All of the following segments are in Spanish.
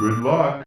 Good luck.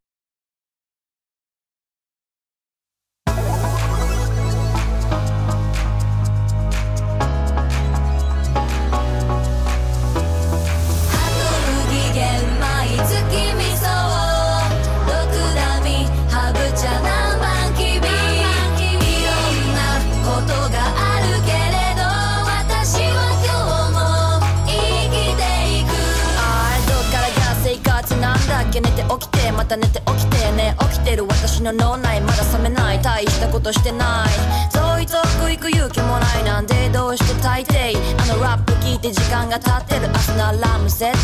た寝て起きてね。起きてる私の脳内。まだ覚めない大したことしてない。ぞいぞく行く勇気もないなんでどうして大抵。あのラップ聞いて時間が経ってる明日のアラームセット。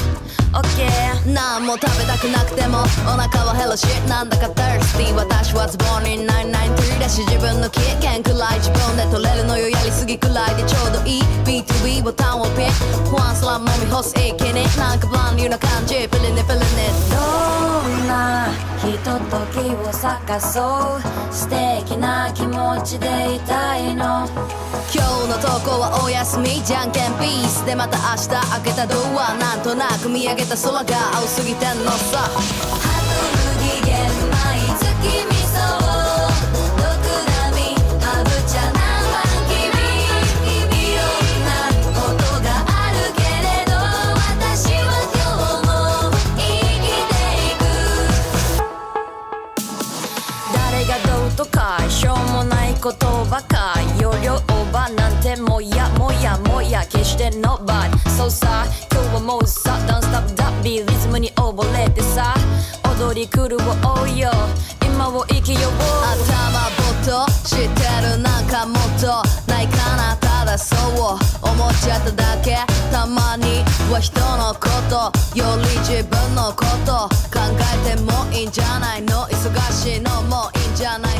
OK 何も食べたくなくてもお腹は減るしなんだか thirsty 私はズボンに993だし自分の経験くらい自分で取れるのよやりすぎくらいでちょうどいい B2B ボタンをピッ。クワンスラムもみ干すいけね。なんかブランニューな感じ。フィリネフィリネどんなひとときを探そう。素的な気持ちでいたいの。今日の投稿はお休みじゃんけんピース。でまた明日開けたドア。なんとなく見上げた空が青すぎてんのさ。ことばか容量オーバーなんてもやもやもや決して nobody そうさ今日はもうさダンスタップダビーリズムに溺れてさ。踊り狂おうよ。今を生きよう。頭ぼっと知ってるなんかもっと。ないかなただそう思っちゃっただけ。たまには人のこと。より自分のこと。考えてもいいんじゃないの。忙しいのもいいんじゃない。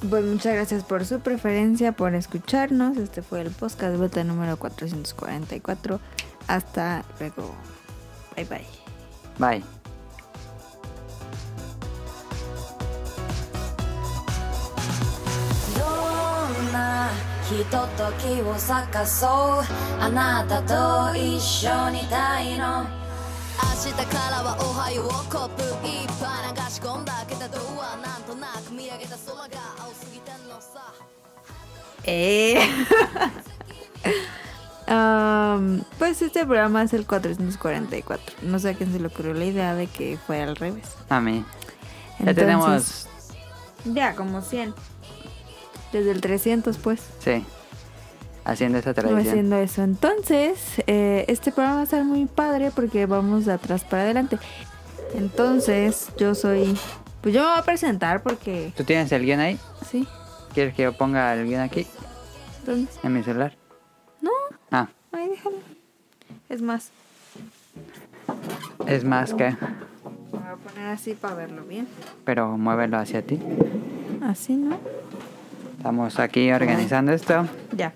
Pues muchas gracias por su preferencia, por escucharnos. Este fue el podcast beta número 444. Hasta luego. Bye bye. Bye.「ひとときを探そうあなたと一緒にいたいの明日からはおはようコップいっぱい流し込んだけどドアなんとなく見上げた空が eh. Pues este programa es el 444. No sé a quién se le ocurrió la idea de que fue al revés. A mí. Ya tenemos. Ya, como 100. Desde el 300, pues. Sí. Haciendo esa tradición. haciendo eso. Entonces, eh, este programa va a estar muy padre porque vamos de atrás para adelante. Entonces, yo soy. Pues yo me voy a presentar porque. ¿Tú tienes el guion ahí? Sí. ¿Quieres que yo ponga el guion aquí? ¿Dónde? En mi celular. No, Ah, ahí déjalo. Es más, es más que. me voy a poner así para verlo bien. Pero muévelo hacia ti. Así, ¿no? Estamos aquí organizando esto. Ya.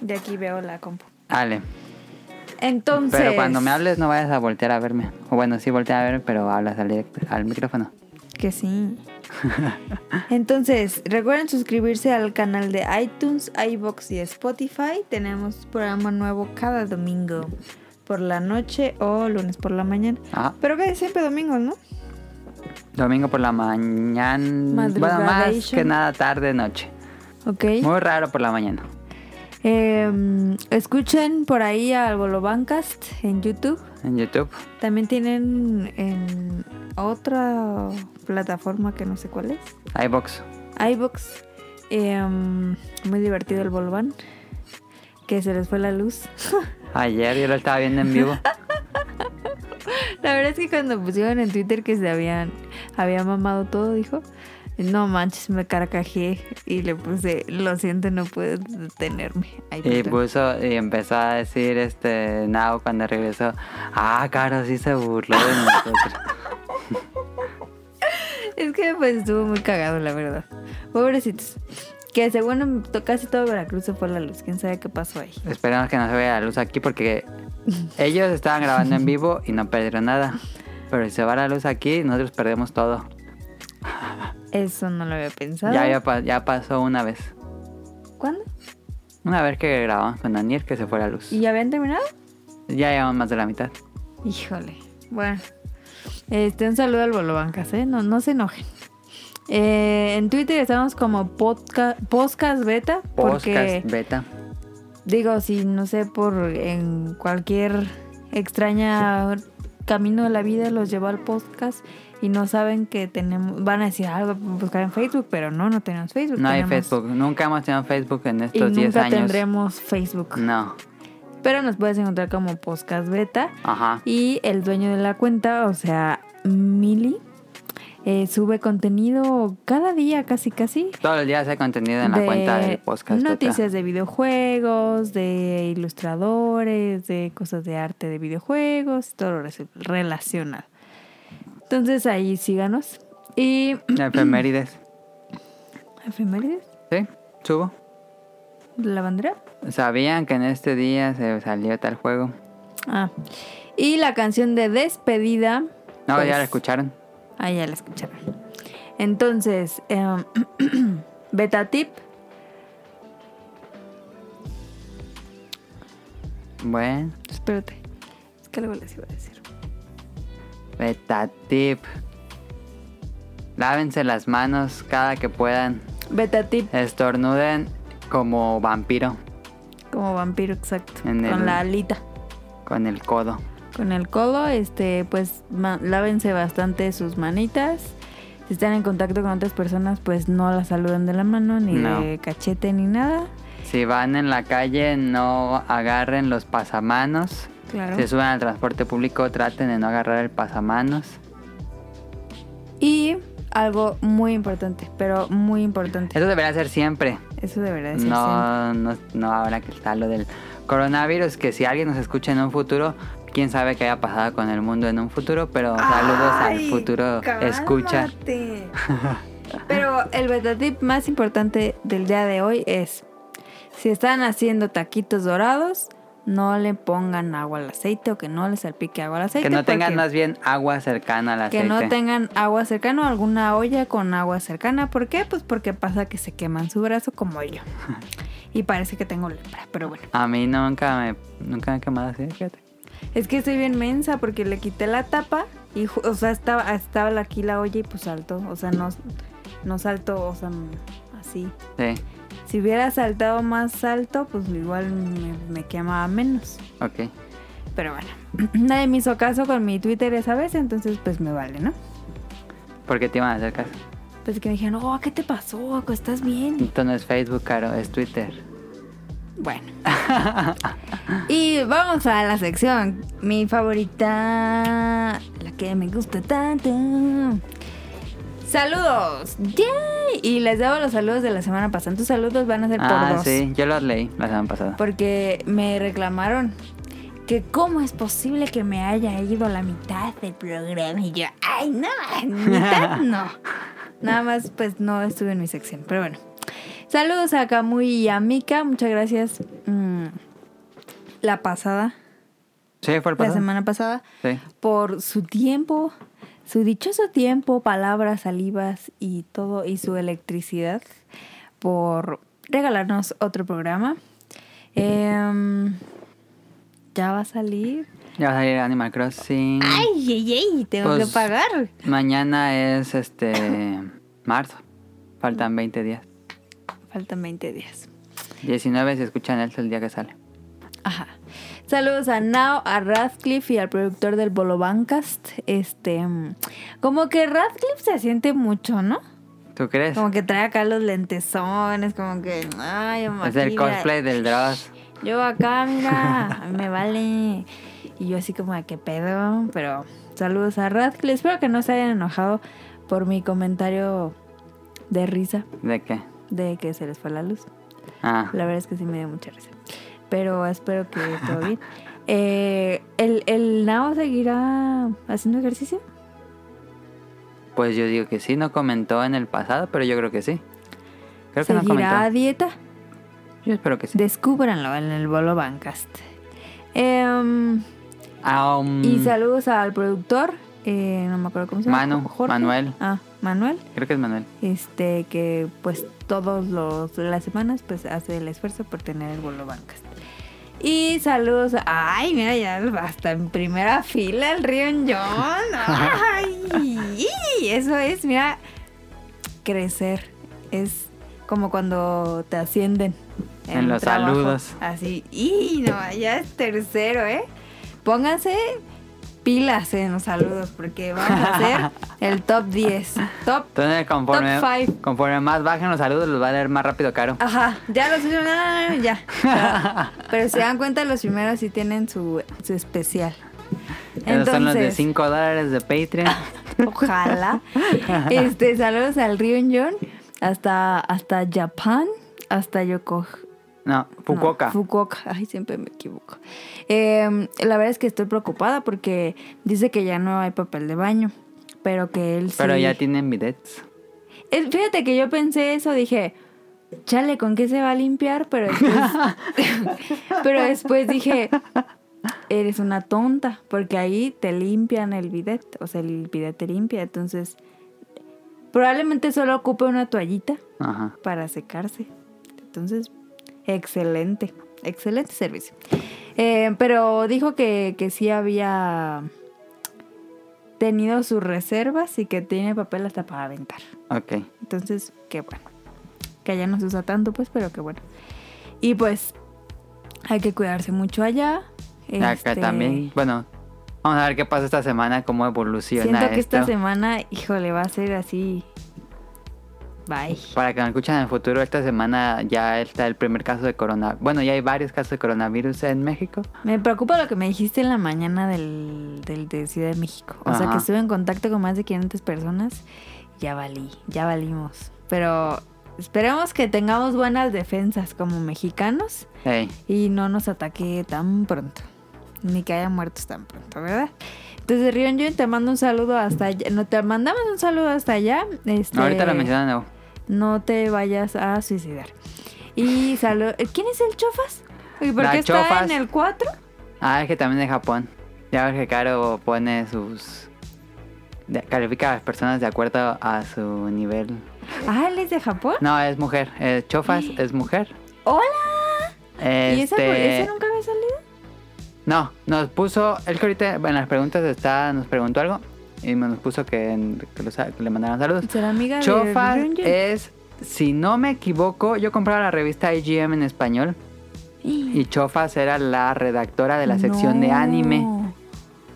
De aquí veo la compu. Dale. Entonces. Pero cuando me hables no vayas a voltear a verme. O bueno, sí voltea a verme, pero hablas al, direct- al micrófono. Que sí. Entonces, recuerden suscribirse al canal de iTunes, iBox y Spotify. Tenemos programa nuevo cada domingo por la noche o lunes por la mañana. Ah, Pero que siempre domingos, ¿no? domingo por la mañana. Bueno, más que nada tarde, noche. Ok. Muy raro por la mañana. Eh, escuchen por ahí al Bolobancast en YouTube. En YouTube. También tienen en otra plataforma que no sé cuál es. iBox. iBox. Eh, muy divertido el Bolobán. Que se les fue la luz. Ayer yo lo estaba viendo en vivo. La verdad es que cuando pusieron en Twitter que se habían había mamado todo, dijo. No manches, me carcajé y le puse, lo siento, no puedes detenerme. Ay, Y puso y empezó a decir este Now cuando regresó, ah, Caro sí se burló de nosotros. Es que pues estuvo muy cagado, la verdad. Pobrecitos. Que según casi todo Veracruz se fue la luz. ¿Quién sabe qué pasó ahí? Esperemos que no se vea la luz aquí porque ellos estaban grabando en vivo y no perdieron nada. Pero si se va la luz aquí, nosotros perdemos todo. Eso no lo había pensado. Ya, ya, pa- ya pasó una vez. ¿Cuándo? Una vez que grabamos con Daniel que se fue la luz. ¿Y ya habían terminado? Ya llevamos más de la mitad. Híjole. Bueno. Este, un saludo al Bolobancas, ¿eh? No, no se enojen. Eh, en Twitter estamos como podca- podcast beta. Porque, Podcast beta. digo, si no sé, por en cualquier extraña camino de la vida los llevó al podcast y no saben que tenemos, van a decir algo, buscar en Facebook, pero no, no tenemos Facebook. No hay Facebook. Nunca hemos tenido Facebook en estos 10 nunca años. tendremos Facebook. No. Pero nos puedes encontrar como podcast beta. Ajá. Y el dueño de la cuenta, o sea, Mili, eh, sube contenido cada día, casi casi. Todos los días hay contenido en la de cuenta del podcast. beta. Noticias de videojuegos, de ilustradores, de cosas de arte de videojuegos, todo relacionado. Entonces ahí síganos. Y. Efemérides. ¿Efemérides? ¿Sí? ¿Subo? ¿De la bandera? ¿Sabían que en este día se salió tal juego? Ah. Y la canción de despedida. No, pues, ya la escucharon. Ah, ya la escucharon. Entonces, em, beta tip. Bueno, Espérate. Es que algo les iba a decir. Beta tip. Lávense las manos cada que puedan. Beta tip Estornuden como vampiro como vampiro, exacto. En Con el- la alita. con el codo. Con el codo, este, pues lávense bastante sus manitas. Si están en contacto con otras personas, pues no las saluden de la mano, ni No. de cachete, ni nada. Si van en la calle, no agarren los pasamanos. Claro. Si suben al transporte público, traten de no agarrar el pasamanos. Y algo muy importante, pero muy importante. Eso debería ser siempre. Eso debería de ser siempre. No, no, no ahora que está lo del coronavirus, que si alguien nos escucha en un futuro, quién sabe qué haya pasado con el mundo en un futuro, pero saludos al futuro escucha. Pero el beta tip más importante del día de hoy es, si están haciendo taquitos dorados, no le pongan agua al aceite o que no le salpique agua al aceite. Que no tengan más bien agua cercana al Que aceite. no tengan agua cercana o alguna olla con agua cercana. ¿Por qué? Pues porque pasa que se queman su brazo como yo. Y parece que tengo lepra, pero bueno. A mí nunca me, nunca me he quemado así, fíjate. Es que estoy bien mensa porque le quité la tapa y, o sea, estaba, estaba aquí la olla y pues saltó. O sea, no, no saltó, o sea, así. Sí, Si hubiera saltado más alto, pues igual me, me quemaba menos. ok. Pero bueno, nadie me hizo caso con mi Twitter esa vez, entonces pues me vale, ¿no? Porque te iban a hacer caso. Pues que me dijeron, oh, ¿qué te pasó? ¿Estás bien? Esto no es Facebook, caro, es Twitter. Bueno. y vamos a la sección. Mi favorita. La que me gusta tanto. Saludos. ¡Yay! Y les debo los saludos de la semana pasada. Tus saludos van a ser por Ah, dos. sí, yo los leí la semana pasada. Porque me reclamaron que cómo es posible que me haya ido la mitad del programa. Y yo, ay, no, mitad no. Nada más, pues no estuve en mi sección. Pero bueno. Saludos a Camuy y a Mika. Muchas gracias. mm, la pasada, Sí, fue el la pasado. semana pasada, Sí. por su tiempo, su dichoso tiempo, palabras, salivas y todo, y su electricidad, por regalarnos otro programa. Em, ya va a salir. Ya va a salir Animal Crossing. ¡Ay, ay, ay! Tengo Pues- que pagar. Mañana es este marzo. Faltan 20 días. Faltan 20 días. 19 si escuchan él el día que sale. Ajá. Saludos a Nao, a Radcliffe y al productor del Bolobancast. Este, mm, como que Radcliffe se siente mucho, ¿no? ¿Tú crees? Como que trae acá los lentesones, como que, ay, Es el cosplay del Dross. Yo acá, mira, a mí me vale. Y yo así como de qué pedo, pero saludos a Radcliffe. Espero que no se hayan enojado por mi comentario de risa ¿De qué? de que se les fue la luz. Ah, La verdad es que sí me dio mucha risa. Pero espero que todo bien. Eh, ¿el, ¿El Nao seguirá haciendo ejercicio? pues yo digo que sí, no comentó en el pasado, pero yo creo que sí. Creo que no ¿Seguirá a dieta? Yo espero que sí. Descúbranlo en el Bolo Bancast. Em, um, Y saludos al productor. eh, no me acuerdo cómo se llama. Manu, Jorge. Manuel. Ah, Manuel. Creo que es Manuel. Este, que pues todos los las semanas pues hace el esfuerzo por tener el bolo bancas. Y saludos. Ay, mira, ya hasta en primera fila el Rion John. Ay, eso es, mira, crecer. Es como cuando te ascienden. En los trabajo. saludos. Así. Y no, ya es tercero, ¿eh? Pónganse pilas en los saludos porque vamos a hacer el top 10. Top Entonces, conforme, Top five. conforme más bajen los saludos, los va a leer más rápido Caro. Ajá, ya los subieron, ah, ya. Pero, pero si se dan cuenta, los primeros sí tienen su, su especial. Esos son los de Entonces, 5 dólares de Patreon. ojalá. Este, saludos al Río John, hasta, hasta Japón, hasta Yokohama. No, Fukuoka. No, Fukuoka. Ay, siempre me equivoco. Eh, la verdad es que estoy preocupada porque dice que ya no hay papel de baño. Pero que él sí. Pero ya tienen bidets. Eh, Fíjate que yo pensé eso, dije, chale, ¿con qué se va a limpiar? Pero después, pero después dije, eres una tonta, porque ahí te limpian el bidet, o sea, el bidet te limpia, entonces probablemente solo ocupe una toallita Ajá. para secarse. Entonces, excelente, excelente servicio. Eh, pero dijo que, que sí había tenido sus reservas y que tiene papel hasta para aventar. Ok. Entonces, qué bueno. Que allá no se usa tanto, pues, pero qué bueno. Y pues, hay que cuidarse mucho allá. Acá Este, también. Bueno, vamos a ver qué pasa esta semana, cómo evoluciona Siento que esto. esta semana, híjole, va a ser así. Bye. Para que nos escuchen en el futuro, esta semana ya está el primer caso de coronavirus. Bueno, ya hay varios casos de coronavirus en México. Me preocupa lo que me dijiste en la mañana del, del de Ciudad de México. O sea, que estuve en contacto con más de 500 personas. Ya valí, ya valimos. Pero esperemos que tengamos buenas defensas como mexicanos y no nos ataque tan pronto. Ni que haya muertos tan pronto, ¿verdad? Entonces, Rion, yo te mando un saludo hasta allá. No, te mandamos un saludo hasta allá. Este, Ahorita lo mencionan de nuevo. No te vayas a suicidar. Y saludo. ¿Quién es el Chofas? ¿Y por La qué está Chofas. en el 4? Ah, es que también de Japón. Ya ves que Caro pone sus... califica a las personas de acuerdo a su nivel. Ah, él es de Japón. No, es mujer. Eh, Chofas es mujer. ¡Hola! Este... ¿Y esa, esa nunca había salido? No, nos puso... Él que ahorita en las preguntas está, nos preguntó algo. Y nos puso que, que los- que le mandaran saludos. ¿Será amiga Chofas de es, si no me equivoco, yo compraba la revista IGM en español y Chofas era la redactora de la sección de anime.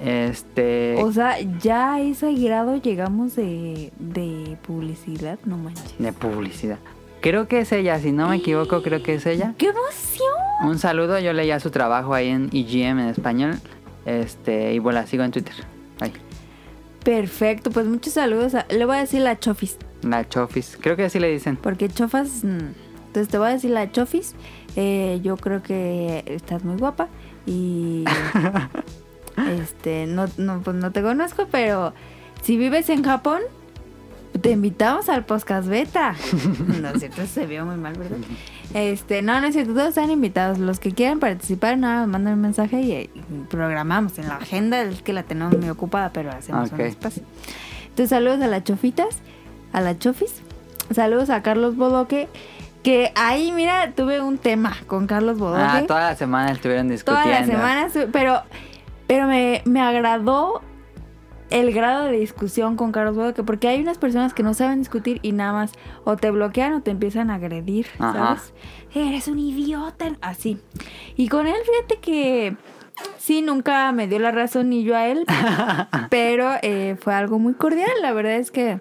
Este, O sea, ya a ese grado llegamos de, de publicidad, no manches. de publicidad. Creo que es ella, si no me equivoco, creo que es ella. ¡Qué emoción! Un saludo, yo leía su trabajo ahí en IGM en español. Este, y bueno, la sigo en Twitter. Perfecto, pues muchos saludos. a- le voy a decir la Chofis, la Chofis. Creo que así le dicen. porque Chofas... mm, Entonces te voy a decir la Chofis. Eh, yo creo que estás muy guapa y... este, no, no, pues no te conozco, pero si vives en Japón, te invitamos al podcast beta. no es cierto, se vio muy mal, ¿verdad? Este, no, no es cierto, todos están invitados. Los que quieran participar, nada, mandan un mensaje y, y programamos en la agenda. Es que la tenemos muy ocupada, pero hacemos un Ok. espacio. Entonces, saludos a las chofitas, a las chofis. Saludos a Carlos Bodoque. Que ahí, mira, tuve un tema con Carlos Bodoque. Ah, toda la semana estuvieron Toda discutiendo. la semana, pero, pero me, me agradó el grado de discusión con Carlos Bodoque, porque hay unas personas que no saben discutir y nada más o te bloquean o te empiezan a agredir, Ajá. ¿sabes? Eres un idiota, así. Y con él, fíjate que sí, nunca me dio la razón ni yo a él, pero eh, fue algo muy cordial, la verdad es que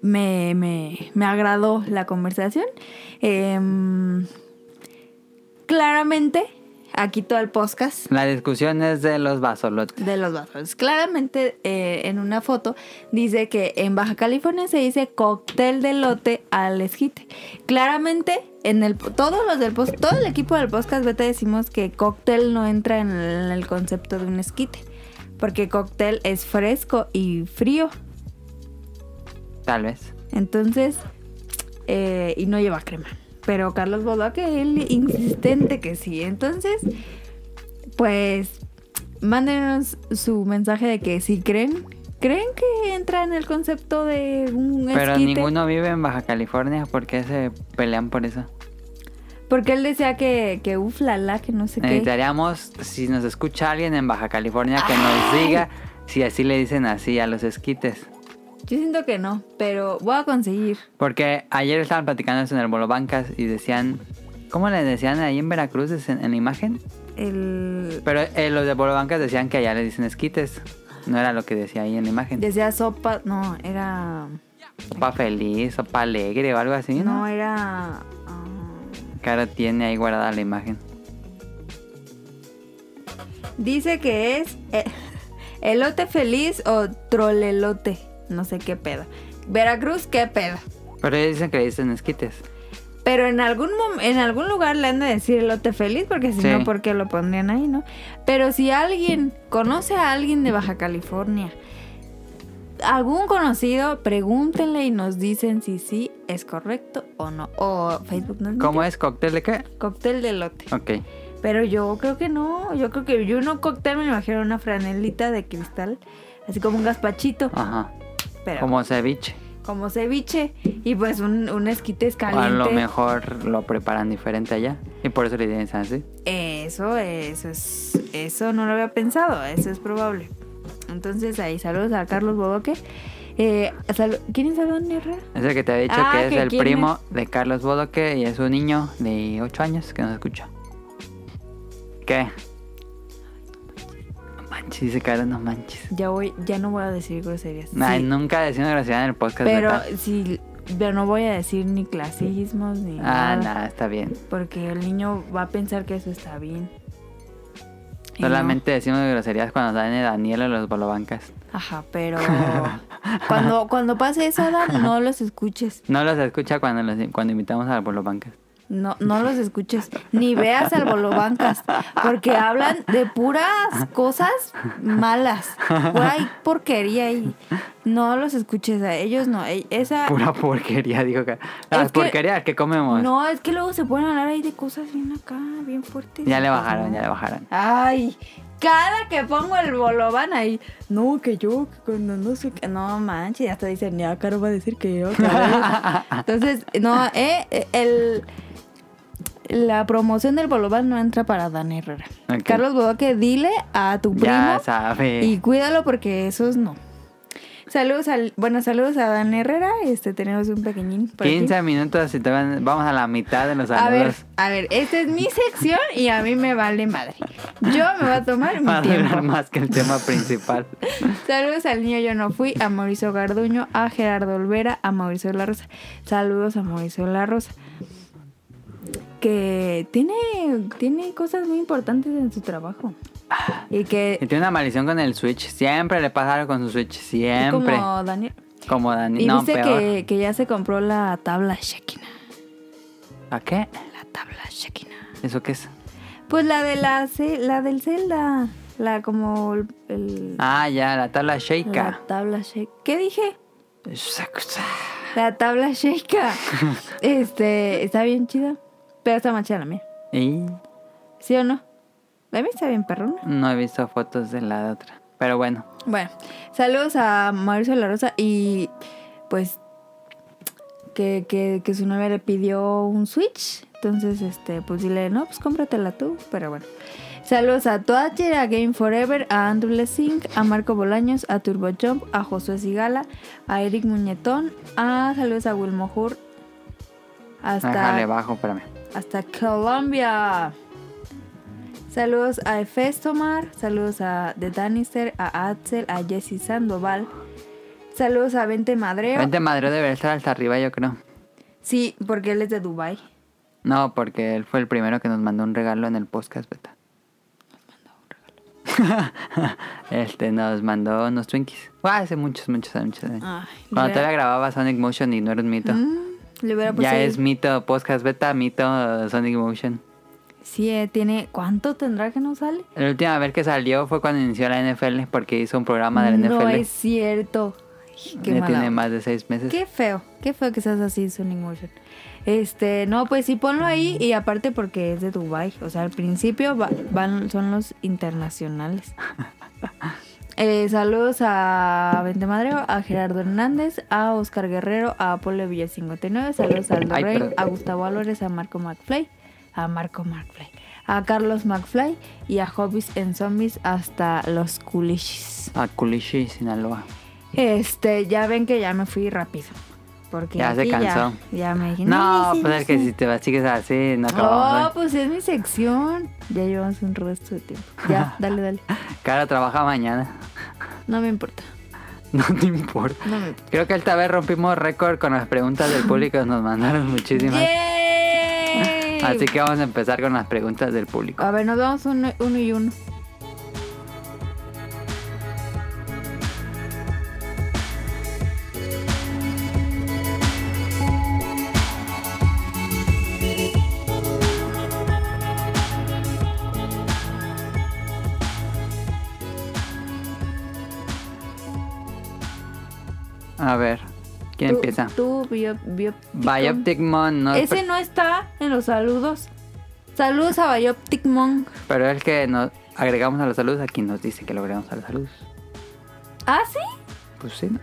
me, me, me agradó la conversación. Em, claramente, aquí todo el podcast La discusión es de los basolotes. de los vasos. Claramente eh, en una foto dice que en Baja California se dice cóctel de lote al esquite. Claramente en el todos los del post, todo el equipo del podcast beta decimos que cóctel no entra en el, en el concepto de un esquite, porque cóctel es fresco y frío. Tal vez. Entonces, eh, y no lleva crema. Pero Carlos Bodoque, él insistente que sí. Entonces, pues, mándenos su mensaje de que si creen, creen que entra en el concepto de un Pero esquite. ninguno vive en Baja California. ¿Por qué se pelean por eso? Porque él decía que, que uf, la, la, que no sé qué. Necesitaríamos, si nos escucha alguien en Baja California, que nos diga si así le dicen así a los esquites. Yo siento que no, pero voy a conseguir. Porque ayer estaban platicando eso en el Bolo Bancas y decían, ¿cómo le decían ahí en Veracruz en, en la imagen? El... Pero eh, los de Bolo Bancas decían que allá le dicen esquites. No era lo que decía ahí en la imagen. Decía sopa, no, era... Sopa feliz, sopa alegre o algo así, ¿no? No, era... ah, Cara tiene ahí guardada la imagen. dice que es eh, elote feliz o trolelote. No sé qué pedo. Veracruz, qué pedo. Pero ellos dicen que le dicen esquites. Pero en algún en algún lugar le han de decir elote feliz, porque si Sí. no, ¿por qué lo pondrían ahí, no? Pero si alguien conoce a alguien de Baja California, algún conocido, pregúntenle y nos dicen si sí es correcto o no. O Facebook nos ¿Cómo es? ¿Cóctel de qué? Cóctel de elote. Ok. Pero yo creo que no. Yo creo que yo no cóctel me imagino una franelita de cristal, así como un gazpachito, Ajá. Pero Como ceviche. como ceviche y pues un, un esquite O a caliente. lo mejor lo preparan diferente allá. Y por eso le dicen así. Eso, eso es, eso no lo había pensado, eso es probable. Entonces ahí saludos a Carlos Bodoque. Eh, ¿Quién es Adán Herrera? Es el que te ha dicho Ah, que es el primo de Carlos Bodoque y es un niño de 8 años que nos escucha. ¿Qué? Manches, dice Carlos, no manches. Ya voy, ya no voy a decir groserías. Ay, Sí, nunca decía una grosería en el podcast. pero ¿verdad? sí, pero no voy a decir ni clasismos ni Ah, nada, nada, está bien. porque el niño va a pensar que eso está bien. Solamente decimos groserías cuando de Daniel o los bolobancas. Ajá, pero cuando cuando pase eso, Adán, no los escuches. No los escucha cuando, los, cuando invitamos a los bolobancas. No, no los escuches, ni veas al bolobancas, porque hablan de puras cosas malas, pura ahí porquería ahí. No los escuches a ellos, no. e- Esa, Pura porquería, digo que. Las Es que- porquerías que comemos. no, es que luego se pueden hablar ahí de cosas bien acá, bien fuertes. Ya le bajaron, ya le bajaron. Ay, cada que pongo el bolobán ahí, no, que yo, que cuando no sé qué, no manches, ya hasta dicen, ya, Caro va a decir que yo. otra vez". Entonces, no, eh, el, la promoción del bolobán no entra para Dan Herrera. Ok. Carlos Bodoque, dile a tu primo Ya sabe. y cuídalo porque esos no. Saludos al, bueno, saludos a Dan Herrera, este, tenemos un pequeñín por aquí. 15 minutos y te van- vamos a la mitad de los A ver, saludos. a ver, esta es mi sección y a mí me vale madre. Yo me voy a tomar mi Va a tiempo. más que el tema principal. Saludos al niño Yo No Fui, a Mauricio Garduño, a Gerardo Olvera, a Mauricio La Rosa. Saludos a Mauricio La Rosa. Que tiene, tiene cosas muy importantes en su trabajo. Y Y que tiene una maldición con el Switch. Siempre le pasa algo con su Switch. Siempre. Como, como Daniel. Dani. Y no, dice peor. que, que ya se compró la tabla Shekina. ¿A qué? La tabla Shekina. ¿Eso qué es? Pues la de la, la del Zelda. La como el, Ah, ya, la tabla la Sheikah. tabla Sheikah. ¿Qué dije? La tabla Sheikah. este, está bien chida. Pero está más chida la mía. Y ¿Sí o no? La mía está bien perrona. no he visto fotos de la de otra. Pero bueno. Bueno, saludos a Mauricio La Rosa y pues que, que, que su novia le pidió un Switch. Entonces, este, pues dile, no, pues cómpratela tú. Pero bueno. Saludos a Toacher, a Game Forever, a Andrew Lessing, a Marco Bolaños, a Turbo Jump, a Josué Sigala, a Eric Muñetón, a saludos a Wilmo Hur, hasta Déjale bajo, espérame. Hasta Colombia. Saludos a Efestomar, saludos a The Danister, a Axel, a Jesse Sandoval. Saludos a Vente Madreo. Vente Madrid debe estar hasta arriba, yo creo. Sí, porque él es de Dubai. No, porque él fue el primero que nos mandó un regalo en el podcast beta. este nos mandó unos Twinkies. Hace muchos, muchos, muchos años. Ay, Cuando todavía grababa Sonic Motion y no era un mito. Mm, le ya ahí. es mito podcast beta, mito uh, Sonic Motion. Sí, eh, tiene. ¿Cuánto tendrá que no sale? La última vez que salió fue cuando inició la NFL porque hizo un programa de la no NFL. es cierto. qué ya mala tiene más de seis meses. Qué feo, qué feo que seas así, Sonic Motion. Este, no, pues sí, ponlo ahí y aparte porque es de Dubai. O sea, al principio va- van, son los internacionales. Eh, saludos a Vente Madreo, a Gerardo Hernández, a Oscar Guerrero, a Apolo Villa 59, saludos a Aldo Ay, Rey, perdón. a Gustavo Álvarez, a Marco McFly, a Marco McFly, a Carlos McFly y a Hobbies en Zombies hasta los Culishis. A Culichi, Sinaloa. Este, ya ven que ya me fui rápido. Porque Ya se cansó. Ya, me dije, No, pues es que sí". si te vas- sigues así, no acabamos. Oh, ¿eh? pues es mi sección. Ya llevamos un resto de tiempo. Ya, dale, dale. Cara trabaja mañana. No me importa. No te importa. No me importa. Creo que esta vez rompimos récord con las preguntas del público. Nos mandaron muchísimas. ¡Yay! Así que vamos a empezar con las preguntas del público. A ver, nos vamos uno, uno y uno. Bio- Bioptic Mon, no, Ese no está en los saludos. Saludos a Bioptic Monk. pero es que nos agregamos a los saludos. Aquí nos dice que lo agregamos a los saludos. ¿Ah, sí? Pues sí, ¿no?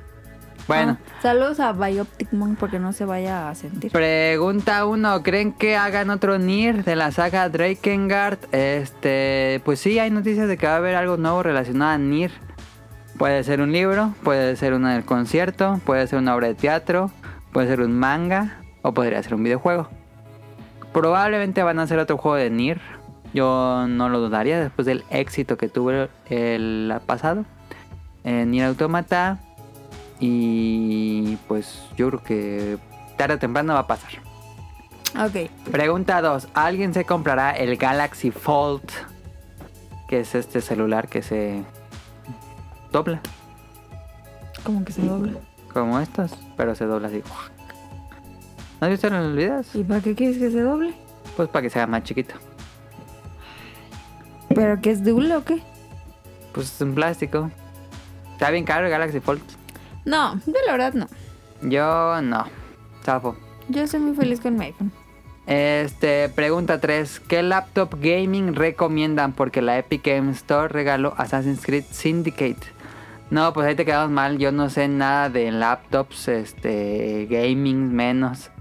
Bueno, Ah, saludos a Bioptic Monk porque no se vaya a sentir. pregunta uno. ¿Creen que hagan otro Nier de la saga Drakengard? Este, pues sí, hay noticias de que va a haber algo nuevo relacionado a Nier. Puede ser un libro, puede ser un concierto, puede ser una obra de teatro, puede ser un manga o podría ser un videojuego. Probablemente van a hacer otro juego de Nier. Yo no lo dudaría después del éxito que tuvo el pasado. En Nier Automata. Y pues yo creo que tarde o temprano va a pasar. Ok. Pregunta 2. ¿Alguien se comprará el Galaxy Fold? Que es este celular que se dobla. Como que se dobla. Como estos. Pero se dobla así. ¿No has visto en los videos? ¿Y para qué quieres que se doble? Pues para que sea más chiquito. ¿Pero que es doble o qué? Pues es un plástico. Está bien caro el Galaxy Fold. No, yo la verdad no. Yo no. Zafo. Yo soy muy feliz con mi iPhone. Este, pregunta 3. ¿Qué laptop gaming recomiendan? Porque la Epic Game Store regaló Assassin's Creed Syndicate. No, pues ahí te quedamos mal. Yo no sé nada de laptops, este, gaming menos.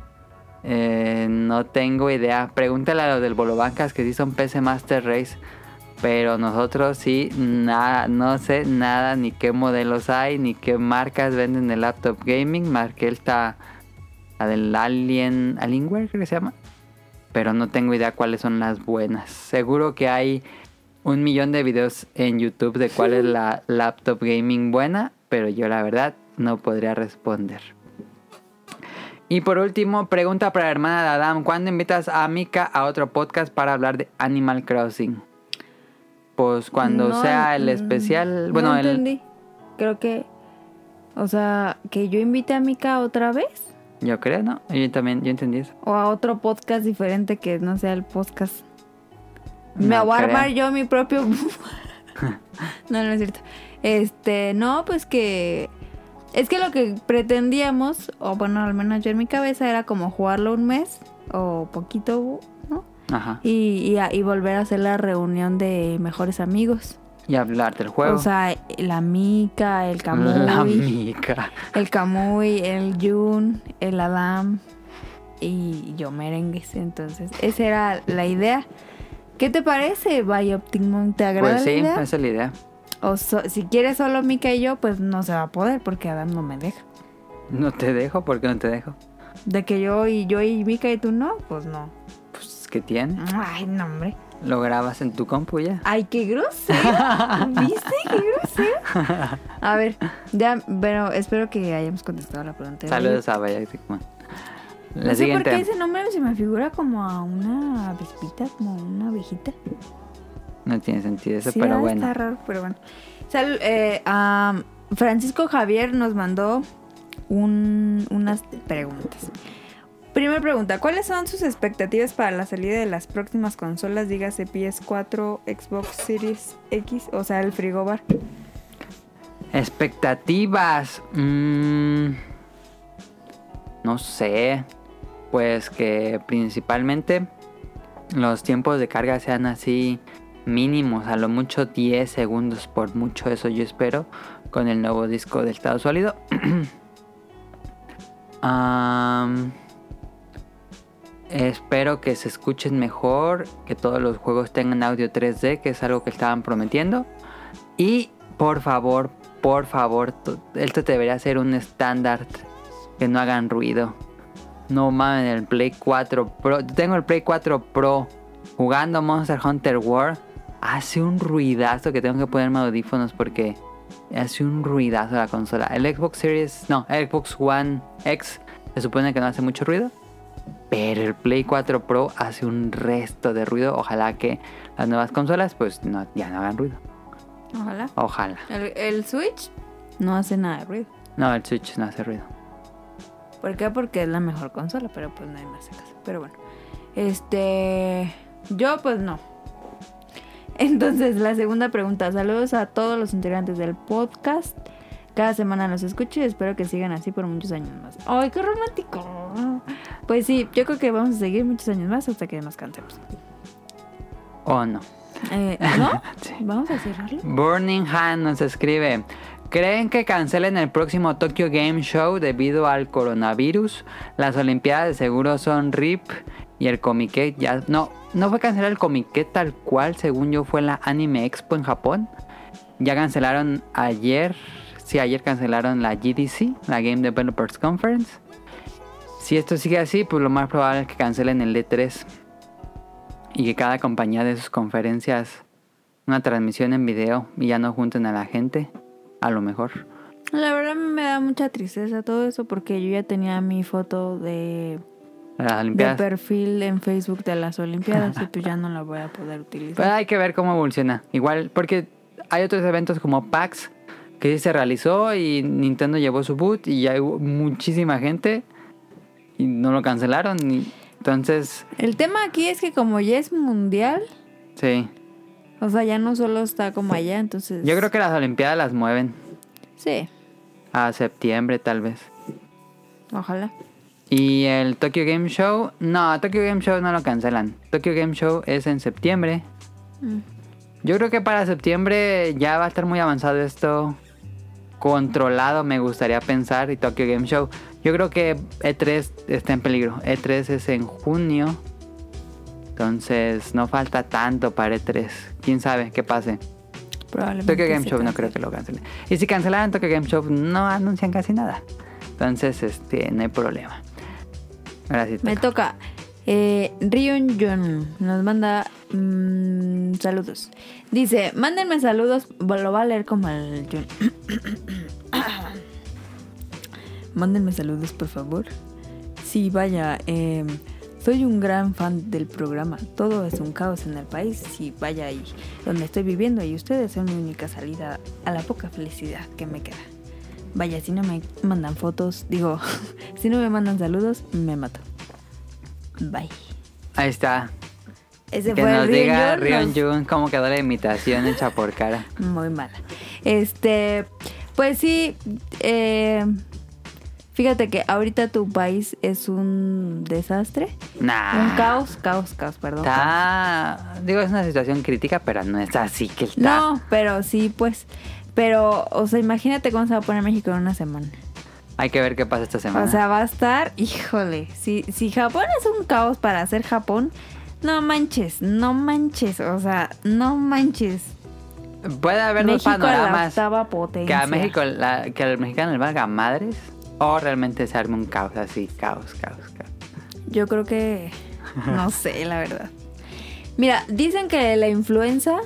Eh, no tengo idea. Pregúntale a los del Bolobancas que sí son PC Master Race. Pero nosotros sí, nada, no sé nada, ni qué modelos hay, ni qué marcas venden de laptop gaming. Marqué esta, la del Alien, Alienware creo que se llama. Pero no tengo idea cuáles son las buenas. Seguro que hay un millón de videos en YouTube de cuál es la laptop gaming buena. Pero yo la verdad no podría responder. Y por último, pregunta para la hermana de Adam. ¿Cuándo invitas a Mika a otro podcast para hablar de Animal Crossing? Pues cuando No, sea el mm, especial. no Bueno, el, entendí. Creo que. O sea, que yo invite a Mika otra vez. yo creo, ¿no? Yo también, yo entendí eso. O a otro podcast diferente que no sea el podcast. Me No voy a armar yo mi propio. no, no es cierto. Este, no, pues que. Es que lo que pretendíamos, o bueno, al menos yo en mi cabeza, era como jugarlo un mes o poquito, ¿no? Ajá. Y, y, volver a hacer la reunión de mejores amigos. Y hablar del juego. O sea, la Mika, el la Kamui, Mika. el Kamui, el Jun, el Adam y yo merengues. Entonces, esa era la idea. ¿Qué te parece, Bioptimon? ¿Te agrada Pues la sí, idea? esa es la idea. O so- si quieres solo Mika y yo, pues no se va a poder porque Adam no me deja. No te dejo, ¿por qué no te dejo? De que yo y yo y Mika y tú no, pues no. Pues, ¿qué tiene? Ay, no, hombre. Lo grabas en tu compu ya. Ay, qué grosero. ¿Viste? Qué grosero. A ver, ya, pero espero que hayamos contestado la pregunta. Saludos a Man. La no sé por qué ese nombre se me figura como a una avispita, como una abejita. No tiene sentido eso, Sí, pero ah, bueno. Está raro, pero bueno. Sal- eh, am, Francisco Javier nos mandó un- unas preguntas. Primera pregunta, ¿cuáles son sus expectativas para la salida de las próximas consolas, dígase PS4, Xbox Series X, o sea, el frigobar? Expectativas. mm, no sé. Pues que principalmente los tiempos de carga sean así mínimos, a lo mucho 10 segundos por mucho, eso yo espero con el nuevo disco del estado sólido. Espero que se escuchen mejor, que todos los juegos tengan audio 3D, que es algo que estaban prometiendo. Y por favor, por favor, to- esto debería ser un estándar que no hagan ruido. No mames, el Play 4 Pro. Tengo el Play 4 Pro jugando Monster Hunter World. Hace un ruidazo que tengo que ponerme audífonos porque hace un ruidazo la consola. El Xbox Series, no, el Xbox One X se supone que no hace mucho ruido. Pero el Play 4 Pro hace un resto de ruido. Ojalá que las nuevas consolas pues no, ya no hagan ruido. Ojalá. Ojalá. El, el Switch no hace nada de ruido. No, el Switch no hace ruido. ¿Por qué? Porque es la mejor consola, pero pues nadie más hace caso. Pero bueno. Este. Yo, pues no. Entonces, la segunda pregunta. Saludos a todos los integrantes del podcast. Cada semana los escucho y espero que sigan así por muchos años más. ¡Ay, qué romántico! Pues sí, yo creo que vamos a seguir muchos años más hasta que nos cansemos. O no. Eh, ¿No? Sí. Vamos a cerrarlo. Burning Hand nos escribe. ¿Creen que cancelen el próximo Tokyo Game Show debido al coronavirus? Las Olimpiadas de seguro son RIP y el Comiket ya... No, no fue cancelar el Comiket tal cual, según yo fue la Anime Expo en Japón. Ya cancelaron ayer, sí, ayer cancelaron la GDC, la Game Developers Conference. Si esto sigue así, pues lo más probable es que cancelen el E3 y que cada compañía de sus conferencias una transmisión en video y ya no junten a la gente, a lo mejor. La verdad me da mucha tristeza todo eso porque yo ya tenía mi foto de, Las de Olimpiadas. perfil en Facebook de las Olimpiadas y pues ya no la voy a poder Pero utilizar. hay que ver cómo evoluciona. Igual, porque hay otros eventos como PAX que sí se realizó y Nintendo llevó su boot y ya hay muchísima gente y no lo cancelaron. y- entonces, El tema aquí es que como ya es mundial, sí. O sea, ya no solo está como allá, entonces... Yo creo que las Olimpiadas las mueven Sí, a septiembre tal vez. ojalá. Y el Tokyo Game Show, no, Tokyo Game Show no lo cancelan. Tokyo Game Show es en septiembre. Mm. Yo creo que para septiembre ya va a estar muy avanzado esto. Controlado, me gustaría pensar. Y Tokyo Game Show. Yo creo que E3 está en peligro. E3 es en junio. Entonces no falta tanto para E3. Quién sabe qué pase. Probablemente Tokyo Game Show no creo que lo cancelen. Y si cancelaran Tokyo Game Show, no anuncian casi nada. Entonces, este, no hay problema. Ahora sí Me toca. toca. Eh, Ryun Jun nos manda mm, saludos. Dice, mándenme saludos. Lo va a leer como el Jun. mándenme saludos, por favor. Sí, vaya. eh, soy un gran fan del programa. Todo es un caos en el país. Sí, vaya ahí donde estoy viviendo y ustedes son mi única salida a la poca felicidad que me queda. Vaya, si no me mandan fotos, digo, si no me mandan saludos, me mato. Bye. Ahí está. Ese Que fue nos el diga Rion Jun cómo quedó la imitación hecha por cara. Muy mala. Este, pues sí, eh, fíjate que ahorita tu país es un desastre. Nah. Un caos, caos, caos, perdón. Está. Digo, es una situación crítica, pero no es así que está. No, pero sí, pues. Pero, o sea, imagínate cómo se va a poner México en una semana. Hay que ver qué pasa esta semana. O sea, va a estar, híjole, si, si Japón es un caos para hacer Japón, no manches, no manches, o sea, no manches. Puede haber dos México la panoramas. Que potencia. a México, la- que al mexicano le valga madres. O realmente se arme un caos así, caos, caos, caos. Yo creo que, no sé, la verdad. Mira, dicen que la influenza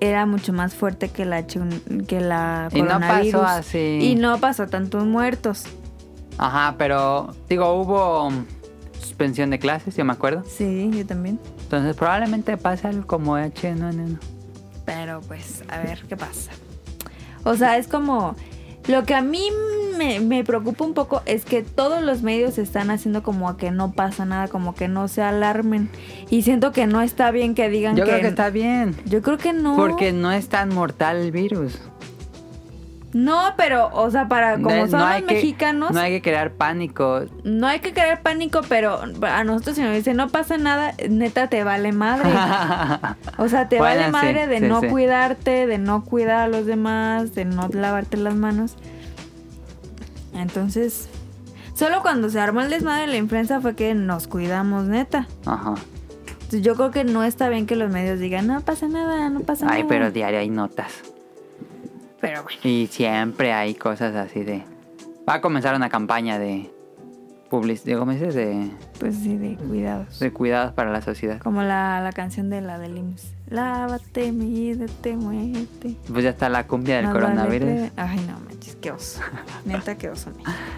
era mucho más fuerte que la que la Y no pasó coronavirus. así. Y no pasó tantos muertos. Ajá, pero digo, hubo suspensión de clases, yo me acuerdo. Sí, yo también. Entonces probablemente pase algo como H1N1. Pero pues, a ver qué pasa. O sea, es como... Lo que a mí me, me preocupa un poco es que todos los medios están haciendo como a que no pasa nada, como que no se alarmen. Y siento que no está bien que digan Yo que... creo que está bien. Yo creo que no. Porque no es tan mortal el virus. No, pero, o sea, para como No- son no los hay que- mexicanos, no hay que crear pánico. no hay que crear pánico, pero a nosotros si nos dicen no pasa nada, neta te vale madre. O sea, te Bueno, vale sí, madre de sí, no sí. cuidarte, de no cuidar a los demás, de no lavarte las manos. Entonces, solo cuando se armó el desmadre de la influenza fue que nos cuidamos, neta. Ajá. Entonces, yo creo que no está bien que los medios digan, no pasa nada, no pasa Ay, nada. pero diario hay notas. Pero bueno. Y siempre hay cosas así de... Va a comenzar una campaña de publicidad, ¿cómo dices? De, Pues sí, de cuidados. de cuidados para la sociedad. Como la, la canción de la del IMSS. Lávate, mídete, muévete. Pues ya está la cumbia del coronavirus. Ay, no manches, qué oso. Neta, qué oso.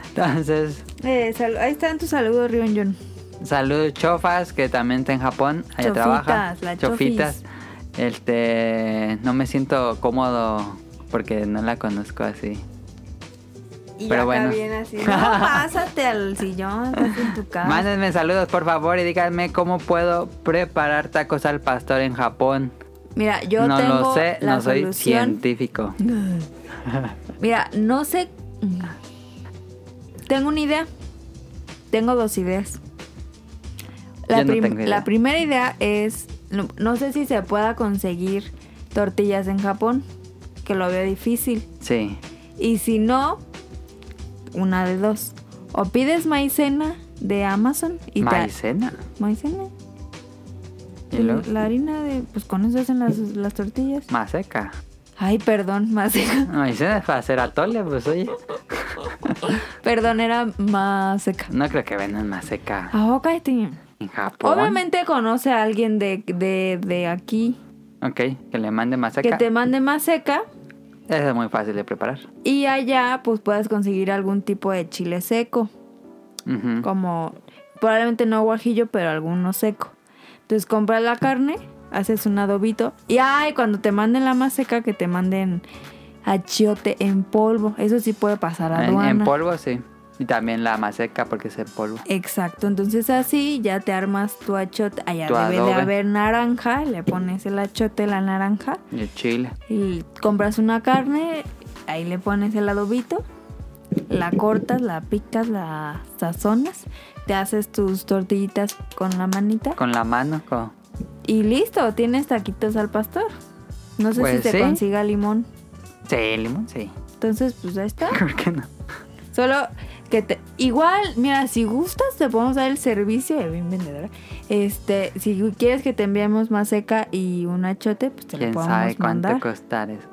Entonces, Eh, ahí están tus saludos, Rion John. saludos Chofas, que también está en Japón, allá Chofitas, trabaja. la Chofitas. Este, no me siento cómodo porque no la conozco así. Y Pero acá bueno. viene así. No, pásate al sillón, estás en tu casa. Mándenme saludos por favor y díganme cómo puedo preparar tacos al pastor en Japón. Mira, yo no tengo lo sé, la no soy científico. Mira, no sé. Tengo una idea. Tengo dos ideas. La, Yo no prim- tengo idea. la primera idea es. No, no sé si se pueda conseguir tortillas en Japón. Que lo veo difícil. Sí. Y si no, una de dos. O pides maicena de Amazon y te- Maicena. maicena. ¿Y luego? La harina de. Pues con eso hacen las, las tortillas. Maseca. Ay, perdón, maseca. Maicena es para hacer atole, pues oye. Perdón, era maseca. No creo que vendan maseca Ah, ok, tío. en Japón. Obviamente conoce a alguien de, de, de aquí Ok, que le mande que maseca. te mande más seca Es muy fácil de preparar. y allá pues puedes conseguir algún tipo de chile seco, como probablemente no guajillo, pero alguno seco. Entonces compras la carne, haces un adobito y ay, cuando te manden la más seca que te manden achiote en polvo, eso sí puede pasar a En, aduana. en polvo, sí. Y también la maseca porque es en polvo. Exacto, entonces así ya te armas tu achote. Allá Tu debe de haber naranja, le pones el achote, la naranja. Y el chile. Y compras una carne, ahí le pones el adobito, la cortas, la picas, la sazonas, te haces tus tortillitas con la manita Con la mano. con- y listo, tienes taquitos al pastor. No sé Pues si sí. consiga limón. Sí, limón, sí. Entonces, pues ahí está. ¿Por qué no? Solo que te... Igual, mira, si gustas te podemos dar el servicio, eh, bien vendedora. Este, si quieres que te enviemos más seca y un achote, pues te lo ¿Quién podemos sabe cuánto costar eso?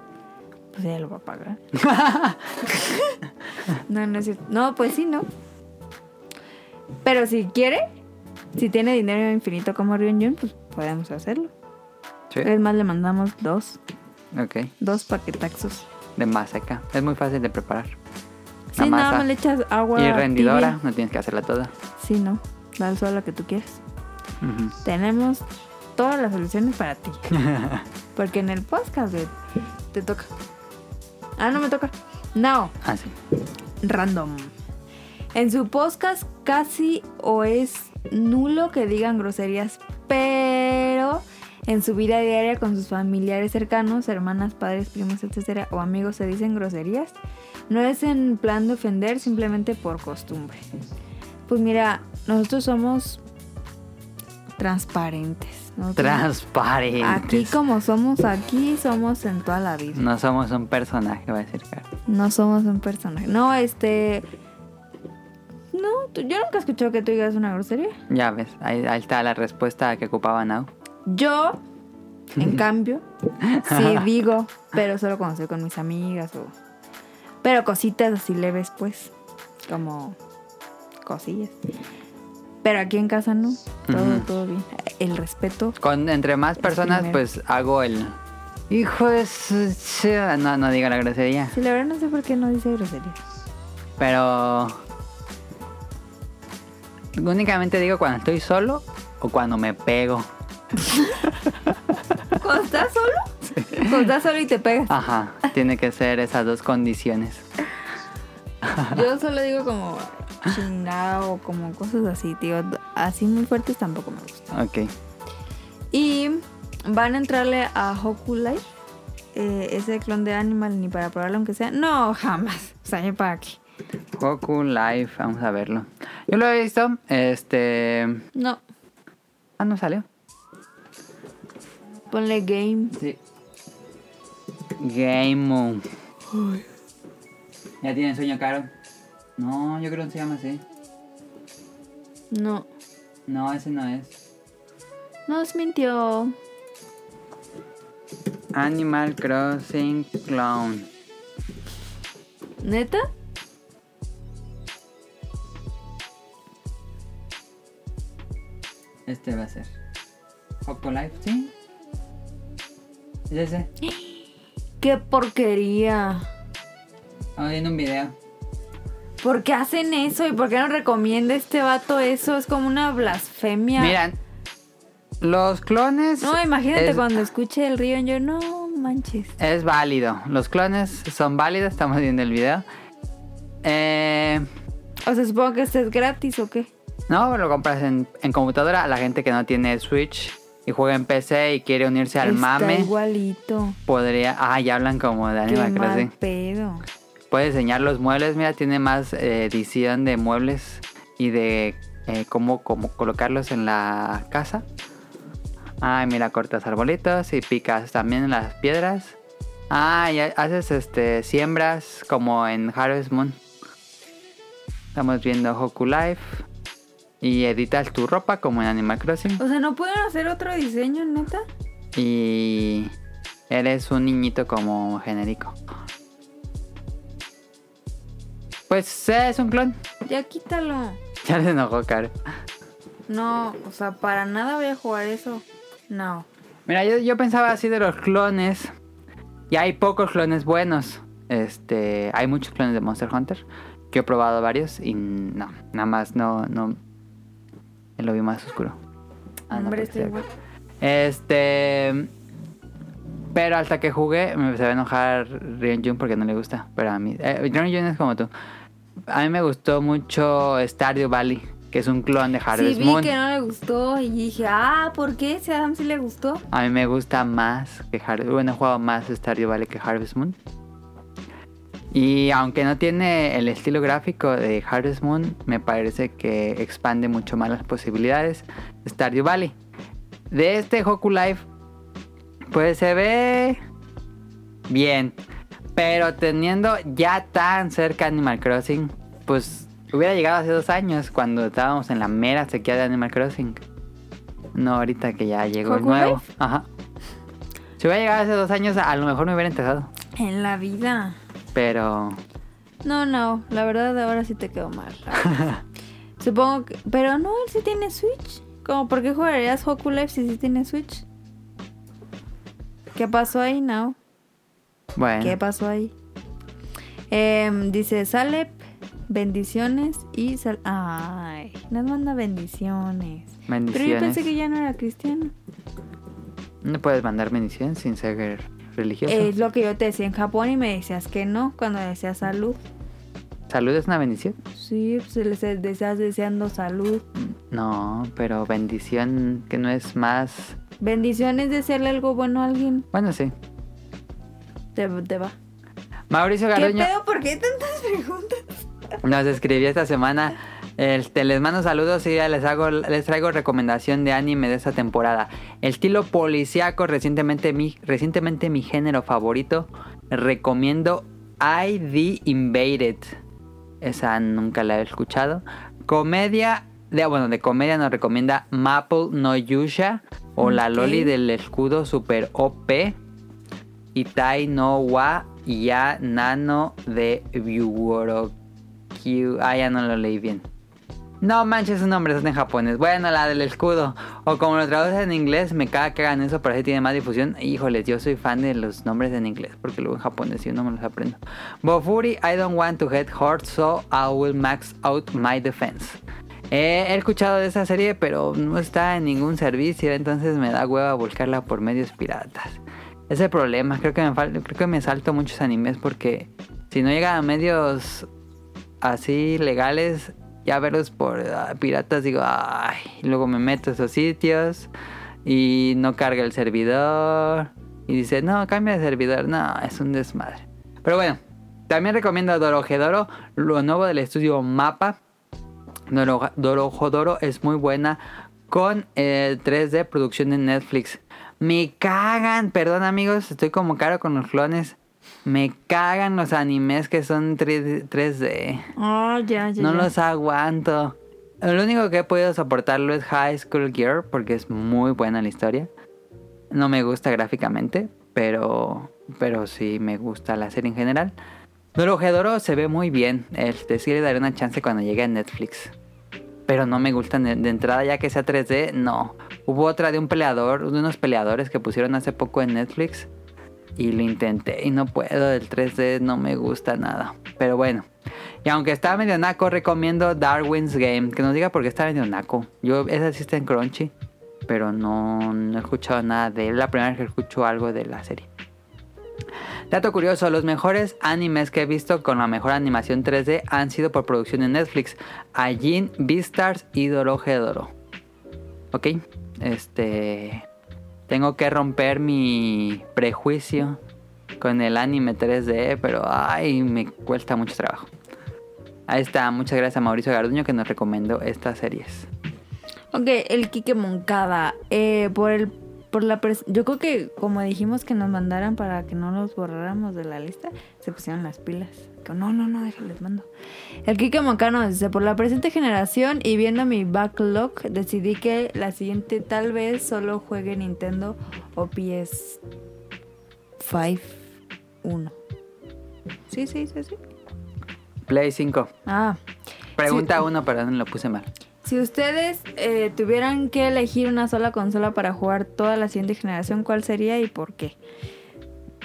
Pues ella lo va a pagar. no, no es cierto. No, pues sí, ¿no? Pero si quiere, si tiene dinero infinito como Jun, pues podemos hacerlo. Sí. Es más, le mandamos dos, Ok. dos paquetaxos. De maseca. Es muy fácil de preparar. Sí, nada más le echas agua. Y rendidora. tibia. No tienes que hacerla toda. Sí, no. Da solo lo que tú quieras. Tenemos todas las soluciones para ti. Porque en el podcast te toca. Ah, no me toca. No, Ah, sí. random. En su podcast casi o es nulo que digan groserías, pero en su vida diaria con sus familiares cercanos, hermanas, padres, primos, etcétera, o amigos se dicen groserías. No es en plan de ofender, simplemente por costumbre. Pues mira, nosotros somos transparentes. Nosotros- Transparentes. Aquí como somos aquí, somos en toda la vida. No somos un personaje, va a decir Carlos. No somos un personaje. No, este... No, yo nunca he escuchado que tú digas una grosería. Ya ves, ahí, ahí está la respuesta que ocupaba Now. Yo, en cambio, sí digo, pero solo cuando estoy con mis amigas o... Pero cositas así leves, pues. Como cosillas. Pero aquí en casa no. Todo, todo bien. El respeto. Con entre más personas, pues hago el. Hijo de su. No, no digo la grosería. Sí, la verdad no sé por qué no dice grosería. Pero. Únicamente digo cuando estoy solo o cuando me pego. ¿Cuando estás solo? Cuando estás solo y te pegas. Ajá, tiene que ser esas dos condiciones. Yo solo digo como chingado o como cosas así, tío. Así muy fuertes tampoco me gusta. Ok. Y van a entrarle a Hoku Live. eh, ese clon de Animal ni para probarlo aunque sea. No, jamás. O sea, ¿yo para qué? Goku Live, vamos a verlo. Yo lo he visto, este... No. Ah, no salió. Ponle game. Sí. Game. ¿Ya tiene sueño, Caro? No, yo creo que se llama así. No. No, ese no es. Nos mintió. Animal Crossing Clown. ¿Neta? Este va a ser. Hoco Life, ¿sí? ¿Es ese? ¡Qué porquería! Estamos viendo un video. ¿Por qué hacen eso? ¿Y por qué no recomienda este vato eso? Es como una blasfemia. Miran, los clones. No, imagínate es, cuando escuche el río, yo no manches. Es válido. Los clones son válidos. Estamos viendo el video. Eh, O sea, supongo que este es gratis o qué. no, lo compras en, en computadora. La gente que no tiene Switch y juega en PC y quiere unirse al Está mame, igualito. podría. Ah, ya hablan como de Qué Animal mal Crossing. pedo. Puedes enseñar los muebles. Mira, tiene más eh, edición de muebles y de eh, cómo, cómo colocarlos en la casa. Ay, mira, cortas arbolitos y picas también las piedras. Ah, y haces este siembras como en Harvest Moon. Estamos viendo Hoku Life. Y editas tu ropa como en Animal Crossing. O sea, ¿no pueden hacer otro diseño, neta? Y eres un niñito como genérico. Pues es un clon. Ya quítalo. Ya les enojó, Caro. No, o sea, para nada voy a jugar eso. No. Mira, yo, yo pensaba así de los clones. Y hay pocos clones buenos. Este, hay muchos clones de Monster Hunter. Que he probado varios y no, nada más no, no. Lo vi más oscuro. Ah, no, Hombre, estoy sí. Este. Pero hasta que jugué me va a enojar Rion Jun porque no le gusta. Pero a mí. Eh, Rion Jun es como tú. A mí me gustó mucho Stardew Valley, que es un clon de Sí, Harvest vi Moon. que no le gustó y dije, ah, ¿por qué? Si a Adam sí le gustó. A mí me gusta más que Harvest Bueno, he jugado más Stardew Valley que Harvest Moon. Y aunque no tiene el estilo gráfico de Harvest Moon, me parece que expande mucho más las posibilidades de Stardew Valley. De este Hoku Life, pues se ve bien. Pero teniendo ya tan cerca Animal Crossing, pues hubiera llegado hace dos años cuando estábamos en la mera sequía de Animal Crossing. No ahorita que ya llegó el ¿Hoku nuevo. Life? Ajá. Si hubiera llegado hace dos años, a lo mejor me hubiera interesado. En la vida. Pero No, no, la verdad ahora sí te quedó mal. Supongo que... Pero no, él sí tiene Switch. ¿Cómo? ¿Por qué jugarías Hoku Life si sí tiene Switch? ¿Qué pasó ahí, no? bueno. ¿Qué pasó ahí? Em, dice Salep, bendiciones y sal... Ay, nos manda bendiciones. Pero yo Bendiciones. pensé que ya no era cristiano. No puedes mandar bendiciones sin ser religioso. Es lo que yo te decía en Japón y me decías que no cuando decías salud. ¿Salud es una bendición? Sí, pues les deseas deseando salud. No, pero bendición que no es más... Bendiciones desearle algo bueno a alguien. Bueno, sí. Te, te va. Mauricio ¿Qué Garoño pedo? ¿Por qué tantas preguntas? nos escribió esta semana. Este, les mando saludos y ya les hago, les traigo recomendación de anime de esta temporada. El estilo policíaco, recientemente mi, recientemente mi género favorito. Recomiendo ID Invaded. Esa nunca la he escuchado. Comedia, de, bueno, de comedia nos recomienda Maple no Yusha o La. Loli del escudo super OP. Itai no wa ya nano de Byuorokyu. Ah, ya no lo leí bien. No manches, su nombre es en japonés. Bueno, la del escudo. O como lo traducen en inglés, me caga que hagan eso, pero así tiene más difusión. Híjoles, yo soy fan de los nombres en inglés, porque luego en japonés yo no me los aprendo. Bofuri, I don't want to get hurt, so I will max out my defense. Eh, he escuchado de esa serie, pero no está en ningún servicio, entonces me da hueva buscarla por medios piratas. Ese es el problema, creo que me creo que me salto muchos animes porque si no llega a medios así legales, ya verlos por ah, piratas digo, ay, luego me meto a esos sitios y no carga el servidor y dice, no, cambia de servidor. No, es un desmadre. Pero bueno, también recomiendo Dorojedoro, lo nuevo del estudio Mapa. Doro- Dorojedoro es muy buena con el 3D producción de Netflix. Me cagan, perdón amigos, estoy como caro con los clones. Me cagan los animes que son 3D. 3D. Oh, ya, ya. No ya. los aguanto. Lo único que he podido soportarlo es High School Gear porque es muy buena la historia. No me gusta gráficamente, pero, pero sí me gusta la serie en general. Dorojedoro se ve muy bien. Este, sí le daré una chance cuando llegue a Netflix. Pero no me gustan de, de entrada ya que sea 3D, no. Hubo otra de un peleador, de unos peleadores que pusieron hace poco en Netflix. Y lo intenté y no puedo, el 3D no me gusta nada. Pero bueno. Y aunque está medio naco, recomiendo Darwin's Game. Que nos diga por qué está medio naco. Yo, esa está en Crunchy. Pero no, no he escuchado nada de él. La primera vez que escucho algo de la serie. Dato curioso, los mejores animes que he visto con la mejor animación 3D han sido por producción de Netflix. Ajin, Beastars y Dorojedoro. Ok, este... Tengo que romper mi prejuicio con el anime 3D, pero ay, me cuesta mucho trabajo. Ahí está, muchas gracias a Mauricio Garduño que nos recomendó estas series. Ok, el Kike Moncada. eh, por el por la pres- yo creo que como dijimos que nos mandaran para que no los borráramos de la lista, se pusieron las pilas. Que no, no, no, déjales mando. El Kike Moncada nos dice, por la presente generación y viendo mi backlog, decidí que la siguiente tal vez solo juegue Nintendo o PS 5 1. Sí, sí, sí, sí. Play 5. Ah, Pregunta Sí. uno, perdón, lo puse mal. Si ustedes eh, tuvieran que elegir una sola consola para jugar toda la siguiente generación, ¿cuál sería y por qué?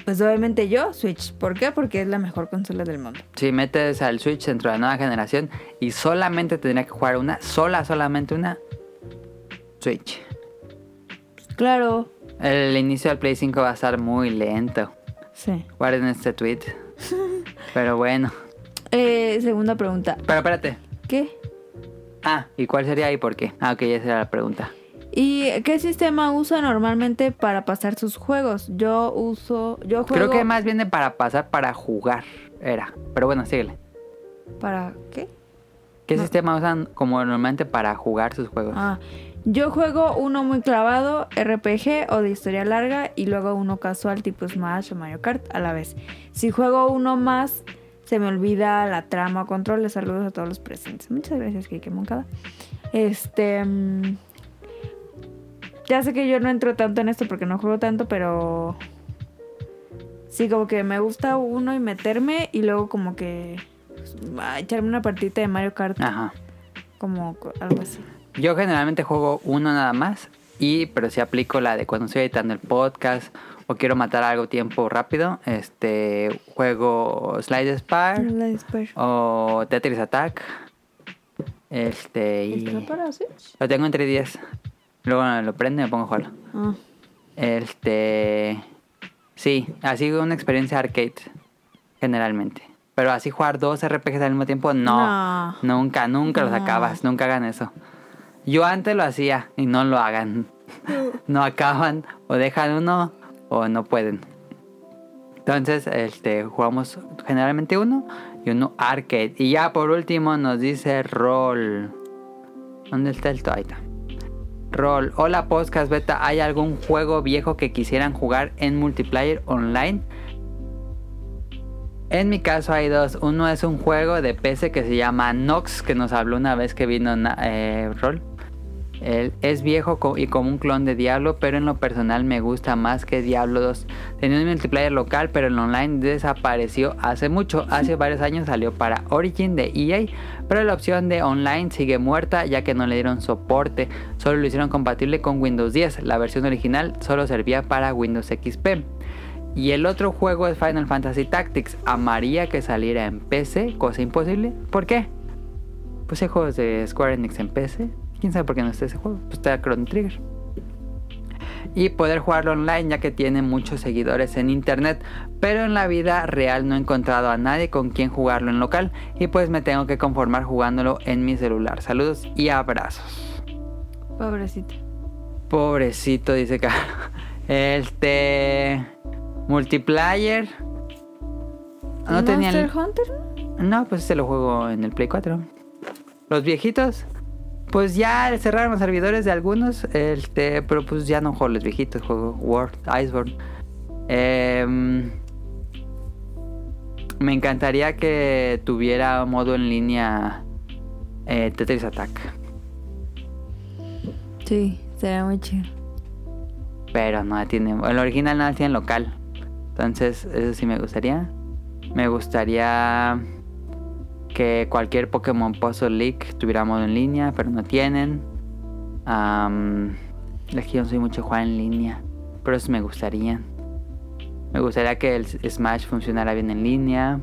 Pues obviamente yo, Switch. ¿Por qué? Porque es la mejor consola del mundo. Si metes al Switch dentro de la nueva generación y solamente tendría que jugar una, sola, solamente una Switch. Claro. El inicio del Play 5 va a estar muy lento. Sí. Guarden este tweet. Pero bueno. Eh, segunda pregunta. Pero espérate. ¿Qué? Ah, ¿y cuál sería y por qué? Ah, ok, esa era la pregunta. ¿Y qué sistema usa normalmente para pasar sus juegos? Yo uso... Yo juego... Creo que más viene para pasar para jugar. Era. Pero bueno, síguele. ¿Para qué? ¿Qué No. sistema usan como normalmente para jugar sus juegos? Ah, yo juego uno muy clavado, RPG o de historia larga, y luego uno casual tipo Smash o Mario Kart a la vez. Si juego uno más, se me olvida la trama o control. Les saludos a todos los presentes. Muchas gracias, Kike Moncada. Este. mm, ya sé que yo no entro tanto en esto porque no juego tanto, pero. Sí, como que me gusta uno y meterme, y luego como que. pues, ah, echarme una partita de Mario Kart, Ajá. como co- algo así. Yo generalmente juego uno nada más. Y, pero si aplico la de cuando estoy editando el podcast o quiero matar algo tiempo rápido, este juego Slide Spire Despair. o Tetris Attack. Este y ¿Está para Switch? lo tengo entre 10. Luego lo prendo y me pongo a jugarlo. Ah. Este sí, así una experiencia arcade generalmente. Pero así jugar dos RPGs al mismo tiempo, no. No. Nunca, nunca los acabas, nunca hagan eso. Yo antes lo hacía y no lo hagan. no acaban o dejan uno o no pueden. Entonces, este, jugamos generalmente uno y uno arcade. Y ya por último nos dice Roll. ¿Dónde está el toita? Roll. Hola podcast beta. ¿Hay algún juego viejo que quisieran jugar en multiplayer online? En mi caso hay dos. Uno es un juego de PC que se llama Nox, que nos habló una vez que vino eh, Roll. Él es viejo y como un clon de Diablo, pero en lo personal me gusta más que Diablo 2. Tenía un multiplayer local, pero el online desapareció hace mucho. Hace varios años salió para Origin de EA, pero la opción de online sigue muerta ya que no le dieron soporte. Solo lo hicieron compatible con Windows 10. La versión original solo servía para Windows XP. Y el otro juego es Final Fantasy Tactics. Amaría que saliera en PC, cosa imposible. ¿Por qué? Pues hay juegos de Square Enix en PC. ¿Quién sabe por qué no está ese juego? Pues está Chrono Trigger. Y poder jugarlo online ya que tiene muchos seguidores en internet. Pero en la vida real no he encontrado a nadie con quien jugarlo en local. Y pues me tengo que conformar jugándolo en mi celular. Saludos y abrazos. Pobrecito. Pobrecito, dice Caro. Este. Multiplayer. No tenía. ¿Monster el- Hunter? No, pues se lo juego en el Play 4. Los viejitos. Pues ya cerraron los servidores de algunos. Este, pero pues ya no juego los viejitos. Juego World, Iceborne. Em, me encantaría que tuviera modo en línea eh, Tetris Attack. Sí, sería muy chido. Pero no tiene. El original nada tiene local. Entonces, eso sí me gustaría. Me gustaría que cualquier Pokémon Puzzle League tuviera modo en línea, pero no tienen. Am, es que yo no soy mucho jugar en línea, pero eso me gustaría. Me gustaría que el Smash funcionara bien en línea.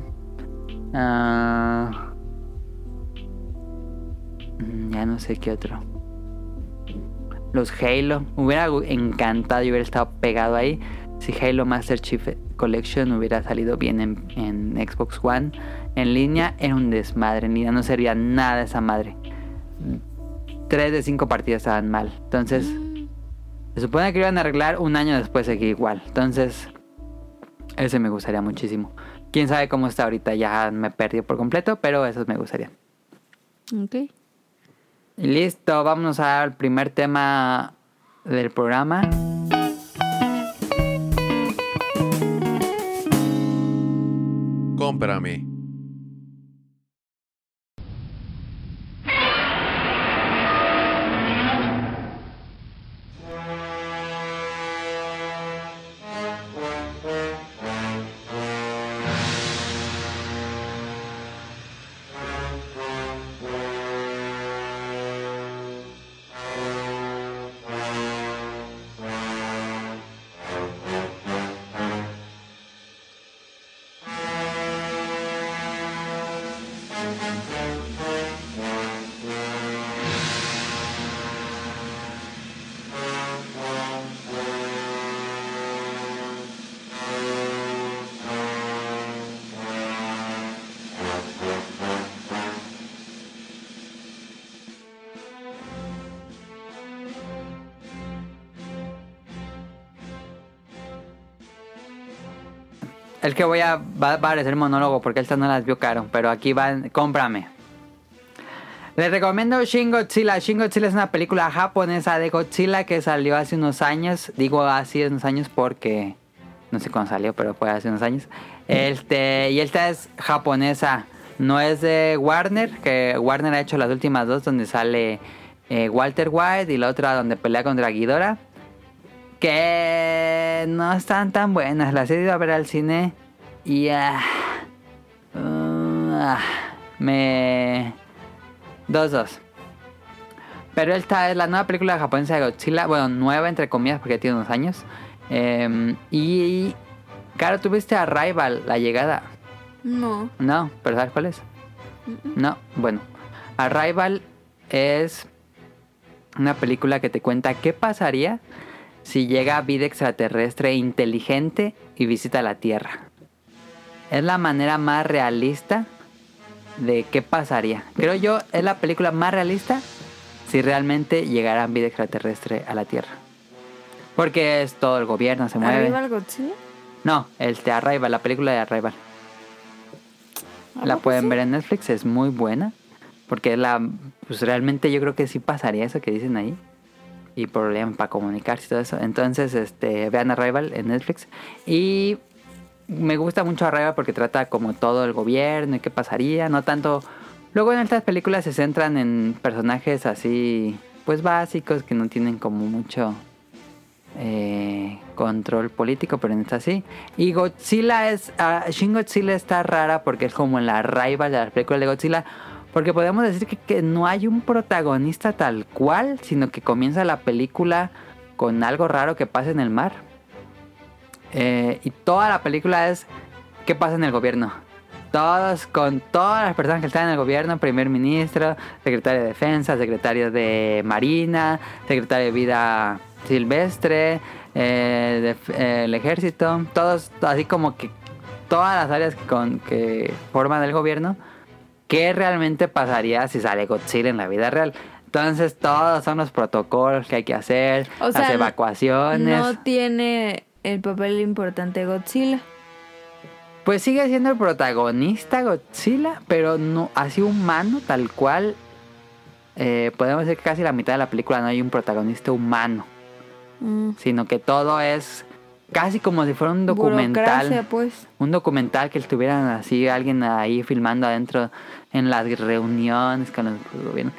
Ah, mm, ya no sé qué otro. Los Halo. Hubiera encantado y hubiera estado pegado ahí. Si Halo Master Chief Collection hubiera salido bien en, en Xbox One. En línea era un desmadre. En línea no sería nada esa madre. Tres de cinco partidas estaban mal. Entonces, se supone que lo iban a arreglar un año después seguía igual. Entonces, ese me gustaría muchísimo. Quién sabe cómo está ahorita. Ya me perdí por completo, pero esos me gustarían. Ok. Y listo, vámonos al primer tema del programa. Cómprame. Que voy a. Va parecer monólogo porque estas no las vio caro. Pero aquí van. Cómprame. Les recomiendo Shin Godzilla. Shin Godzilla es una película japonesa de Godzilla que salió hace unos años. Digo así unos años porque. No sé cuándo salió, pero fue hace unos años. Este. Y esta es japonesa. No es de Warner. Que Warner ha hecho las últimas dos donde sale eh, Walter White y la otra donde pelea contra Ghidorah que no están tan buenas. Las he ido a ver al cine y ah, ah, me... Dos, dos. Pero esta es la nueva película japonesa de Godzilla. Bueno, nueva entre comillas porque tiene unos años. Eh, y... Claro, tuviste a Rival, la llegada. No. No, pero ¿sabes cuál es? No, bueno. Arrival es una película que te cuenta qué pasaría si llega vida extraterrestre inteligente y visita la Tierra. Es la manera más realista de qué pasaría. Creo yo es la película más realista si realmente llegara vida extraterrestre a la Tierra. Porque es todo el gobierno, se mueve. ¿Arriba el Godzilla? No, el de Arrival, la película de Arrival. ¿A La pueden sí? ver en Netflix, es muy buena. Porque la, pues realmente yo creo que sí pasaría eso que dicen ahí. Y problemas para comunicarse y todo eso. Entonces, este, vean Arrival en Netflix. Y me gusta mucho Arrival porque trata como todo el gobierno y qué pasaría. No tanto... Luego en estas películas se centran en personajes así, pues básicos, que no tienen como mucho eh, control político, pero en esta sí. Y Godzilla es. ah, Shin Godzilla está rara porque es como la rival de las películas de Godzilla. Porque podemos decir que no hay un protagonista tal cual, sino que comienza la película con algo raro que pasa en el mar. Eh, y toda la película es qué pasa en el gobierno. Todos, con todas las personas que están en el gobierno, primer ministro, secretario de defensa, secretario de marina, secretario de vida silvestre, eh, de- eh, el ejército, todos, así como que todas las áreas que, con, que forman el gobierno, ¿qué realmente pasaría si sale Godzilla en la vida real? Entonces todos son los protocolos que hay que hacer, O las evacuaciones. No tiene el papel importante Godzilla. Pues sigue siendo el protagonista Godzilla, pero no así humano tal cual. eh, podemos decir que casi la mitad de la película no hay un protagonista humano, Mm. sino que todo es casi como si fuera un documental. pues. Un documental que estuvieran así, alguien ahí filmando adentro en las reuniones con los gobiernos.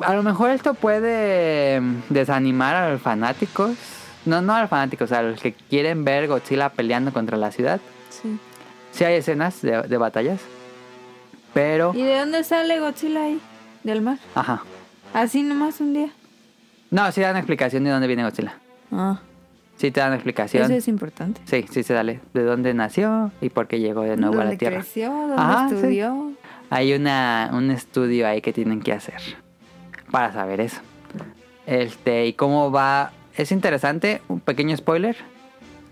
A lo mejor esto puede mm, desanimar a los fanáticos. No, no a los fanáticos, a los que quieren ver Godzilla peleando contra la ciudad. Sí. Sí hay escenas de, de batallas. Pero... ¿Y de dónde sale Godzilla ahí? Del mar. Ajá. Así nomás un día. No, sí dan explicación de dónde viene Godzilla. Ah, Sí te dan explicación. eso es importante. Sí, sí se dale. De dónde nació y por qué llegó de nuevo a la ¿Dónde Tierra. creció? ¿Dónde Ajá, sí. estudió? Hay una, un estudio ahí que tienen que hacer para saber eso. Este, y cómo va. Es interesante, un pequeño spoiler.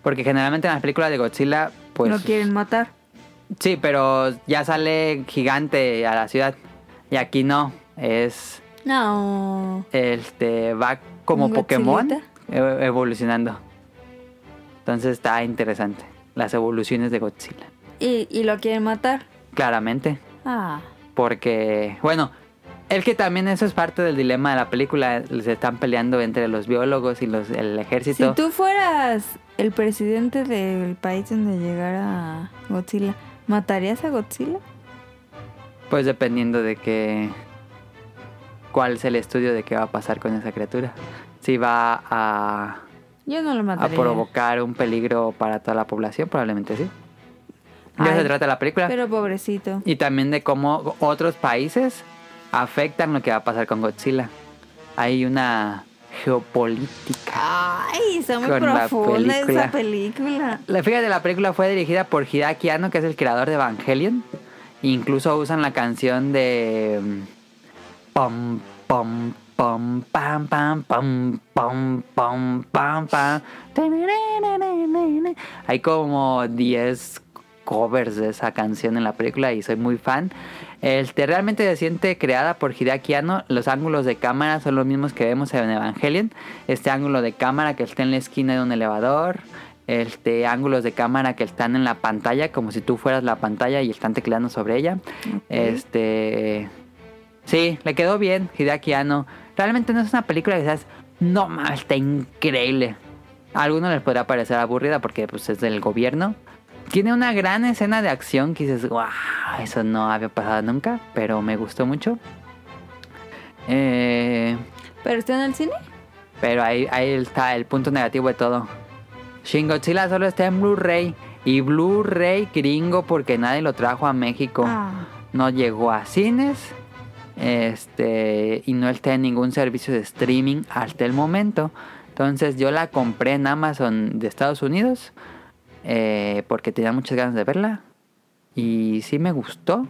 Porque generalmente en las películas de Godzilla, pues. Lo quieren matar. Sí, pero ya sale gigante a la ciudad. Y aquí no. Es. No. Este. Va como ¿Un Pokémon e- evolucionando. Entonces está interesante. Las evoluciones de Godzilla. ¿Y, y lo quieren matar? Claramente. Ah. Porque, bueno, es que también eso es parte del dilema de la película. Se están peleando entre los biólogos y los, el Si ejército. tú fueras el presidente del país donde llegara Godzilla, ¿matarías a Godzilla? Pues dependiendo de qué. cuál es el estudio de qué va a pasar con esa criatura. Si va a, Yo no lo a mataría. provocar un peligro para toda la población, probablemente sí. De eso se trata la película. Pero pobrecito. Y también de cómo otros países afectan lo que va a pasar con Godzilla. Hay una geopolítica. Ay, está muy profunda película. esa película. La fíjate, la película fue dirigida por Hideaki Anno, que es el creador de Evangelion. Incluso usan la canción de mm, pom pom pom pam pam pam pom pom pam pam. Hay como 10 covers de esa canción en la película y soy muy fan. Este, realmente se siente creada por Hideaki Anno. Los ángulos de cámara son los mismos que vemos en Evangelion. Este ángulo de cámara que está en la esquina de un elevador. Este, ángulos de cámara que están en la pantalla, como si tú fueras la pantalla y están tecleando sobre ella. Este. Sí, le quedó bien, Hideaki Anno. Realmente no es una película que seas, no mames, está increíble. A algunos les podrá parecer aburrida porque pues, es del gobierno. Tiene una gran escena de acción que dices, wow, eso no había pasado nunca, pero me gustó mucho. Eh, ¿Pero está en el cine? pero ahí, ahí está el punto negativo de todo. Shin Godzilla solo está en Blu-ray. Y Blu-ray gringo porque nadie lo trajo a México. Ah. No llegó a cines. Este. Y no está en ningún servicio de streaming hasta el momento. Entonces yo la compré en Amazon de Estados Unidos. Eh, porque tenía muchas ganas de verla. Y sí me gustó.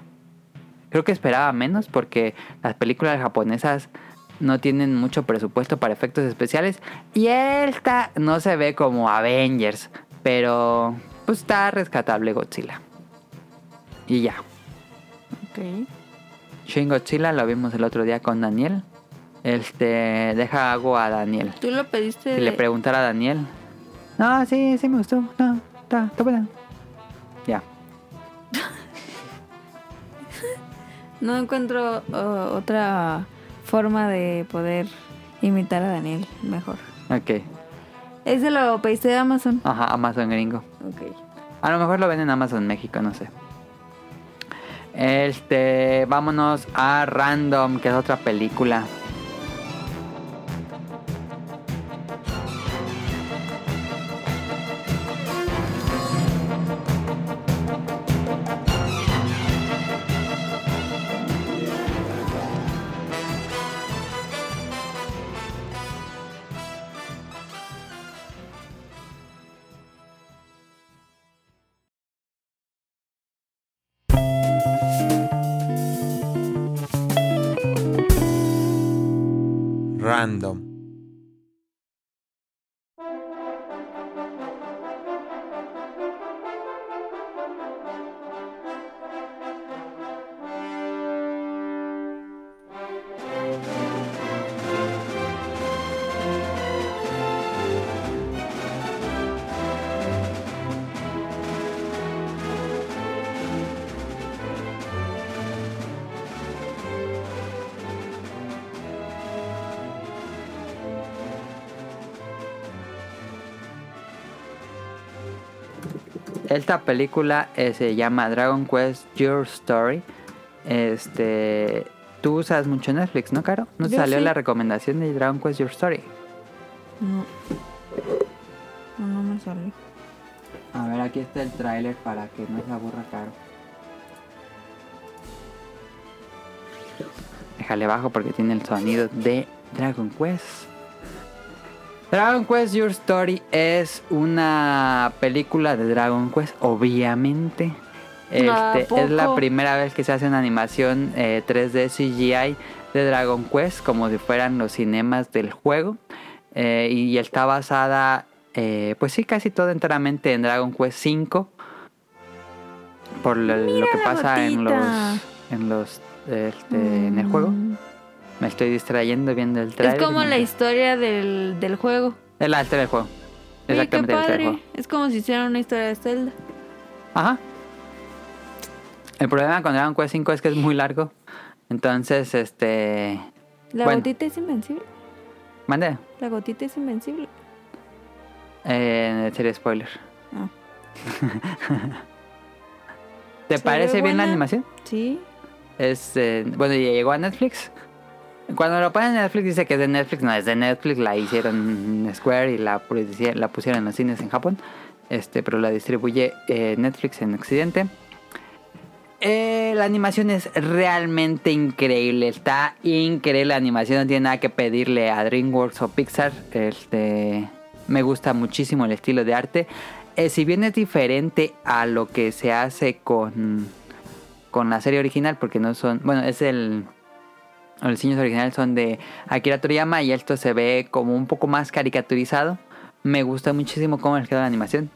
Creo que esperaba menos porque las películas japonesas no tienen mucho presupuesto para efectos especiales. Y esta no se ve como Avengers. Pero pues está rescatable Godzilla. Y ya. Ok. Shin Godzilla lo vimos el otro día con Daniel. Este, deja agua a Daniel. ¿Tú lo pediste? Si le de- preguntara a Daniel. No, sí, sí me gustó. No, está, está buena. Ya. No encuentro otra forma de poder imitar a Daniel mejor. Ok. ¿Ese lo pediste de Amazon? Ajá, Amazon gringo. Ok. A lo mejor lo ven en Amazon México, no sé. Este, vámonos a Random, que es otra película. Esta película eh, se llama Dragon Quest Your Story. Este, tú usas mucho Netflix, ¿no, Caro? ¿No te salió sí. la recomendación de Dragon Quest Your Story? No. No, no me salió. A ver, aquí está el tráiler para que no se aburra Caro. Déjale bajo porque tiene el sonido de Dragon Quest. Dragon Quest Your Story es una película de Dragon Quest, ¿A obviamente. Este, es la primera vez que se hace una animación eh, 3D CGI de Dragon Quest, como si fueran los cinemas del juego. Eh, y está basada, eh, pues sí, casi todo enteramente en Dragon Quest V. Por lo, lo que pasa en los, en los, este, en el juego. Me estoy distrayendo viendo el Es trailer. como la historia del, del juego. Es la historia del juego. Oye, qué Exactamente la historia del padre. juego. Es como si hicieran una historia de Zelda. Ajá. El problema con Dragon Quest 5 es que es muy largo. Entonces, este. La Bueno. gotita es invencible. Mande. La gotita es invencible. Eh, sería spoiler. Ah. ¿Te Se parece bien la buena. animación? Sí. Es, eh, bueno, ya llegó a Netflix. Cuando lo ponen en Netflix dice que es de Netflix, no es de Netflix, la hicieron en Square y la, pusi- la pusieron en los cines en Japón. Este, pero la distribuye eh, Netflix en Occidente. Eh, la animación es realmente increíble, está increíble la animación, no tiene nada que pedirle a DreamWorks o Pixar. Este, me gusta muchísimo el estilo de arte. Eh, si bien es diferente a lo que se hace con, con la serie original, porque no son, bueno, es el, los diseños originales son de Akira Toriyama y esto se ve como un poco más caricaturizado. Me gusta muchísimo cómo les queda la animación.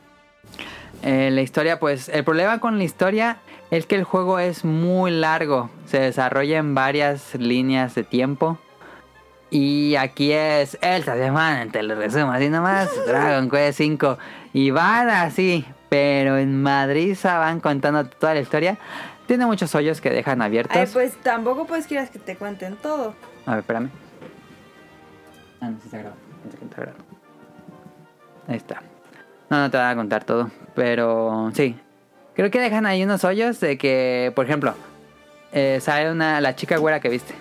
Eh, la historia, pues, el problema con la historia es que el juego es muy largo. Se desarrolla en varias líneas de tiempo. Y aquí es esta semana, te lo resumo así nomás, Dragon Quest 5. Y van así, pero en Madrid se van contando toda la historia. Tiene muchos hoyos que dejan abiertos. Ay, pues tampoco pues quieras que te cuenten todo. A ver, espérame. Ah, no, sí está grabando. Ahí está. No, no te van a contar todo. Pero sí. Creo que dejan ahí unos hoyos de que, por ejemplo, eh, sale una, la chica güera que viste.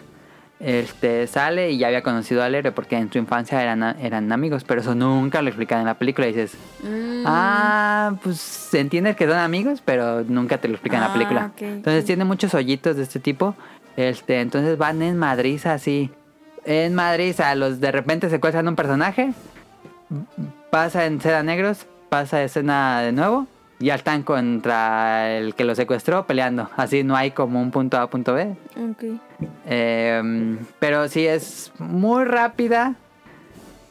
Este sale y ya había conocido al héroe porque en su infancia eran, eran amigos, pero eso nunca lo explican en la película. Y dices, Mm. ah, pues entiendes que son amigos, pero nunca te lo explican en la Ah, película. ok, Entonces tiene muchos hoyitos de este tipo. Este, entonces van en Madrid así. En Madrid a los de repente secuestran un personaje. Pasa en seda negros. Pasa escena de nuevo. Y ya están contra el que lo secuestró peleando. Así no hay como un punto A, punto B. Ok. Eh, pero sí es muy rápida.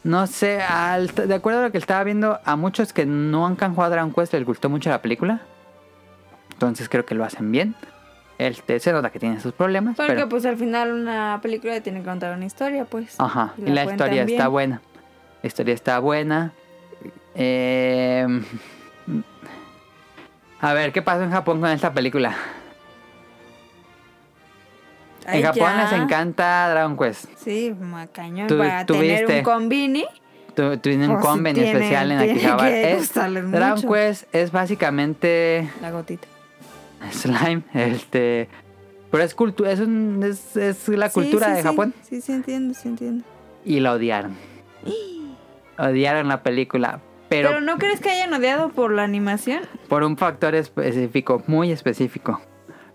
No sé, al- de acuerdo a lo que estaba viendo, a muchos que no han jugado a Dragon Quest les gustó mucho la película. Entonces creo que lo hacen bien. Este, se nota que tiene sus problemas. Porque pero, pues al final una película tiene que contar una historia, pues. ajá, y y la historia bien. está buena. La historia está buena. Eh, a ver, ¿qué pasó en Japón con esta película? Ay, en Japón ya. les encanta Dragon Quest. Sí, cañón. Tú- para tú tener viste. un combini. Tu- Tiene un Pues, convenio tiene- especial en Akihabara. Es- Dragon mucho. Quest es básicamente La gotita. slime, este, pero es cultura, es, un- es, es la Sí, cultura sí, de sí. Japón Sí, sí, entiendo, sí entiendo. y la odiaron. Odiaron la película, pero, Pero, no crees que hayan odiado por la animación? por un factor específico, muy específico.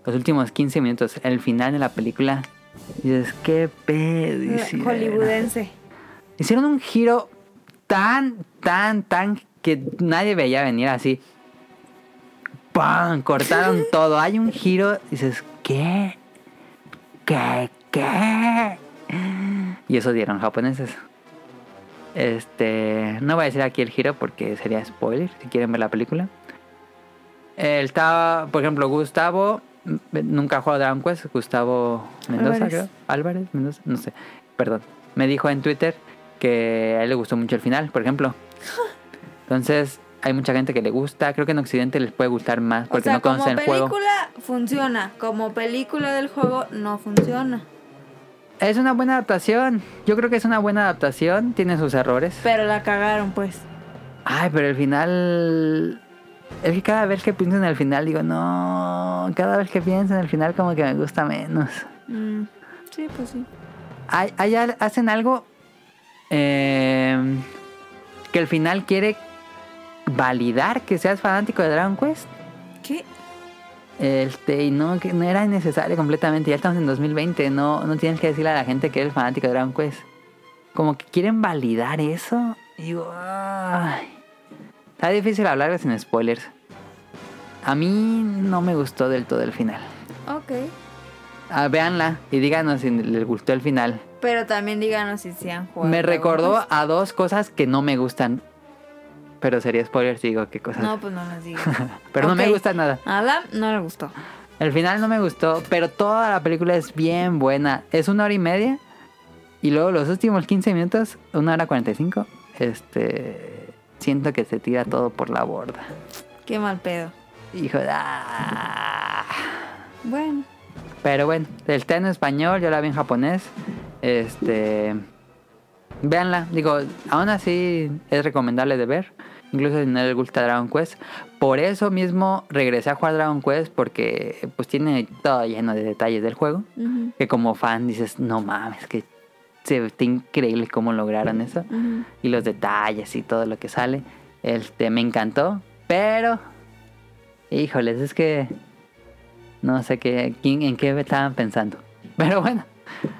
Los últimos 15 minutos, el final de la película, dices, qué pedo. La- hicieron?". Hollywoodense. Hicieron un giro tan, tan, tan que nadie veía venir así. ¡Pam! Cortaron todo. Hay un giro. Dices, ¿qué? ¿Qué? ¿Qué? Y eso dieron japoneses. Este. No voy a decir aquí el giro porque sería spoiler si quieren ver la película. Él estaba, por ejemplo, Gustavo. Nunca ha jugado Dragon Quest. Gustavo Mendoza, Álvarez. creo. Álvarez, Mendoza, no sé. Perdón. Me dijo en Twitter que a él le gustó mucho el final, por ejemplo. Entonces, hay mucha gente que le gusta. Creo que en Occidente les puede gustar más O porque sea, no conocen como el juego. película funciona. Como película del juego no funciona. Es una buena adaptación. Yo creo que es una buena adaptación. Tiene sus errores. Pero la cagaron, pues. Ay, pero el final. Es que cada vez que pienso en el final digo, no, cada vez que pienso en el final como que me gusta menos. Mm, sí, pues sí. Hay, hay al- hacen algo eh, que el final quiere validar que seas fanático de Dragon Quest. Este, y no, que no era necesario completamente. Ya estamos en 2020, no, no tienes que decirle a la gente que eres fanático de Dragon Quest. Como que quieren validar eso. Y digo, ay. Está difícil hablar sin spoilers. A mí no me gustó del todo el final. Ok. Ah, véanla y díganos si les gustó el final. Pero también díganos si se han jugado. Me recordó a dos cosas que no me gustan. Pero sería spoiler si digo qué cosas. No, pues no las digas. pero no me gusta nada. A Alan no le gustó. El final no me gustó, pero toda la película es bien buena. Es una hora y media. Y luego los últimos 15 minutos, una hora 45, este. Siento que se tira todo por la borda. Qué mal pedo. Hijo de. ah. Bueno. Pero bueno, está en español, yo la vi en japonés. Este. Véanla, digo, aún así es recomendable de ver. Incluso si no les gusta Dragon Quest. Por eso mismo regresé a jugar Dragon Quest porque pues tiene todo lleno de detalles del juego. Que como fan dices, no mames, que se está increíble cómo lograron eso. Y los detalles y todo lo que sale. Este, me encantó. Pero, híjoles, es que no sé qué, quién, en qué estaban pensando. Pero bueno,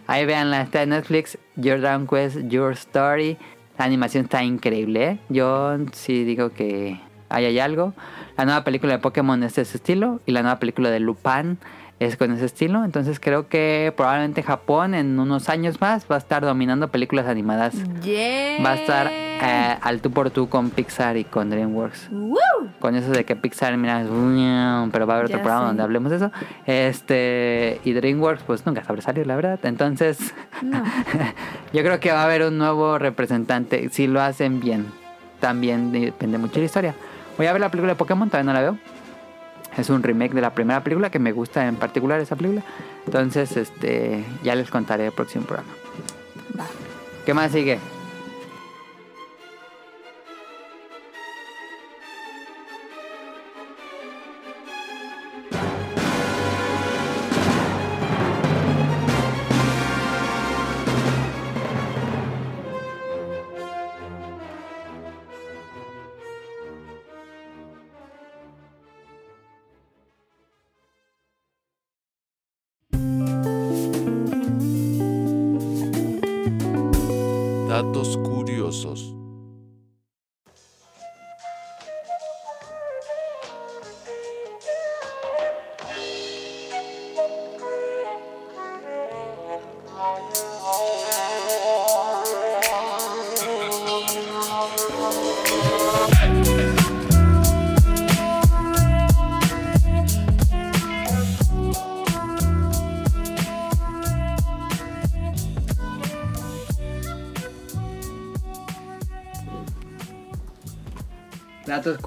ahí veanla, está en Netflix, Your Dragon Quest, Your Story. La animación está increíble, ¿eh? Yo sí digo que ahí hay algo. La nueva película de Pokémon es de ese estilo y la nueva película de Lupin es con ese estilo. Entonces creo que probablemente Japón en unos años más va a estar dominando películas animadas. Yeah. Va a estar eh, al tú por tú con Pixar y con DreamWorks. ¡Woo! Con eso de que Pixar, mira, es pero va a haber otro programa donde hablemos de eso. Este, y DreamWorks, pues nunca sobresalió, la verdad. Entonces, No. yo creo que va a haber un nuevo representante si lo hacen bien. También depende mucho de la historia. Voy a ver la película de Pokémon, todavía no la veo. Es un remake de la primera película que me gusta en particular esa película. Entonces, este, ya les contaré el próximo programa. Va. ¿Qué más sigue?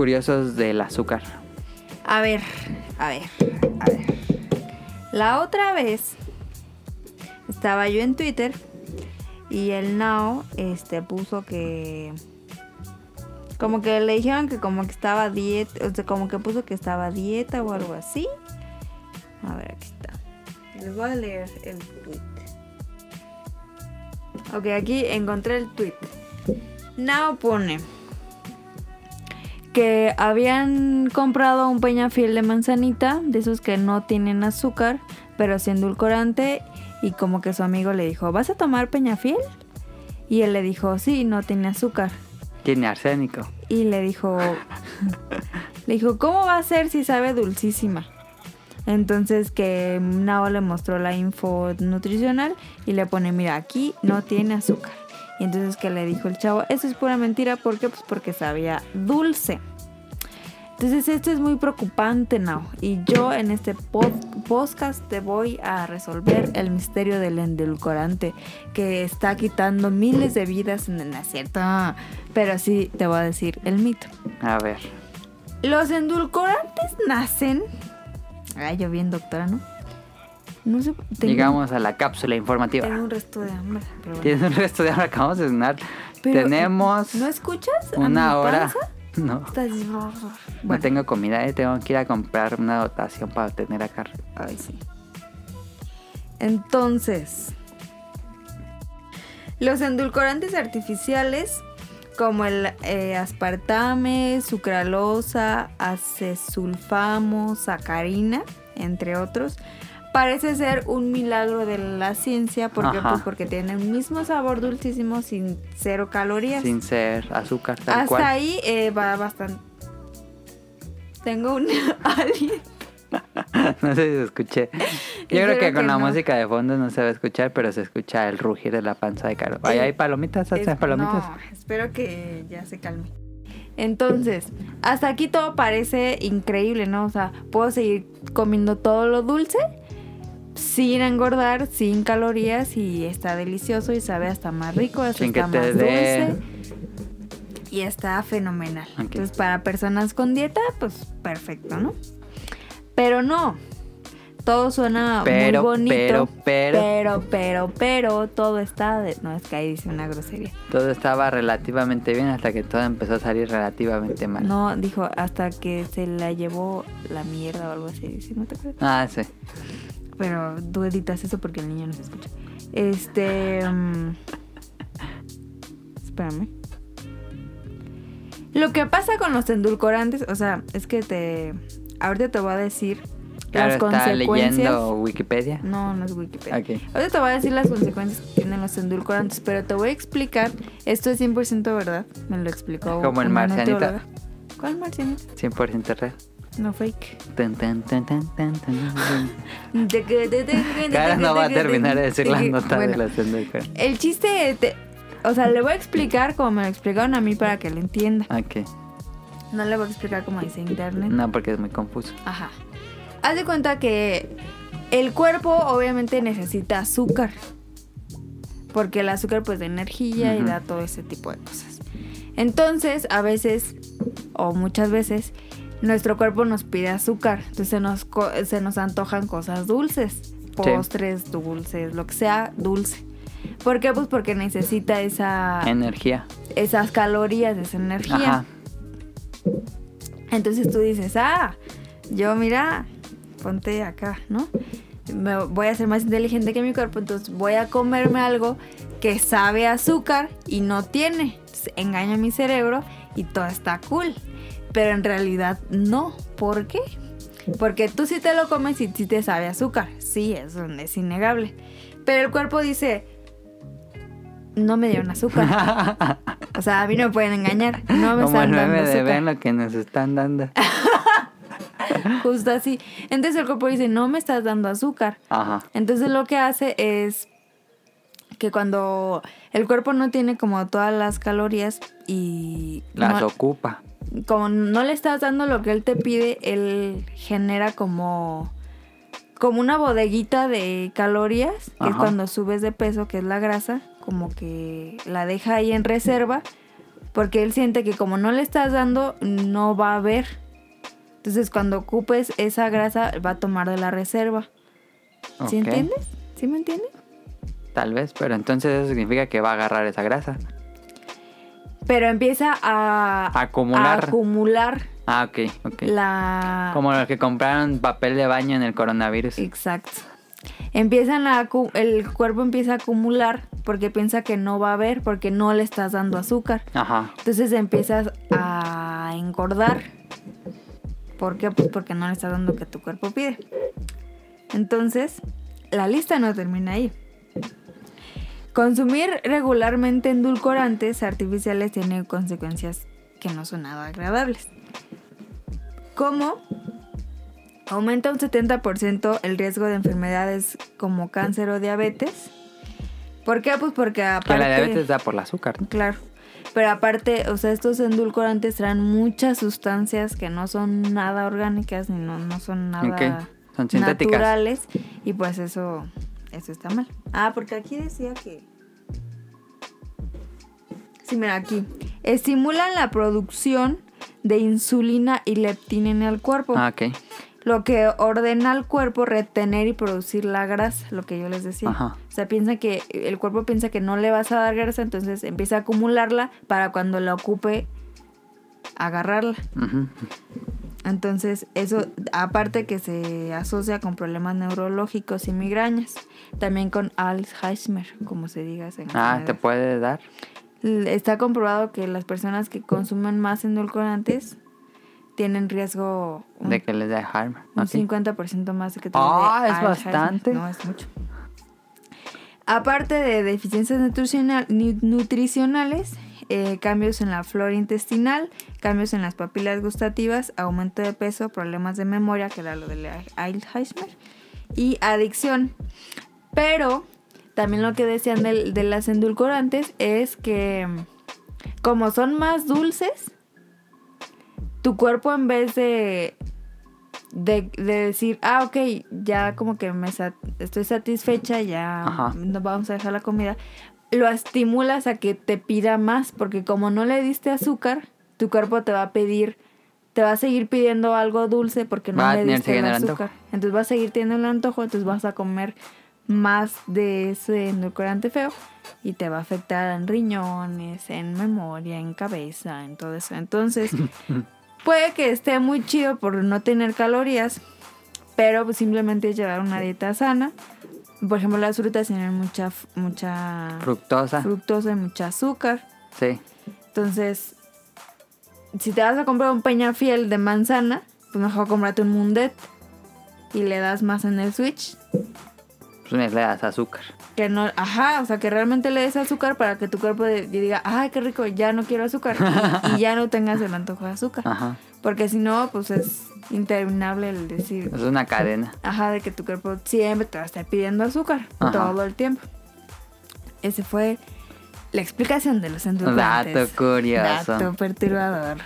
Curiosos del azúcar. A ver, a ver, a ver. La otra vez estaba yo en Twitter y el Now este puso que como que le dijeron que como que estaba dieta, o sea, como que puso que estaba dieta o algo así. A ver, aquí está. Les voy a leer el tweet. Ok, aquí encontré el tweet. Now pone que habían comprado un peñafiel de manzanita, de esos que no tienen azúcar, pero sí endulcorante, y como que su amigo le dijo, ¿vas a tomar peñafiel? Y él le dijo, sí, no tiene azúcar. Tiene arsénico. Y le dijo, le dijo, ¿cómo va a ser si sabe dulcísima? Entonces que Nao le mostró la info nutricional y le pone, mira, aquí no tiene azúcar. Y entonces que le dijo el chavo, eso es pura mentira, ¿por qué? Pues porque sabía dulce. Entonces esto es muy preocupante, Nao. Y yo en este pod- podcast te voy a resolver el misterio del endulcorante que está quitando miles de vidas. No no es cierto, pero sí te voy a decir el mito. A ver. Los endulcorantes nacen. Ay, yo bien doctora, ¿no? No sé. tengo- Llegamos a la cápsula informativa. Tengo un resto de hambre. pero bueno. Tienes un resto de ahora acabamos de cenar. Pero, Tenemos ¿No escuchas? a una mi hora. panza? No. Estás... No tengo comida, eh, tengo que ir a comprar una dotación para tener acá. Ay, sí. Entonces, los endulcorantes artificiales como el eh, aspartame, sucralosa, acesulfamo, sacarina, entre otros, parece ser un milagro de la ciencia porque Ajá. pues porque tienen el mismo sabor dulcísimo sin cero calorías. Sin ser azúcar, tal Hasta cual. ahí eh, va bastante. Tengo un alien. no sé si se escuché. Yo creo que con la música de fondo no se va a escuchar, pero se escucha el rugir de la panza de Caro. Ahí Eh, hay palomitas, Es- ¿hacen palomitas? No, espero que ya se calme. Entonces, hasta aquí todo parece increíble, ¿no? O sea, puedo seguir comiendo todo lo dulce sin engordar, sin calorías y está delicioso y sabe hasta más rico, hasta te más dulce y está fenomenal. Entonces, para personas con dieta, pues perfecto, ¿no? Pero no. Todo suena Pero, muy bonito. pero, pero. pero, pero, pero, todo está de... No, es que ahí dice una grosería. Todo estaba relativamente bien hasta que todo empezó a salir relativamente mal. No, dijo, hasta que se la llevó la mierda o algo así. dice, ¿No te acuerdas? Ah, sí. Pero tú editas eso porque el niño no se escucha. Este... mm, espérame. Lo que pasa con los endulcorantes, o sea, es que te... Ahorita te voy a decir Claro, las consecuencias... leyendo Wikipedia. No, no es Wikipedia. Ok. Ahorita te voy a decir las consecuencias que tienen los endulcorantes, pero te voy a explicar. Esto es 100% verdad. Me lo explicó. Como el marcianito. ¿Cuál marcianito? 100% real. No fake. Cara no va a terminar de decir las notas de la. El chiste, te- o sea, le voy a explicar como me lo explicaron a mí para que lo entienda. Ok. No le voy a explicar como dice internet. No, porque es muy confuso. Ajá. Haz de cuenta que el cuerpo obviamente necesita azúcar. Porque el azúcar pues da energía y da todo ese tipo de cosas. Entonces, a veces, o muchas veces, nuestro cuerpo nos pide azúcar. Entonces se nos, se nos antojan cosas dulces. Postres, dulces, lo que sea dulce. ¿Por qué? Pues porque necesita esa, Energía. esas calorías, esa energía. Ajá. Entonces tú dices, ah, yo mira, ponte acá, ¿no? Me voy a ser más inteligente que mi cuerpo, entonces voy a comerme algo que sabe a azúcar y no tiene. Entonces, engaño a mi cerebro y todo está cool. Pero en realidad no. ¿Por qué? Porque tú sí te lo comes y sí te sabe azúcar. Sí, eso es innegable. Pero el cuerpo dice, no me dieron azúcar. O sea, a mí no me pueden engañar. No me Como están dando de azúcar. ven lo que nos están dando. Justo así. Entonces el cuerpo dice, no me estás dando azúcar. Ajá. Entonces lo que hace es que cuando el cuerpo no tiene como todas las calorías y Las no- ocupa. Como no le estás dando lo que él te pide, él genera como como una bodeguita de calorías, que es cuando subes de peso, que es la grasa, como que la deja ahí en reserva, porque él siente que como no le estás dando, no va a haber. Entonces cuando ocupes esa grasa, va a tomar de la reserva. ¿Sí entiendes? ¿Sí me entiendes? Tal vez, pero entonces eso significa que va a agarrar esa grasa. Pero empieza a, Acumular. a acumular Ah, ok, ok. la... Como los que compraron papel de baño en el coronavirus. Exacto. Empiezan a el cuerpo empieza a acumular porque piensa que no va a haber porque no le estás dando azúcar. Ajá. Entonces empiezas a engordar. ¿Por qué? Pues porque no le estás dando lo que tu cuerpo pide. Entonces, la lista no termina ahí. Consumir regularmente endulcorantes artificiales tiene consecuencias que no son nada agradables. Como aumenta un 70% el riesgo de enfermedades como cáncer o diabetes. ¿Por qué? Pues porque aparte... Que la diabetes da por el azúcar, ¿no? Claro. Pero aparte, o sea, estos endulcorantes traen muchas sustancias que no son nada orgánicas ni no, no son nada Ok, son sintéticas. naturales. Y pues eso, eso está mal. Ah, porque aquí decía que. Sí, mira, aquí. Estimulan la producción de insulina y leptina en el cuerpo. Ah, ok. Lo que ordena al cuerpo retener y producir la grasa, lo que yo les decía. Ajá. O sea, piensa que el cuerpo piensa que no le vas a dar grasa, entonces empieza a acumularla para cuando la ocupe agarrarla. Ujú. Entonces, eso, aparte que se asocia con problemas neurológicos y migrañas, también con Alzheimer, como se diga Ah, te puede dar. Está comprobado que las personas que consumen más endulcorantes tienen riesgo un, De que les dé Alzheimer. un Ok. 50% más de que te Ah, es Alzheimer. bastante. No, es mucho. Aparte de deficiencias nutricional- nu- nutricionales, eh, cambios en la flora intestinal, cambios en las papilas gustativas, aumento de peso, problemas de memoria, que era lo del Alzheimer, y adicción. Pero también lo que decían del- de, las endulcorantes es que como son más dulces, tu cuerpo en vez de, de, de decir, ah, ok, ya como que me sat- estoy satisfecha, ya no vamos a dejar la comida, lo estimulas a que te pida más, porque como no le diste azúcar, tu cuerpo te va a pedir, te va a seguir pidiendo algo dulce porque no Va le diste el azúcar. Entonces vas a seguir teniendo el antojo, entonces vas a comer más de ese endulcorante feo y te va a afectar en riñones, en memoria, en cabeza, en todo eso. Entonces, puede que esté muy chido por no tener calorías, pero simplemente es llevar una dieta sana. Por ejemplo, las frutas tienen mucha mucha Fructosa. fructosa y mucha azúcar. Sí. Entonces, si te vas a comprar un peñafiel de manzana, pues mejor cómprate un mundet y le das más en el switch. Pues le das azúcar. Que no, ajá, o sea, que realmente le des azúcar para que tu cuerpo diga, ay, qué rico, ya no quiero azúcar. y, y ya no tengas el antojo de azúcar. Ajá. Porque si no, pues es interminable el decir, Es una cadena. ajá, de que tu cuerpo siempre te va a estar pidiendo azúcar Ajá. todo el tiempo. Ese fue la explicación de los endulcorantes. Dato curioso. Dato perturbador.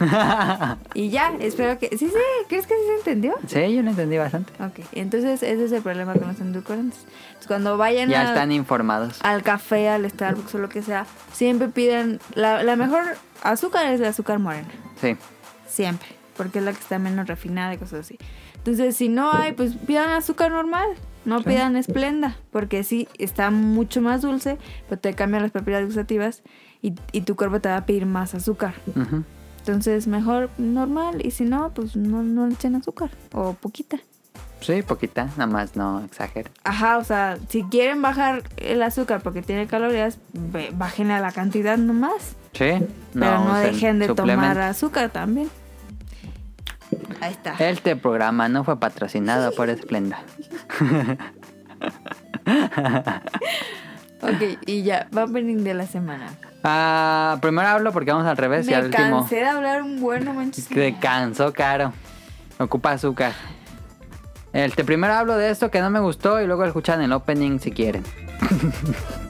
y ya, espero que... Sí, sí, ¿crees que sí se entendió? Sí, yo lo entendí bastante. Ok, entonces ese es el problema con los endulcorantes. Entonces, cuando vayan Ya a- están informados. al café, al Starbucks o lo que sea, siempre piden... La, la mejor azúcar es la azúcar morena. Sí. Siempre. Porque es la que está menos refinada y cosas así. Entonces, si no hay, pues pidan azúcar normal. No pidan esplenda. Porque sí, está mucho más dulce, pero te cambian las papilas gustativas y, y tu cuerpo te va a pedir más azúcar. Entonces, mejor normal. Y si no, pues no, no le echen azúcar. O poquita. Sí, poquita. Nada más no exagero. Ajá, o sea, si quieren bajar el azúcar porque tiene calorías, bajen a la cantidad nomás. Sí. Pero no, dejen de tomar azúcar también. Ahí está. Este programa no fue patrocinado por Esplenda. Ok, y ya, va opening de la semana. Ah, primero hablo porque vamos al revés y al Me último. cansé de hablar un bueno, manches. Te cansó caro. Ocupa azúcar. Este, primero hablo de esto que no me gustó y luego escuchan el opening si quieren.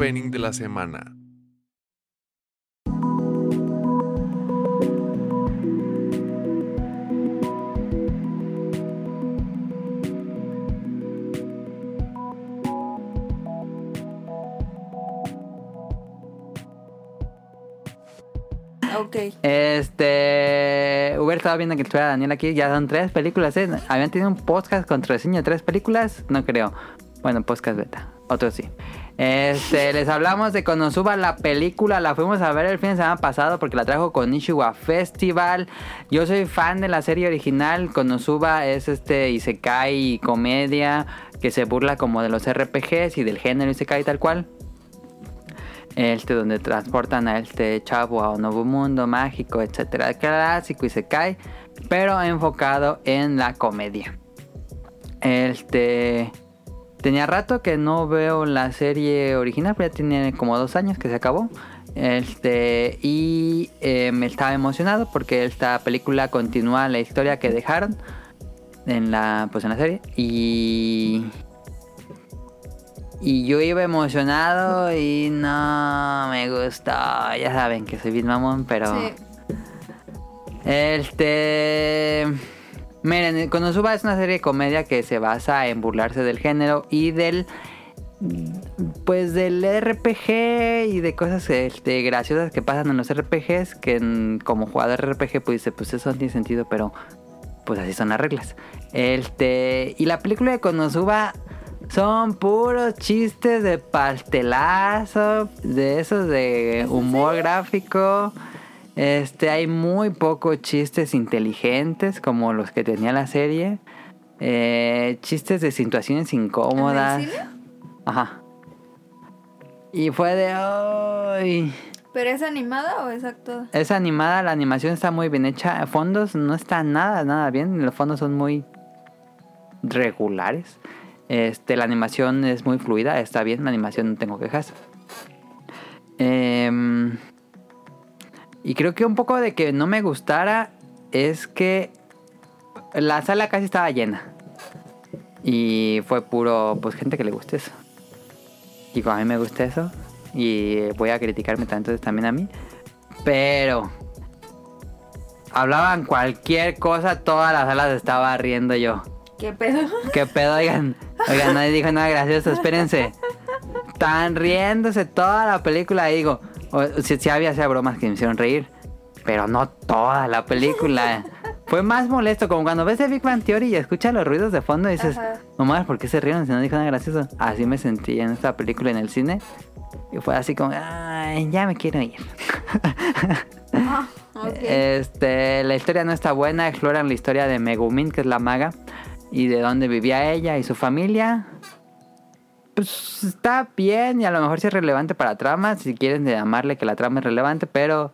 Opening de la semana. Ok. Este. Hubiera estado viendo que estuviera Daniel aquí. Ya son tres películas, ¿eh? Habían tenido un podcast con reseña de tres películas. No creo. Bueno, podcast beta. Otro sí. Este, les hablamos de Konosuba, la película. La fuimos a ver el fin de semana pasado porque la trajo con Ishiwa Festival. Yo soy fan de la serie original. Konosuba es este Isekai comedia que se burla como de los RPGs y del género Isekai tal cual este donde transportan a este chavo a un nuevo mundo mágico, etcétera, clásico y se cae, pero enfocado en la comedia. Este tenía rato que no veo la serie original, pero ya tiene como dos años que se acabó. Este y eh, me estaba emocionado porque esta película continúa la historia que dejaron en la pues en la serie y y yo iba emocionado y no me gustó. Ya saben que soy bien mamón, pero. Sí. Este. Miren, Konosuba es una serie de comedia que se basa en burlarse del género y del pues del RPG y de cosas este, graciosas que pasan en los RPGs, que en- como jugador RPG pues dice, pues eso no tiene sentido, pero pues así son las reglas. Este, y la película de Konosuba son puros chistes de pastelazo, de esos de humor gráfico. Este, hay muy pocos chistes inteligentes como los que tenía la serie. Eh, chistes de situaciones incómodas. Ajá. Y fue de hoy. ¿Pero es animada o es actuada? Es animada, la animación está muy bien hecha. Fondos no está nada, nada bien. Los fondos son muy regulares. Este, la animación es muy fluida, está bien, la animación no tengo quejas. Em, y creo que un poco de que no me gustara es que la sala casi estaba llena. Y fue puro, pues gente que le guste eso. Y como a mí me gusta eso, y voy a criticarme entonces también a mí. Pero hablaban cualquier cosa, toda la sala se estaba riendo yo. ¿Qué pedo? ¿Qué pedo? Oigan, oigan, nadie dijo nada gracioso, espérense. Están riéndose toda la película y digo, o- había hacía bromas que me hicieron reír, pero no toda la película. Fue más molesto, como cuando ves The Big Bang Theory y escuchas los ruidos de fondo y dices, Ajá. mamá, ¿por qué se rieron si no dijo nada gracioso? Así me sentí en esta película en el cine. Y fue así como, ay, ya me quiero ir. Ah, ok. Este, la historia no está buena, exploran la historia de Megumin, que es la maga, y de dónde vivía ella y su familia. Pues está bien y a lo mejor sí es relevante para trama, si quieren llamarle que la trama es relevante, pero...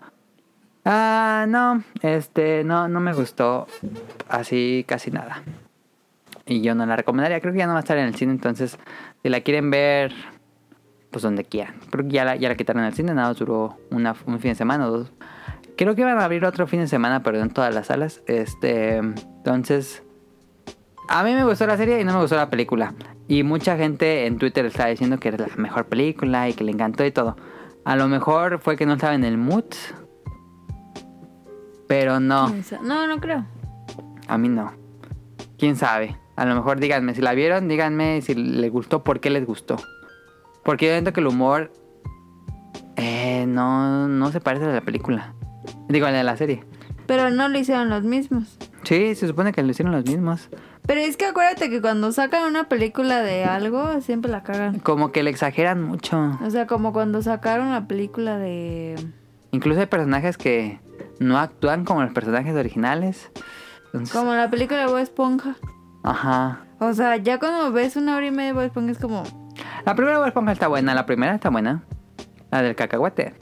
Ah, no, este, no, no me gustó así casi nada. Y yo no la recomendaría, creo que ya no va a estar en el cine, entonces si la quieren ver, pues donde quieran. Creo que ya la, ya la quitaron en el cine, nada, duró un fin de semana o dos. Creo que van a abrir otro fin de semana, pero en todas las salas. Este, entonces, a mí me gustó la serie y no me gustó la película. Y mucha gente en Twitter estaba diciendo que era la mejor película y que le encantó y todo. A lo mejor fue que no estaba en el mood. Pero no, ¿Quién sa- No, no creo. a mí no. ¿Quién sabe? A lo mejor díganme si la vieron, díganme si les gustó, por qué les gustó. Porque yo siento que el humor eh, no, no se parece a la película. Digo, a la de la serie. Pero no lo hicieron los mismos. Sí, se supone que lo hicieron los mismos. Pero es que acuérdate que cuando sacan una película de algo, siempre la cagan. Como que le exageran mucho. O sea, como cuando sacaron la película de... Incluso hay personajes que no actúan como los personajes originales. Entonces, Como la película de Bob Esponja. Ajá. O sea, ya cuando ves una hora y media de Bob Esponja es como... La primera Bob Esponja está buena, la primera está buena. La del cacahuete.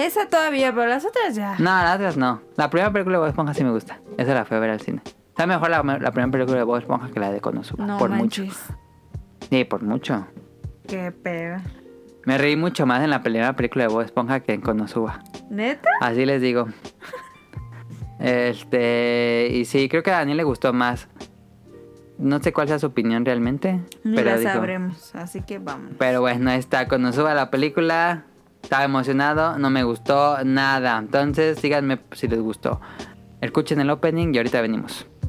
Esa todavía, pero las otras ya. No, las otras no. La primera película de Bob Esponja sí me gusta. Esa la fui a ver al cine. Está mejor la, la primera película de Bob Esponja que la de Konosuba. No por manches. mucho. Sí, por mucho. Qué pedo. Me reí mucho más en la primera película de Bob Esponja que en Konosuba. ¿Neta? Así les digo. Este. Y sí, creo que a Daniel le gustó más. No sé cuál sea su opinión realmente. Ni pero la sabremos, así que vamos. Pero bueno, está. Cuando suba la película, estaba emocionado, no me gustó nada. Entonces, díganme si les gustó. Escuchen el opening y ahorita venimos.「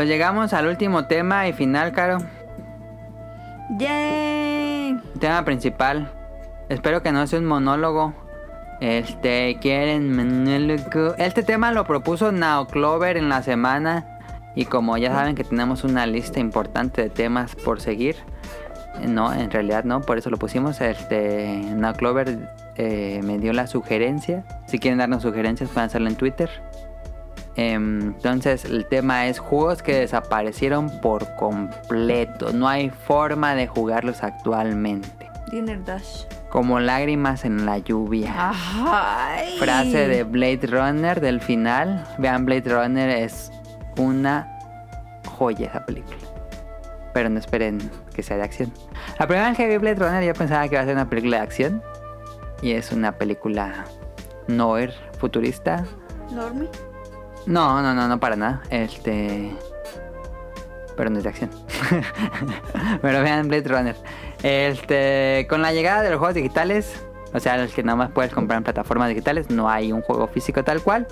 Pues llegamos al último tema y final, Caro. ¡Yay! Tema principal. Espero que no sea un monólogo. Este, quieren monólogo. Este tema lo propuso Now Clover en la semana. Y como ya saben que tenemos una lista importante de temas por seguir. eh, No, en realidad no, por eso lo pusimos. Este, Now Clover eh, me dio la sugerencia. Si quieren darnos sugerencias, pueden hacerlo en Twitter. Entonces el tema es juegos que desaparecieron por completo. No hay forma de jugarlos actualmente. Dinner Dash. Como lágrimas en la lluvia. Ay. Frase de Blade Runner del final. Vean, Blade Runner es una joya esa película. Pero no esperen que sea de acción. La primera vez que vi Blade Runner yo pensaba que iba a ser una película de acción. Y es una película noir futurista. Normie. No, no, no, no para nada. Este. Pero no es de acción. Pero vean Blade Runner. Este. Con la llegada de los juegos digitales. O sea, los que nada más puedes comprar en plataformas digitales. No hay un juego físico tal cual.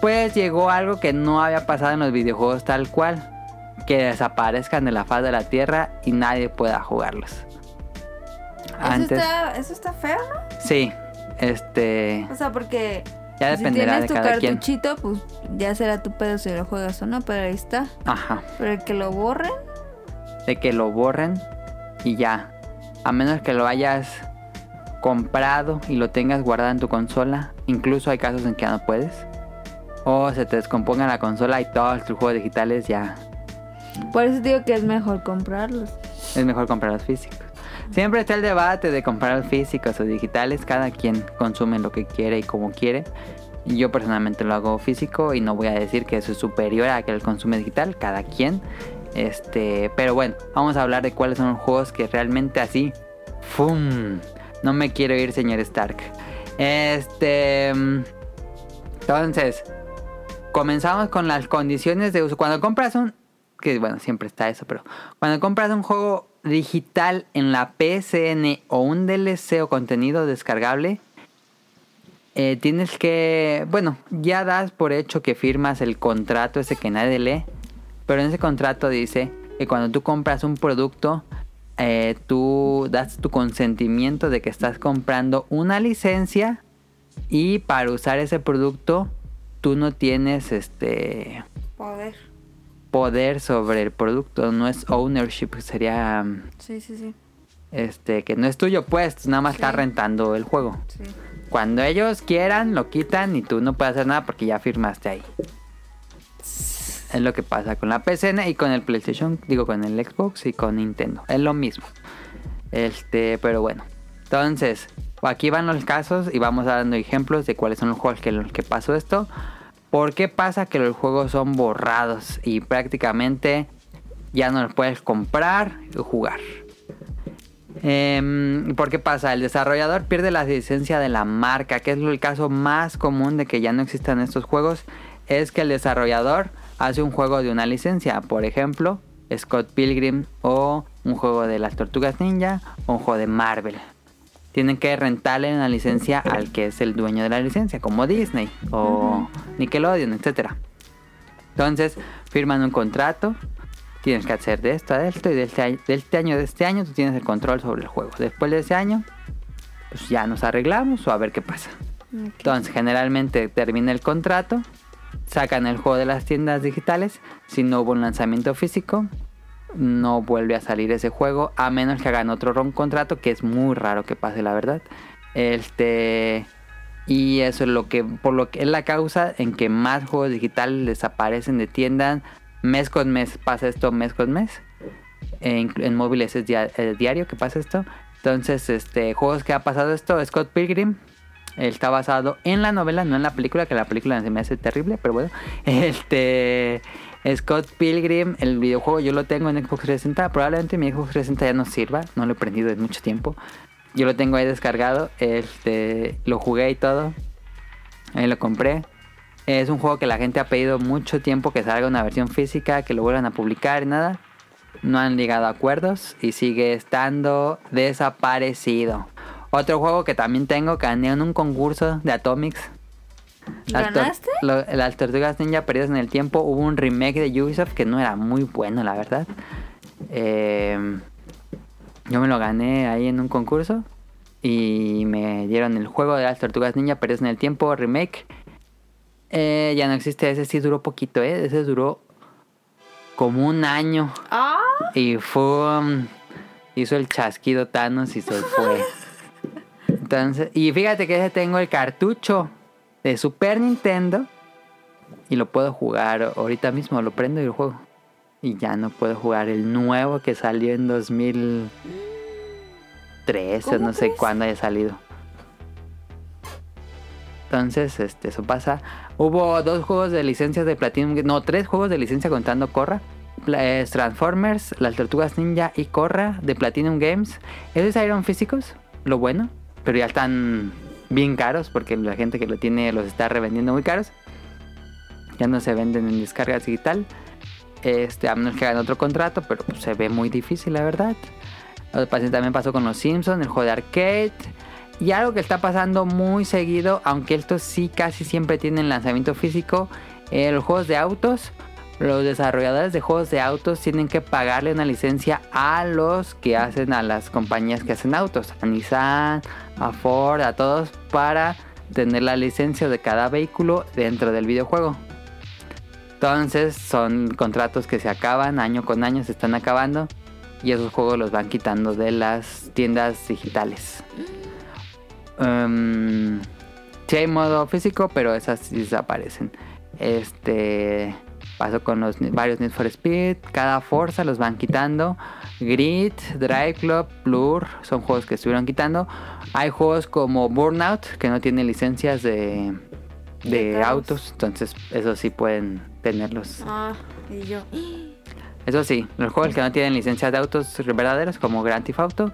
Pues llegó algo que no había pasado en los videojuegos tal cual. Que desaparezcan de la faz de la tierra y nadie pueda jugarlos. Eso, está, eso está feo, ¿no? Sí. Este. O sea, porque Ya si dependerá tienes de tu cada quien. cartuchito, pues ya será tu pedo si lo juegas o no, pero ahí está. Ajá. Pero el que lo borren, de que lo borren y ya. A menos que lo hayas comprado y lo tengas guardado en tu consola. Incluso hay casos en que no puedes. O se te descomponga la consola y todos tus juegos digitales ya por eso digo que es mejor comprarlos. es mejor comprar los físicos. Siempre está el debate de comprar físicos o digitales. Cada quien consume lo que quiere y como quiere. Yo personalmente lo hago físico y no voy a decir que eso es superior a que el consume digital. Cada quien. Este, pero bueno, vamos a hablar de cuáles son los juegos que realmente así. ¡Fum! No me quiero ir, señor Stark. Este. Entonces, comenzamos con las condiciones de uso. Cuando compras un. Que bueno, siempre está eso, pero. Cuando compras un juego digital en la PSN o un DLC o contenido descargable, eh, tienes que. Bueno, ya das por hecho que firmas el contrato ese que nadie lee. Pero en ese contrato dice que cuando tú compras un producto, eh, tú das tu consentimiento de que estás comprando una licencia y para usar ese producto tú no tienes este Poder. Poder sobre el producto, no es ownership, sería mm, Sí, sí, sí. este que no es tuyo, pues nada más estás Sí. rentando el juego. sí. Cuando ellos quieran lo quitan y tú no puedes hacer nada porque ya firmaste ahí. Es lo que pasa con la PSN y con el PlayStation, digo con el Xbox y con Nintendo. Es lo mismo. Este, pero bueno. Entonces, aquí van los casos y vamos dando ejemplos de cuáles son los juegos que, los que pasó esto. ¿Por qué pasa que los juegos son borrados y prácticamente ya no los puedes comprar y jugar? Em, ¿Por qué pasa? El desarrollador pierde la licencia de la marca, que es el caso más común de que ya no existan estos juegos. Es que el desarrollador hace un juego de una licencia. Por ejemplo, Scott Pilgrim o un juego de las Tortugas Ninja o un juego de Marvel. Tienen que rentarle una licencia al que es el dueño de la licencia, como Disney o Nickelodeon, etcétera. Entonces firman un contrato, tienes que hacer de esto a esto y de este, año, de este año de este año tú tienes el control sobre el juego. Después de ese año, pues ya nos arreglamos o a ver qué pasa. Entonces generalmente termina el contrato, sacan el juego de las tiendas digitales, si no hubo un lanzamiento físico, no vuelve a salir ese juego a menos que hagan otro ron contrato que es muy raro que pase la verdad este y eso es lo que por lo que es la causa en que más juegos digitales desaparecen de tiendas mes con mes pasa esto mes con mes en, móviles es eh, diario que pasa esto entonces este juegos que ha pasado esto Scott Pilgrim está basado en la novela, no en la película, que la película se me hace terrible, pero bueno. Este. Scott Pilgrim, el videojuego yo lo tengo en Xbox 360. Probablemente mi Xbox 360 ya no sirva, no lo he prendido en mucho tiempo. Yo lo tengo ahí descargado, este, lo jugué y todo. Ahí lo compré. Es un juego que la gente ha pedido mucho tiempo que salga una versión física, que lo vuelvan a publicar y nada. No han llegado a acuerdos y sigue estando desaparecido. Otro juego que también tengo, que gané en un concurso de Atomics. Las tor- ¿Ganaste? lo- las tortugas ninja perdidas en el tiempo. Hubo un remake de Ubisoft que no era muy bueno, la verdad. Eh, yo me lo gané ahí en un concurso. Y me dieron el juego de las tortugas ninja perdidas en el tiempo, remake. Eh, ya no existe, ese sí duró poquito, ¿eh? Ese duró como un año. Ah, Y fue. um, hizo el chasquido Thanos y se fue. Entonces, y fíjate que ese tengo el cartucho de Super Nintendo. Y lo puedo jugar ahorita mismo, lo prendo y lo juego. Y ya no puedo jugar el nuevo que salió en 2003 o ¿Cómo no sé cuándo haya salido. Entonces, este, eso pasa. Hubo dos juegos de licencias de Platinum, no, tres juegos de licencia contando Corra. Transformers, Las Tortugas Ninja y Corra de Platinum Games. Esos salieron físicos, lo bueno, pero ya están bien caros porque la gente que lo tiene los está revendiendo muy caros. Ya no se venden en descargas digital. Este, a menos que hagan otro contrato, pero se ve muy difícil, la verdad. También pasó con los Simpsons, el juego de arcade. Y algo que está pasando muy seguido, aunque estos sí casi siempre tienen lanzamiento físico, eh, los juegos de autos. Los desarrolladores de juegos de autos tienen que pagarle una licencia a los que hacen, a las compañías que hacen autos, a Nissan, a Ford, a todos, para tener la licencia de cada vehículo dentro del videojuego. Entonces son contratos que se acaban, año con año se están acabando y esos juegos los van quitando de las tiendas digitales. Um, sí hay modo físico, pero esas desaparecen. Este pasó con los varios Need for Speed, cada Forza los van quitando. Grid, Drive Club, Blur son juegos que estuvieron quitando. Hay juegos como Burnout que no tienen licencias de, de autos, entonces eso sí pueden tenerlos. ah, y yo. Eso sí, los juegos que no tienen licencias de autos verdaderos como Grand Theft Auto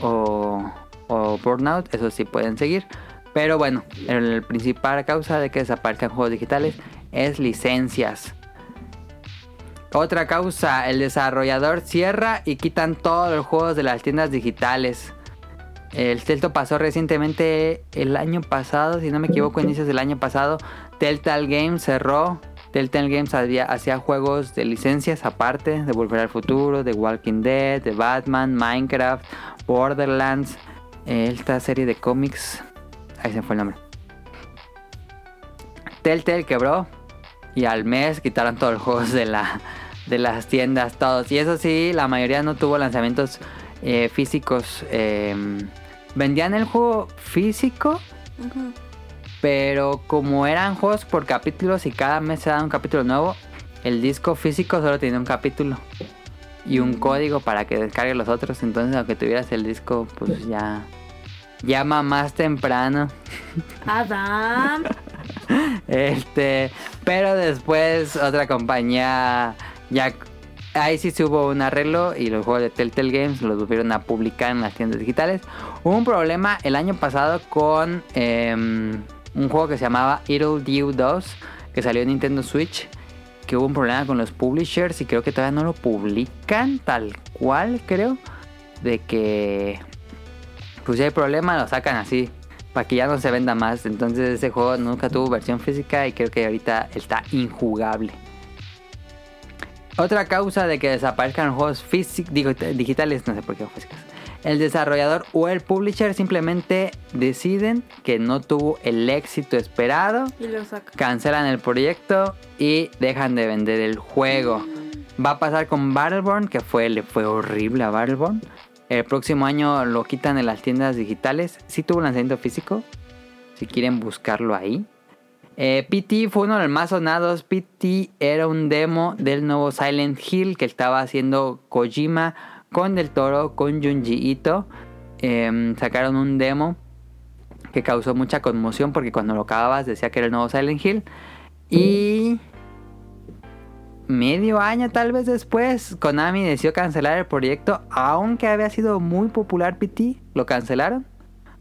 o, o Burnout, eso sí pueden seguir. Pero bueno, el principal causa de que desaparezcan juegos digitales es licencias. Otra causa, el desarrollador cierra y quitan todos los juegos de las tiendas digitales. El Telto pasó recientemente el año pasado, si no me equivoco, inicios del año pasado. Telltale Games cerró. Telltale Games hacía juegos de licencias aparte, de Volver al Futuro, de Walking Dead, de Batman, Minecraft, Borderlands, esta serie de cómics. Ahí se fue el nombre. Telltale quebró y al mes quitaron todos los juegos de, la, de las tiendas, todos. Y eso sí, la mayoría no tuvo lanzamientos eh, físicos. eh, vendían el juego físico, pero como eran juegos por capítulos y cada mes se da un capítulo nuevo, el disco físico solo tenía un capítulo y un código para que descargue los otros. Entonces, aunque tuvieras el disco, pues ya llama más temprano. Adam. Este, pero después otra compañía ya Ahí sí se hubo un arreglo y los juegos de Telltale Games los volvieron a publicar en las tiendas digitales. Hubo un problema el año pasado con em, un juego que se llamaba Idle Dew 2 que salió en Nintendo Switch. Que hubo un problema con los publishers y creo que todavía no lo publican tal cual, creo. De que pues si hay problema lo sacan así para que ya no se venda más. Entonces ese juego nunca tuvo versión física y creo que ahorita está injugable. Otra causa de que desaparezcan juegos físicos, digo digitales, no sé por qué físicos. El desarrollador o el publisher simplemente deciden que no tuvo el éxito esperado, Y lo cancelan el proyecto y dejan de vender el juego. Va a pasar con Battleborn, que fue, le fue horrible a Battleborn. El próximo año lo quitan de las tiendas digitales. Sí tuvo lanzamiento físico. Si quieren buscarlo ahí. Eh, PT fue uno de los más sonados. PT era un demo del nuevo Silent Hill que estaba haciendo Kojima con Del Toro, con Junji Ito. Em, sacaron un demo que causó mucha conmoción porque cuando lo acababas decía que era el nuevo Silent Hill. Y medio año tal vez después, Konami decidió cancelar el proyecto, aunque había sido muy popular PT, lo cancelaron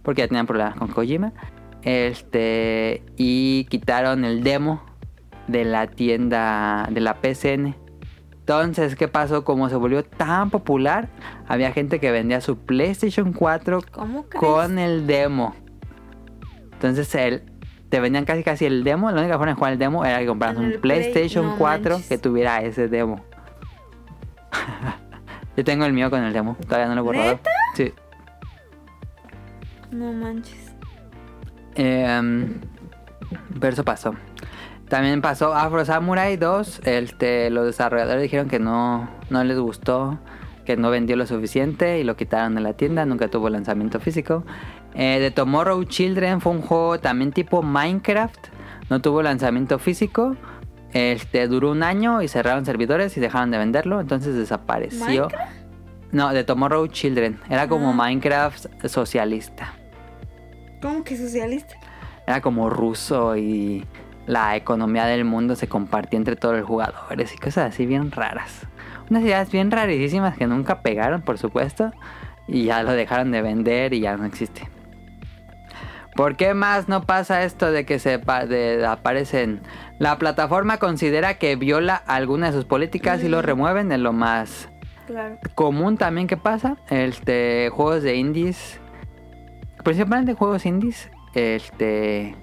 porque ya tenían problemas con Kojima. Este y quitaron el demo de la tienda de la PCN. Entonces, ¿qué pasó? Como se volvió tan popular, había gente que vendía su PlayStation 4 ¿Cómo crees? con el demo. Entonces el, te vendían casi casi el demo. La única forma de jugar el demo era que compraras En un Play, PlayStation no 4 manches. que tuviera ese demo. Yo tengo el mío con el demo. Todavía no lo he borrado. ¿Neta? Sí. No manches. Em, pero eso pasó. También pasó Afro Samurai 2. Este, los desarrolladores dijeron que no, no les gustó, que no vendió lo suficiente y lo quitaron de la tienda. Nunca tuvo lanzamiento físico. Eh, The Tomorrow Children fue un juego también tipo Minecraft. No tuvo lanzamiento físico. Este, duró un año y cerraron servidores y dejaron de venderlo. Entonces desapareció. No, The Tomorrow Children. Era como Ah. Minecraft socialista. ¿Cómo que socialista? Era como ruso y la economía del mundo se compartía entre todos los jugadores y cosas así bien raras. Unas ideas bien rarísimas que nunca pegaron, por supuesto, y ya lo dejaron de vender y ya no existe. ¿Por qué más no pasa esto de que se de- aparecen? La plataforma considera que viola alguna de sus políticas y lo remueven, es lo más Claro. común también que pasa. Este, juegos de indies. Principalmente juegos indies. Este.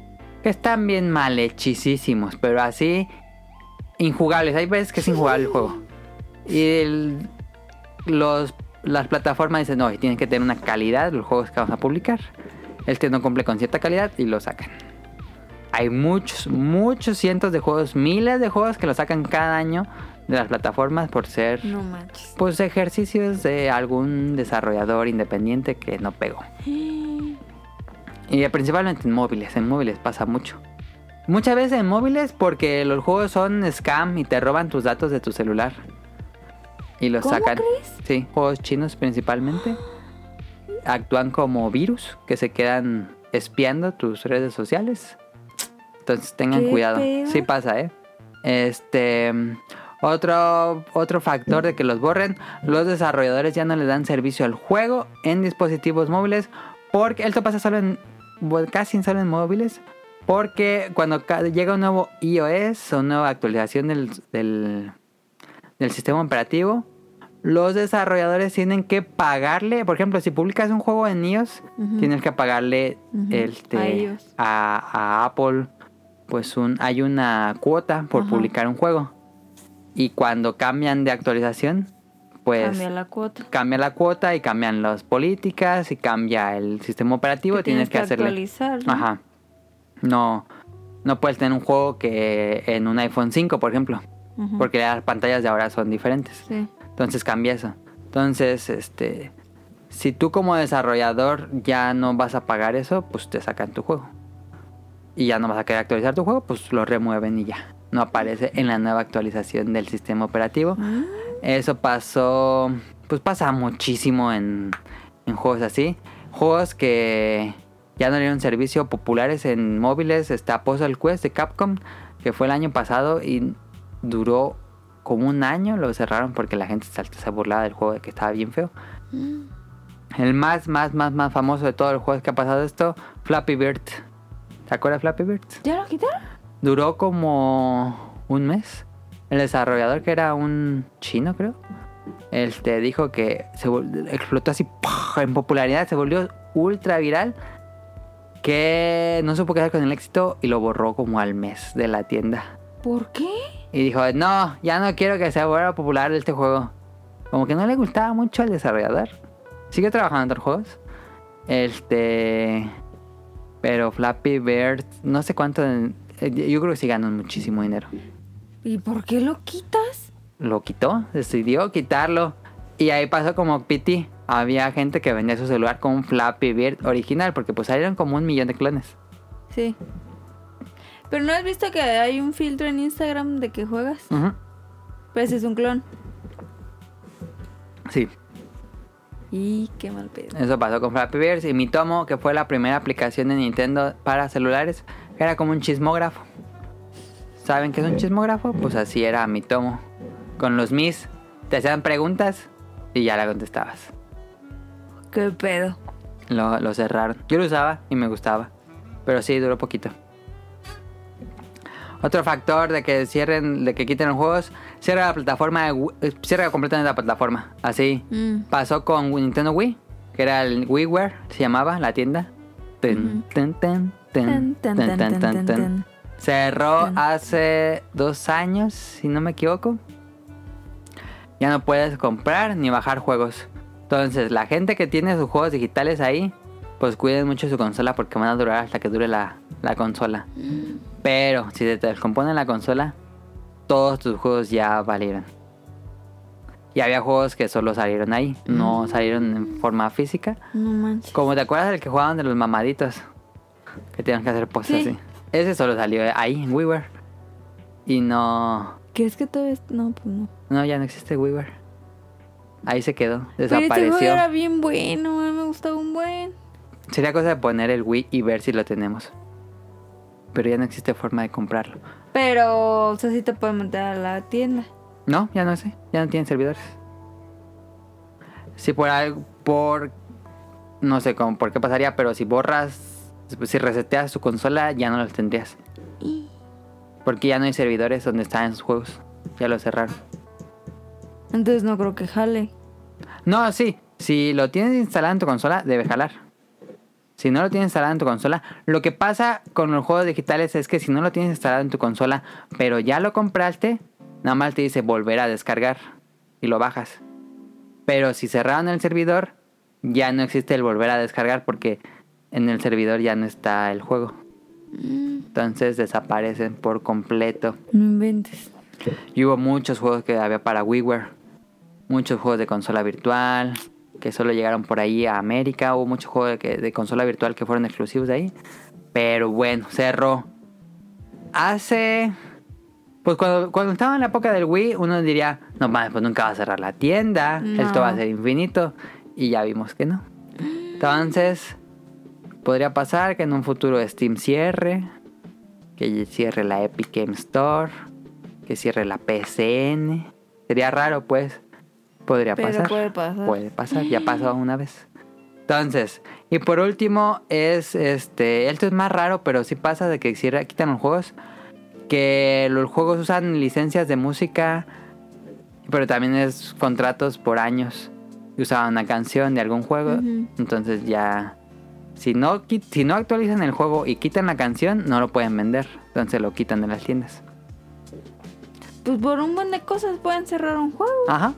Que están bien mal hechisísimos. Pero así. Injugables. Hay veces que es injugable el juego. Y los, las plataformas dicen, no, tienen que tener una calidad los juegos que vamos a publicar. Este no cumple con cierta calidad y lo sacan. Hay muchos, muchos cientos de juegos, miles de juegos que lo sacan cada año de las plataformas por ser No manches. pues ejercicios de algún desarrollador independiente que no pegó. Y principalmente en móviles, en móviles pasa mucho. Muchas veces en móviles porque los juegos son scam y te roban tus datos de tu celular. Y los ¿Cómo sacan. crees? Sí, juegos chinos principalmente. Actúan como virus que se quedan espiando tus redes sociales. Entonces tengan ¿Qué cuidado. Sí pasa, ¿eh? Este... Otro, otro factor de que los borren, los desarrolladores ya no le dan servicio al juego en dispositivos móviles, porque esto pasa solo en, casi solo en móviles, porque cuando llega un nuevo iOS o nueva actualización del, del, del sistema operativo, los desarrolladores tienen que pagarle, por ejemplo, si publicas un juego en iOS, tienes que pagarle este, a ellos. a, a Apple, pues un, hay una cuota por publicar un juego. Y cuando cambian de actualización, pues Cambia la cuota. cambia la cuota y cambian las políticas y cambia el sistema operativo. Que tienes que que hacerle. actualizar, ¿no? Ajá. No, no puedes tener un juego que en un iPhone 5, por ejemplo, porque las pantallas de ahora son diferentes. Sí. Entonces cambia eso. Entonces, este, si tú como desarrollador ya no vas a pagar eso, pues te sacan tu juego. Y ya no vas a querer actualizar tu juego, pues lo remueven y ya. No aparece en la nueva actualización del sistema operativo. Ah, Eso pasó, pues pasa muchísimo en, en juegos así. Juegos que ya no dieron servicio populares en móviles. Está Puzzle Quest de Capcom, que fue el año pasado y duró como un año lo cerraron porque la gente se, se burlaba del juego de que estaba bien feo. El más, más, más, más famoso de todos los juegos que ha pasado esto, Flappy Bird. ¿Te acuerdas de Flappy Bird? ¿Ya lo quitaron? Duró como un mes. El desarrollador, que era un chino, creo, este, dijo que se explotó así en popularidad, se volvió ultra viral. Que no supo qué hacer con el éxito y lo borró como al mes de la tienda. ¿Por qué? Y dijo, no, ya no quiero que se vuelva popular este juego. Como que no le gustaba mucho al desarrollador. Sigue trabajando en otros juegos. Este... Pero Flappy Bird, no sé cuánto... eh, Yo creo que sí ganó muchísimo dinero. ¿Y por qué lo quitas? Lo quitó, decidió quitarlo. Y ahí pasó como PT. Había gente que vendía su celular con un Flappy Bird original. Porque pues salieron como un millón de clones. Sí. Pero no has visto que hay un filtro en Instagram de que juegas. Ujú. Pero ese es un clon. Sí. Y qué mal pedo. Eso pasó con Flappy Bird y mi tomo, que fue la primera aplicación de Nintendo para celulares, era como un chismógrafo. ¿Saben qué es un chismógrafo? Pues así era mi tomo. Con los Mis, te hacían preguntas y ya la contestabas. Qué pedo. Lo, lo cerraron. Yo lo usaba y me gustaba. Pero sí, duró poquito. Otro factor de que cierren, de que quiten los juegos, cierra la plataforma, eh, cierra completamente la plataforma. Así. Mm. Pasó con Nintendo Wii, que era el WiiWare, se llamaba la tienda. Tun, tun, tun, Tan. Cerró hace dos años, si no me equivoco. Ya no puedes comprar ni bajar juegos. Entonces, la gente que tiene sus juegos digitales ahí, pues cuiden mucho su consola porque van a durar hasta que dure la, la consola. Pero si se te descompone la consola, todos tus juegos ya valieron. Y había juegos que solo salieron ahí, no salieron en forma física. No manches. Como te acuerdas del que jugaban de los mamaditos, que tenían que hacer poses Sí. así. Ese solo salió ahí, en WiiWare. Y no. ¿Crees que todavía.? No, pues no. No, ya no existe WiiWare. Ahí se quedó, Pero este juego desapareció. era bien bueno. Me gustaba un buen. Sería cosa de poner el Wii y ver si lo tenemos. Pero ya no existe forma de comprarlo. Pero, o sea, sí te pueden meter a la tienda. No, ya no sé. Ya no tienen servidores. Si por algo. Por. No sé cómo, por qué pasaría, pero si borras. Si reseteas tu consola, ya no los tendrías. Porque ya no hay servidores donde están esos juegos. Ya los cerraron. Entonces no creo que jale. No, sí. Si lo tienes instalado en tu consola, debe jalar. Si no lo tienes instalado en tu consola, lo que pasa con los juegos digitales es que si no lo tienes instalado en tu consola, pero ya lo compraste, nada más te dice volver a descargar y lo bajas. Pero si cerraron el servidor, ya no existe el volver a descargar porque en el servidor ya no está el juego. Entonces desaparecen por completo. No inventes. Y hubo muchos juegos que había para WiiWare. Muchos juegos de consola virtual. Que solo llegaron por ahí a América. Hubo muchos juegos de, de consola virtual que fueron exclusivos de ahí. Pero bueno, cerró. Hace... Pues cuando, cuando estaba en la época del Wii, uno diría, no mames, pues nunca va a cerrar la tienda. No. Esto va a ser infinito. Y ya vimos que no. Entonces, podría pasar que en un futuro Steam cierre. Que cierre la Epic Game Store que cierre la PCN. Sería raro, pues. Podría Pero pasar. puede pasar. Puede pasar, ya pasó una vez. Entonces, y por último es este, esto es más raro, pero sí pasa de que cierra, quitan los juegos que los juegos usan licencias de música, pero también es contratos por años. Y usaban una canción de algún juego, entonces ya si no si no actualizan el juego y quitan la canción, no lo pueden vender, entonces lo quitan de las tiendas. Pues por un buen de cosas pueden cerrar un juego. Ajá.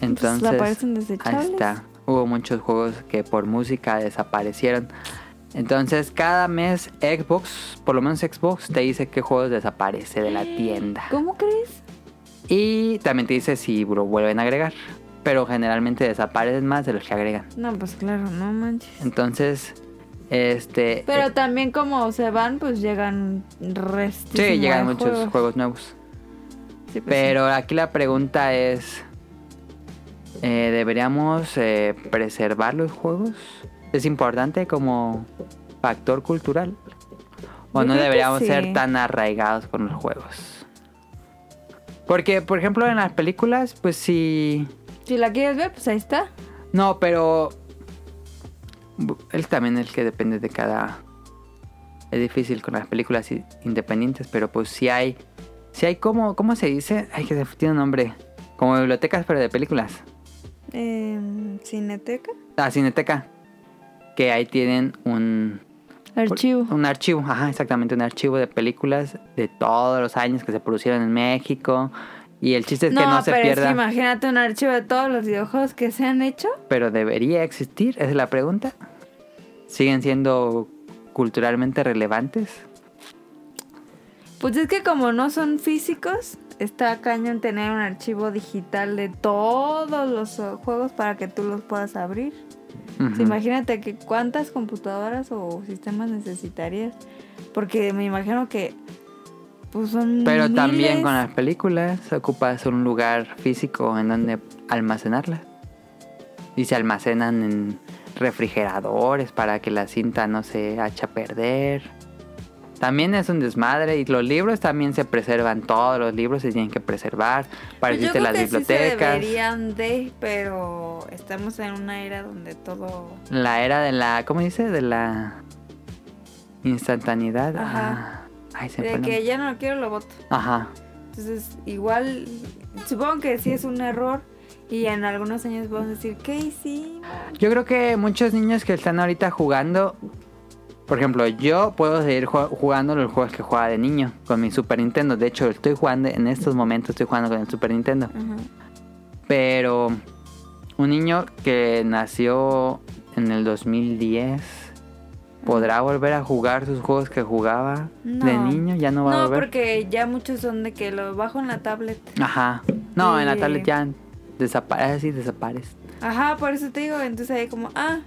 Entonces, aparecen ahí está. Hubo muchos juegos que por música desaparecieron. Entonces, cada mes Xbox, por lo menos Xbox, te dice qué juegos desaparece de la tienda. ¿Cómo crees? Y también te dice si lo vuelven a agregar. Pero generalmente desaparecen más de los que agregan. No, pues claro, no manches. Entonces, este... Pero eh, también como se van, pues llegan restos. sí, llegan muchos juegos nuevos. Pero aquí la pregunta es, eh, ¿deberíamos eh, preservar los juegos? ¿Es importante como factor cultural? ¿O Yo no deberíamos sí. ser tan arraigados con los juegos? Porque, por ejemplo, en las películas, pues sí... Si la quieres ver, pues ahí está. No, pero... Él también es el que depende de cada... Es difícil con las películas independientes, pero pues sí hay... Sí hay como... ¿Cómo se dice? Ay, que se tiene un nombre. Como bibliotecas, pero de películas. Em, Cineteca. La Cineteca. Que ahí tienen un... Archivo. Un archivo, ajá, exactamente, un archivo de películas de todos los años que se produjeron en México. Y el chiste es que no se pero es pierda. que imagínate un archivo de todos los videojuegos que se han hecho. Pero debería existir, esa es la pregunta. ¿Siguen siendo culturalmente relevantes? Pues es que como no son físicos, está cañón tener un archivo digital de todos los juegos para que tú los puedas abrir. Imagínate que cuántas computadoras o sistemas necesitarías. Porque me imagino que pues son Pero también con las películas ocupas un lugar físico en donde almacenarlas. Y se almacenan en refrigeradores para que la cinta no se eche a perder. También es un desmadre y los libros también se preservan. Todos los libros se tienen que preservar. Para Pues las que sí se bibliotecas. deberían de, pero estamos en una era donde todo... La era de la. ¿Cómo dice? De la instantaneidad. Ajá. Ah, ay, se De que ya no lo quiero, lo voto. Ajá. Entonces, igual, supongo que sí es un error y en algunos años vamos a decir, ¿qué hicimos? Yo creo que muchos niños que están ahorita jugando. Por ejemplo, yo puedo seguir ju- jugando los juegos que jugaba de niño con mi Super Nintendo. De hecho, estoy jugando en estos momentos, estoy jugando con el Super Nintendo. Ajá. Pero un niño que nació en el 2010 podrá volver a jugar sus juegos que jugaba de No. niño. Ya no va a No, volver. porque ya muchos son de que lo bajo en la tablet. Ajá. No, en la Y- tablet ya desaparece, así desaparece. Ajá, por eso te digo, entonces ahí como, ah,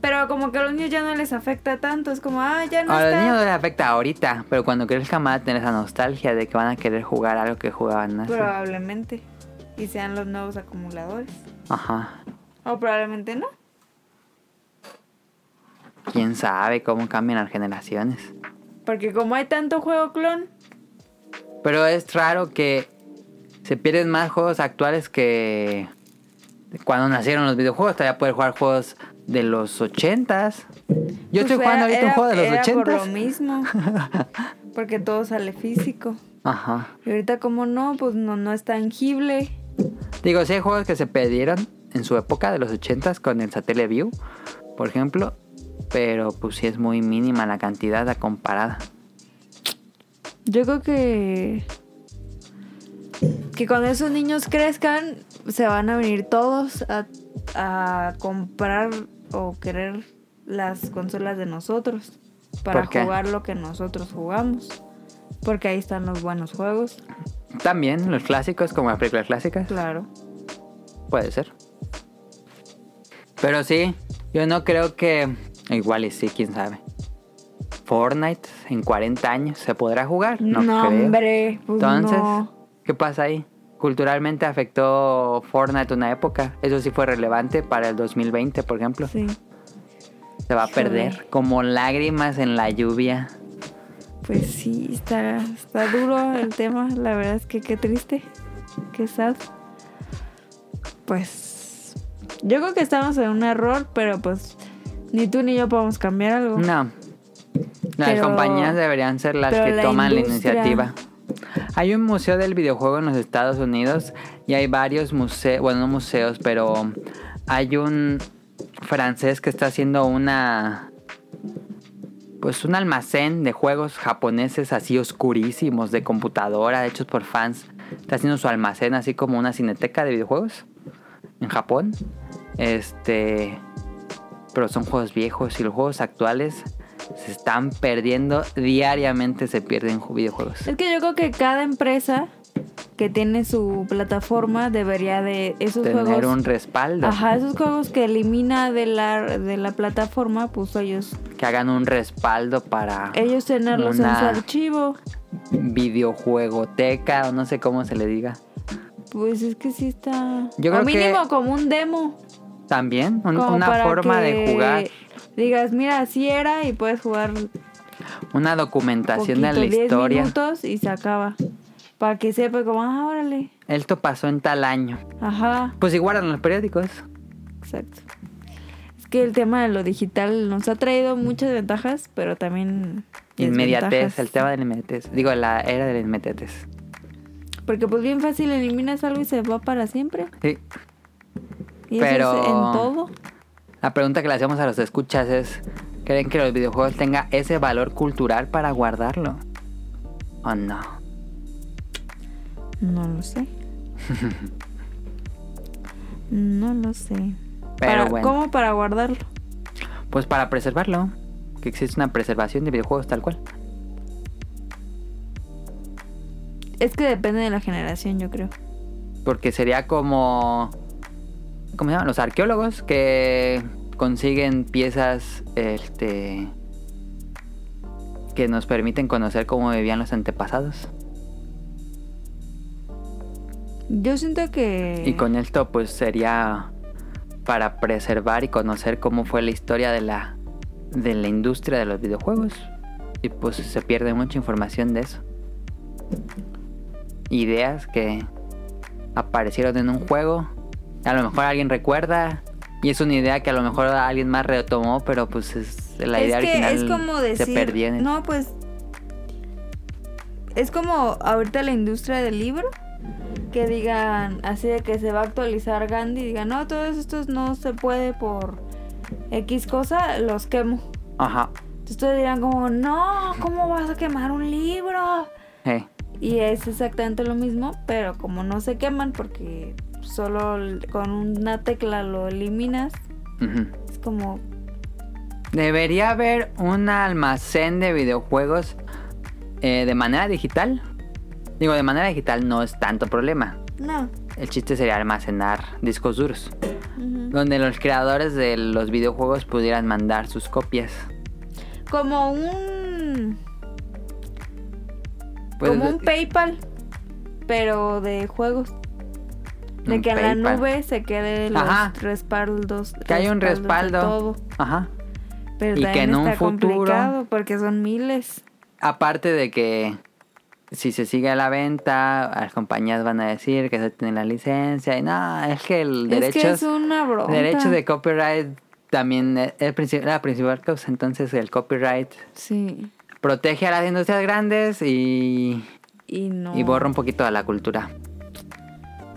pero como que a los niños ya no les afecta tanto, es como, ah, ya no a los niños no les afecta ahorita, pero cuando crezcan van a tener esa nostalgia de que van a querer jugar algo que jugaban hace. Probablemente. Y sean los nuevos acumuladores. Ajá. O probablemente no. Quién sabe cómo cambian las generaciones. Porque como hay tanto juego clon, Pero es raro que se pierden más juegos actuales que cuando nacieron los videojuegos. Todavía poder jugar juegos de los ochentas. Yo pues estoy era- jugando ahorita un juego de los era por ochentas. lo mismo. Porque todo sale físico. Ajá. Y ahorita como no, pues no, no es tangible. Digo, sí hay juegos que se perdieron en su época de los ochentas con el Satellaview, por ejemplo. Pero pues sí es muy mínima la cantidad a comparada. Yo creo que que cuando esos niños crezcan se van a venir todos a, a comprar o querer las consolas de nosotros para jugar lo que nosotros jugamos. Porque ahí están los buenos juegos, También los clásicos, como las películas clásicas. claro. Puede ser. Pero sí, yo no creo que. Igual y sí, quién sabe. Fortnite en 40 años se podrá jugar. No, No, creo. hombre, pues Entonces, no. ¿qué pasa ahí? Culturalmente afectó Fortnite una época. Eso sí fue relevante para el 2020, por ejemplo. Sí. Se va a perder como lágrimas en la lluvia. Pues sí, está, está duro el tema. La verdad es que qué triste. Qué sad. Pues yo creo que estamos en un error, pero pues ni tú ni yo podemos cambiar algo. No. Las Pero- compañías deberían ser las que la toman la iniciativa. Hay un museo del videojuego en los Estados Unidos y hay varios museos, bueno, no museos, pero hay un francés que está haciendo una pues un almacén de juegos japoneses así oscurísimos de computadora hechos por fans. Está haciendo su almacén así como una cineteca de videojuegos en Japón. Este, pero son juegos viejos y los juegos actuales se están perdiendo diariamente se pierden ju- videojuegos. Es que yo creo que cada empresa que tiene su plataforma debería de esos Tener juegos. un respaldo, Ajá, esos juegos que elimina de la, de la plataforma, pues ellos, que hagan un respaldo para ellos tenerlos en su archivo. videojuegoteca o no sé cómo se le diga. Pues es que sí está. Yo o creo que- mínimo como un demo. También un- una forma de jugar, Digas, mira, así era y puedes jugar una documentación de la 10 historia. minutos y se acaba. Para que sepa como, ah, órale. Esto pasó en tal año. Ajá, Pues igual en los periódicos. exacto. Es que el tema de lo digital nos ha traído muchas ventajas, pero también Inmediatez, el tema de la inmediatez. Digo, la era de la inmediatez. Porque pues bien fácil eliminas algo y se va para siempre. Sí. Y eso Pero- es en todo. La pregunta que le hacemos a los escuchas es, ¿creen que los videojuegos tengan ese valor cultural para guardarlo? ¿O no? No lo sé. no lo sé. Pero Para- bueno. ¿Cómo para guardarlo? Pues para preservarlo. Que existe una preservación de videojuegos tal cual. Es que depende de la generación, yo creo. Porque sería como... ¿Cómo se llama? Los arqueólogos que consiguen piezas este, que nos permiten conocer cómo vivían los antepasados. Yo siento que... Y con esto pues sería para preservar y conocer cómo fue la historia de la, de la industria de los videojuegos. Y pues se pierde mucha información de eso. Ideas que aparecieron en un juego. A lo mejor alguien recuerda. Y es una idea que a lo mejor alguien más retomó, pero pues es, la es idea que original es como decir... se perdió en el- No, pues... Es como ahorita la industria del libro. Que digan así de que se va a actualizar Gandhi. Y digan, no, todos estos no se puede por X cosa, los quemo. Ajá. Entonces todos dirán como, no, ¿cómo vas a quemar un libro? Eh, Y es exactamente lo mismo, pero como no se queman porque solo con una tecla lo eliminas, es como, Debería haber un almacén de videojuegos eh, de manera digital. Digo, de manera digital no es tanto problema. no. El chiste sería almacenar discos duros. Donde los creadores de los videojuegos pudieran mandar sus copias. Como un, Pues, como un PayPal, pero de juegos. De que en la nube se quede los Ajá. respaldos. Que hay un de respaldo. todo. Ajá. Pero Y que en un futuro- porque son miles. Aparte de que si se sigue a la venta, las compañías van a decir que se tiene la licencia. Y no, es que el Es derecho que es una derecho de copyright también es el la principal causa. Entonces el copyright Sí. protege a las industrias grandes y, Y no. y borra un poquito a la cultura.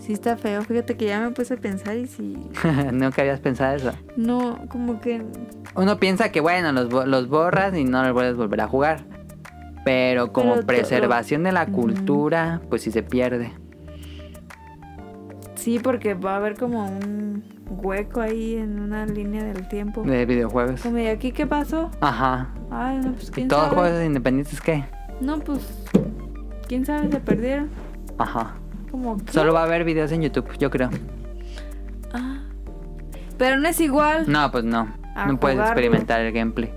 Sí está feo. Fíjate que ya me puse a pensar y si... Nunca habías pensado eso. No, como que... Uno piensa que bueno, los, los borras y no los puedes volver a jugar. Pero como Pero preservación de la cultura, pues sí se pierde. Sí, porque va a haber como un hueco ahí en una línea del tiempo. De videojuegos. Como, ¿y aquí qué pasó? Ajá. Ay, no, pues ¿Y quién todos sabe. juegos independientes qué? No, pues... ¿Quién sabe? Se perdieron. Ajá. Como... ¿qué? Solo va a haber videos en YouTube, yo creo. Ah. Pero no es igual. No, pues no. A no puedes jugarlo. experimentar el gameplay.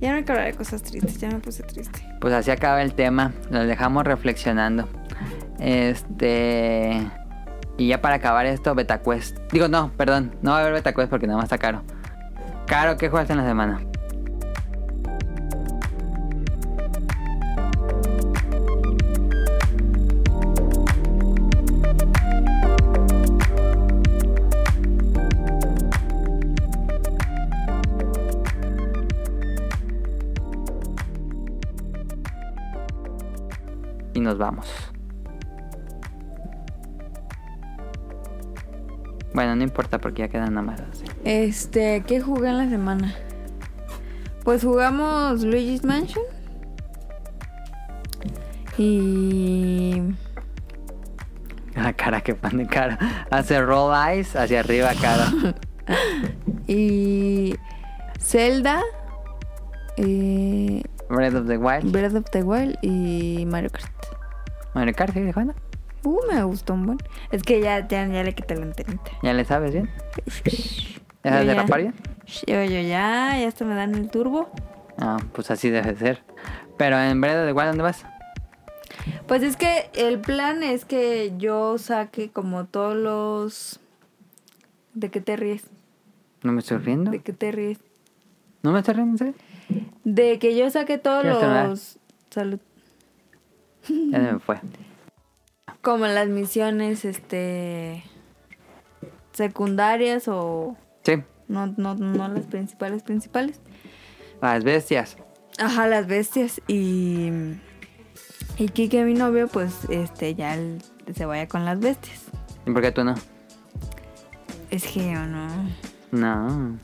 Ya no hay que hablar de cosas tristes. Ya me puse triste. Pues así acaba el tema. Los dejamos reflexionando. Este. Y ya para acabar esto, BetaQuest. Digo, no, perdón. No va a haber BetaQuest porque nada más está caro. Caro, ¿qué juegas en la semana? Y nos vamos. Bueno, no importa porque ya quedan nada más así. Este, ¿qué jugué en la semana? Pues jugamos Luigi's Mansion. Y... La cara que pone cara. Hace roll eyes hacia arriba cara. Y... Zelda. eh, Breath of the Wild. Breath of the Wild y Mario Kart. Mario Kart, ¿sigues jugando? Uh, me gustó un buen. Es que ya, ya, ya le quité la antenita. ¿Ya le sabes bien? ¿Ya sabes Yo ya. Yo, yo ya, ya hasta me dan el turbo. Ah, pues así debe ser. Pero en of the Wild, ¿dónde vas? Pues es que el plan es que yo saque como todos los... ¿De qué te ríes? ¿No me estoy riendo? ¿De qué te ríes? ¿No me estoy riendo? en serio? De que yo saque todos los... Salud. Ya se me fue. Como las misiones, este. secundarias o. Sí, No, no, no las principales, principales. las bestias. Ajá, las bestias. Y. Y Kike, mi novio, pues este ya él se vaya con las bestias. ¿Y por qué tú no? Es que yo no. No.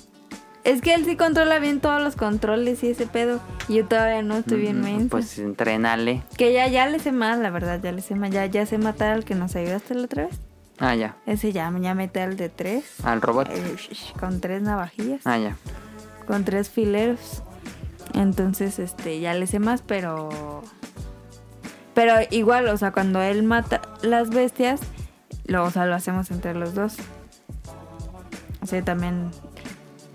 Es que él sí controla bien todos los controles y ese pedo. Y yo todavía no estoy bien Mm, mensa. Pues entrenale. Que ya, ya le sé más, la verdad, ya le sé más. Ya, ya sé matar al que nos ayudaste la otra vez. Ah, ya. Ese ya, ya mete al de tres. Al robot. Eh, con tres navajillas. Ah, ya. Con tres fileros. Entonces, este, ya le sé más, pero. Pero igual, o sea, cuando él mata las bestias, lo, o sea, lo hacemos entre los dos. O sea, también.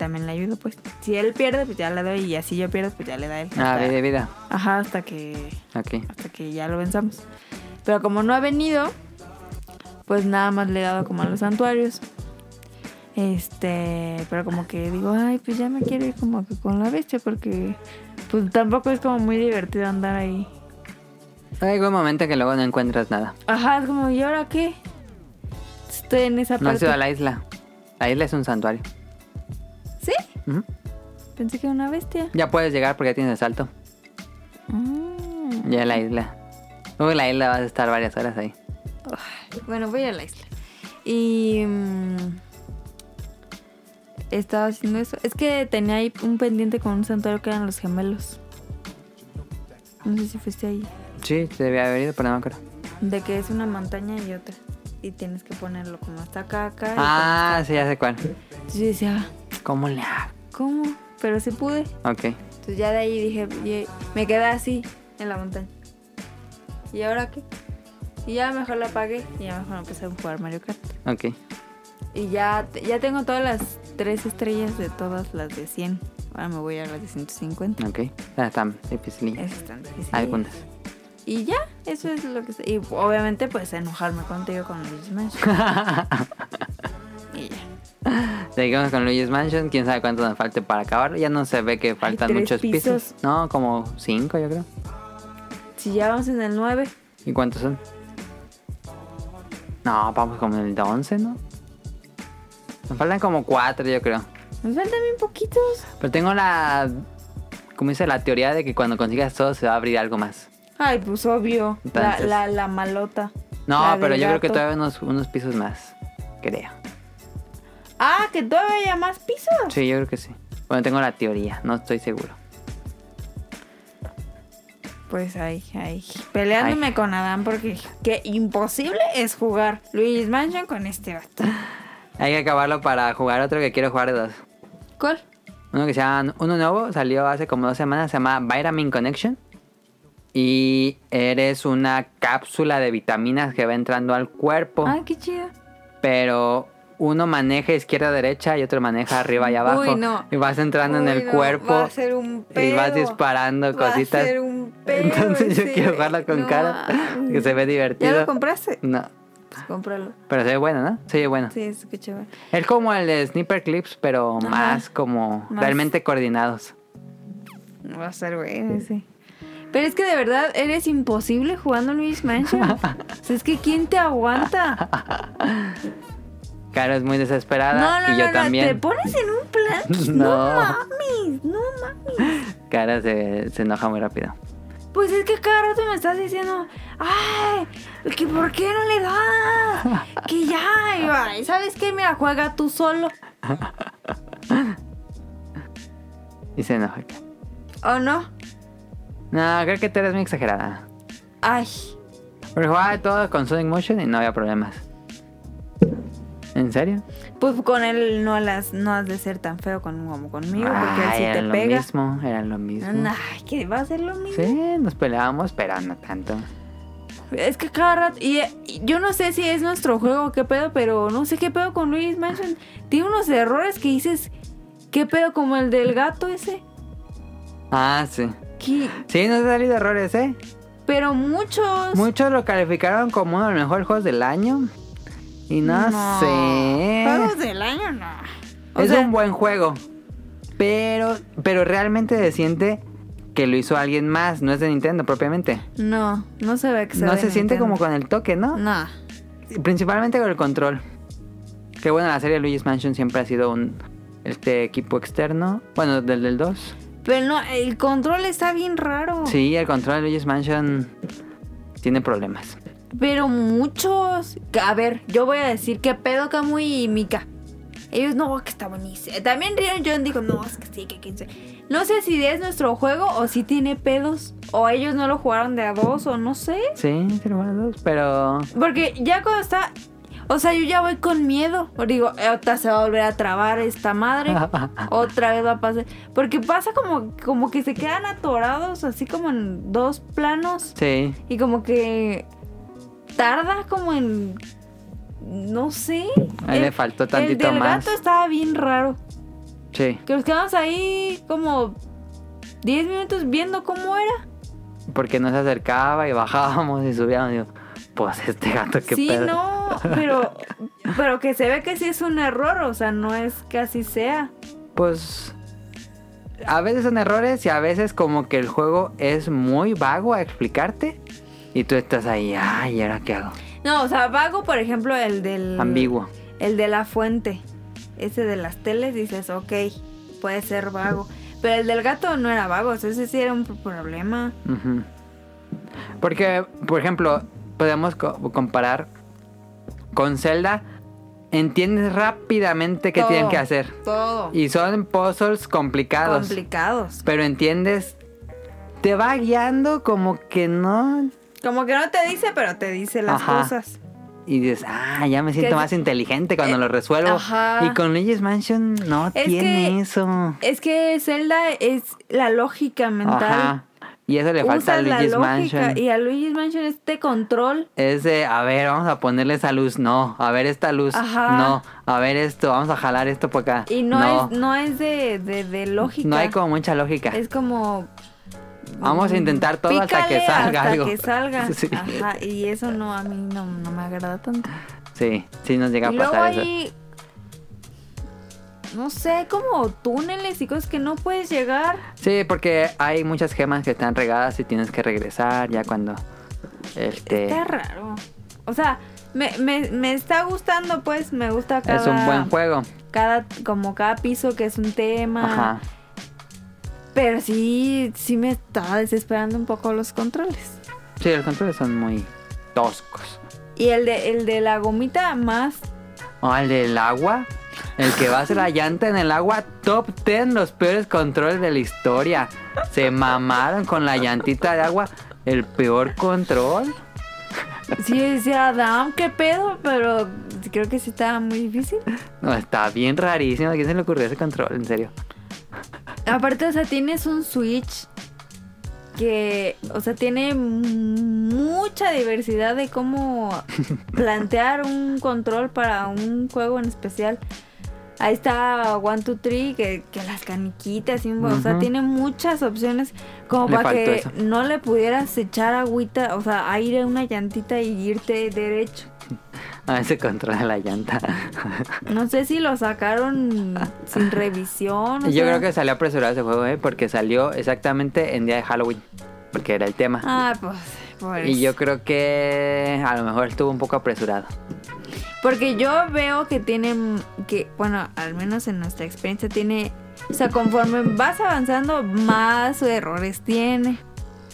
También le ayudo, pues. Si él pierde, pues ya le doy. Y así yo pierdo, pues ya le da él. Ah, vida, vida. Ajá, hasta que. Aquí. Hasta que ya lo venzamos. Pero como no ha venido, pues nada más le he dado como a los santuarios. Este, pero como que digo, ay, pues ya me quiero ir como que con la bestia porque pues tampoco es como muy divertido andar ahí. Hay algún momento que luego no encuentras nada. Ajá, es como, ¿y ahora qué? Estoy en esa No has parte. ido a la isla. La isla es un santuario. ¿Sí? Pensé que era una bestia. Ya puedes llegar porque ya tienes salto. Mm. Ya la isla. Luego en la isla vas a estar varias horas ahí. Bueno, voy a la isla. Y. mm, estaba haciendo eso. Es que tenía ahí un pendiente con un santuario que eran los gemelos. No sé si fuiste ahí. Sí, te debía haber ido, pero no me acuerdo. De que es una montaña y otra. Y tienes que ponerlo como hasta acá, acá. Ah, sí, ya sé cuál. Entonces yo decía, ¿Cómo le hago? ¿cómo? Pero sí pude. Ok. Entonces ya de ahí dije, me quedé así en la montaña. ¿Y ahora qué? Y ya mejor la apagué y ya mejor empecé a jugar Mario Kart. Ok. Y ya, ya tengo todas las tres estrellas de todas las de 100. Ahora me voy a las de 150. Ok. Están difíciles. Están difíciles. Algunas. Y ya, eso es lo que... Y obviamente pues enojarme contigo con los Smash. y ya. Seguimos con Luigi's Mansion. Quién sabe cuánto nos falte para acabar. Ya no se ve que faltan muchos pisos. pisos. No, como cinco, yo creo. Si ya vamos en el 9. ¿Y cuántos son? No, vamos como en el de 11, ¿no? Nos faltan como cuatro, yo creo. Nos faltan bien poquitos. Pero tengo la. Como dice la teoría de que cuando consigas todo se va a abrir algo más. Ay, pues obvio. La, Entonces- la, la malota. No, La pero yo creo que todavía unos, unos pisos más. Creo. Ah, que todavía haya más pisos. Sí, yo creo que sí. Bueno, tengo la teoría, no estoy seguro. Pues ahí, ahí. Peleándome con Adán porque que imposible es jugar Luigi's Mansion con este vato. Hay que acabarlo para jugar otro que quiero jugar de dos. ¿Cuál? Uno que se llama. Uno nuevo, salió hace como dos semanas, se llama Vitamin Connection. Y eres una cápsula de vitaminas que va entrando al cuerpo. Ay, qué chido. Pero uno maneja izquierda derecha y otro maneja arriba y abajo. Uy, no. Y vas entrando en el no, cuerpo. Va a ser un pedo. Y vas disparando Va cositas. a ser un pedo Entonces yo quiero jugarla con No cara. Que se ve divertido. ¿Ya lo compraste? No. Pues cómpralo. Pero se ve bueno, ¿no? Se ve bueno. Sí, es que chévere. Es como el de Sniper Clips, pero Ajá. más como Más. realmente coordinados. Va a ser bueno ese. Pero es que de verdad eres imposible jugando Luigi's Mansion. o sea, es que ¿quién te aguanta? Caro es muy desesperada No, no, y yo no, no, también. Te pones en un plan. No. Mames, no mames. Cara se, se enoja muy rápido. Pues es que cada rato me estás diciendo, ay, que por qué no le das, que ya, y ¿sabes qué? Mira, juega tú solo. Y se enoja. ¿O no? No, creo que tú eres muy exagerada. Ay, Porque jugaba todo con Sonic Motion y no había problemas. ¿En serio? pues con él no las, no has de ser tan feo con, como conmigo, porque él sí te eran lo pega. mismo, eran lo mismo. Ay, que va a ser lo mismo. Sí, nos peleábamos, pero no tanto. Es que cada rato, y, y yo no sé si es nuestro juego qué pedo, pero no sé qué pedo con Luis Mansion. Tiene unos errores que dices, ¿qué pedo? Como el del gato ese. Ah, sí. Que- Sí, nos han salido errores, ¿eh? pero muchos. Muchos lo calificaron como uno de los mejores juegos del año. Y no, No. sé. Juegos del año, no. O es sea, un buen juego. Pero, pero realmente se siente que lo hizo alguien más, no es de Nintendo propiamente. No, no se ve que sea No de se siente Nintendo. como con el toque, ¿no? No. Principalmente con el control. Que bueno, la serie Luigi's Mansion siempre ha sido un este equipo externo. Bueno, del del 2. Pero no, el control está bien raro. Sí, el control de Luigi's Mansion tiene problemas. Pero muchos. A ver, yo voy a decir que pedo Kamui y Mika. Ellos no, que está buenísimo. También Rion John dijo, no, es que sí, que 15. No sé si es nuestro juego o si tiene pedos. O ellos no lo jugaron de a dos o no sé. Sí, tiene buenos dos, pero Porque ya cuando está. O sea, yo ya voy con miedo. O digo, otra se va a volver a trabar esta madre. otra vez va a pasar. Porque pasa como, como que se quedan atorados, así como en dos planos. sí. Y como que tarda como en... No sé. Ahí le El- faltó tantito El del más. gato estaba bien raro. Sí, Que nos quedamos ahí como 10 minutos viendo cómo era. porque no se acercaba y bajábamos y subíamos. Y digo, pues este gato, qué sí, pedo. no, pero, pero que se ve que sí es un error, o sea, no es que así sea. Pues a veces son errores y a veces como que el juego es muy vago a explicarte y tú estás ahí, ay, ¿y ahora qué hago? No, o sea, vago, por ejemplo, el del... Ambiguo. El de la fuente. Ese de las teles, dices, ok, puede ser vago. Pero el del gato no era vago, o sea, ese sí era un problema. Porque, por ejemplo, podemos co- comparar con Zelda, entiendes rápidamente qué Todo, tienen que hacer. Todo. Y son puzzles complicados. Complicados. pero entiendes, te va guiando como que no. Como que no te dice, pero te dice las Ajá. cosas. Y dices, ah, ya me siento más inteligente cuando eh, lo resuelvo. ajá. Y con Luigi's Mansion no Es tiene que- eso. Es que Zelda es la lógica mental. Ajá. Y eso le falta a la Luigi's. Mansion. Y a Luigi's Mansion este control. Es de, a ver, vamos a ponerle esa luz. No. A ver esta luz. Ajá. No. A ver esto. Vamos a jalar esto por acá. Y no, no. es, no es de, de, de lógica. No hay como mucha lógica. Es como. Vamos a intentar todo hasta que salga hasta algo. que salga. Sí. Ajá. Y eso no, a mí no, no me agrada tanto. Sí, sí nos llega a Y luego pasar eso. hay. No sé, como túneles y cosas que no puedes llegar. Sí, porque hay muchas gemas que están regadas y tienes que regresar ya cuando. Este. Está raro. O sea, me, me, me está gustando, pues. Me gusta cada. Es un buen juego. Cada, como cada piso que es un tema. Ajá. Pero sí, sí me está desesperando un poco los controles. Sí, los controles son muy toscos. Y el de, el de la gomita más. Oh, el del agua. El que va a hacer la llanta en el agua. Top 10 los peores controles de la historia. Se mamaron con la llantita de agua. El peor control. Sí, decía Adam, qué pedo, pero creo que sí estaba muy difícil. No, está bien rarísimo. ¿A quién se le ocurrió ese control? En serio. Aparte, o sea, tienes un Switch que, o sea, tiene mucha diversidad de cómo plantear un control para un juego en especial. Ahí está One, Two, Three, que, que las caniquitas, y un- o sea, tiene muchas opciones como Le para que eso. no le pudieras echar agüita, o sea, aire a una llantita y irte derecho. A ese control de la llanta. No sé si lo sacaron sin revisión. o Yo sea. creo que salió apresurado ese juego, ¿eh? Porque salió exactamente en día de Halloween. Porque era el tema. Ah, pues, por Y yo creo que a lo mejor estuvo un poco apresurado. Porque yo veo que tienen, que, bueno, al menos en nuestra experiencia tiene, o sea, conforme vas avanzando, más errores tiene.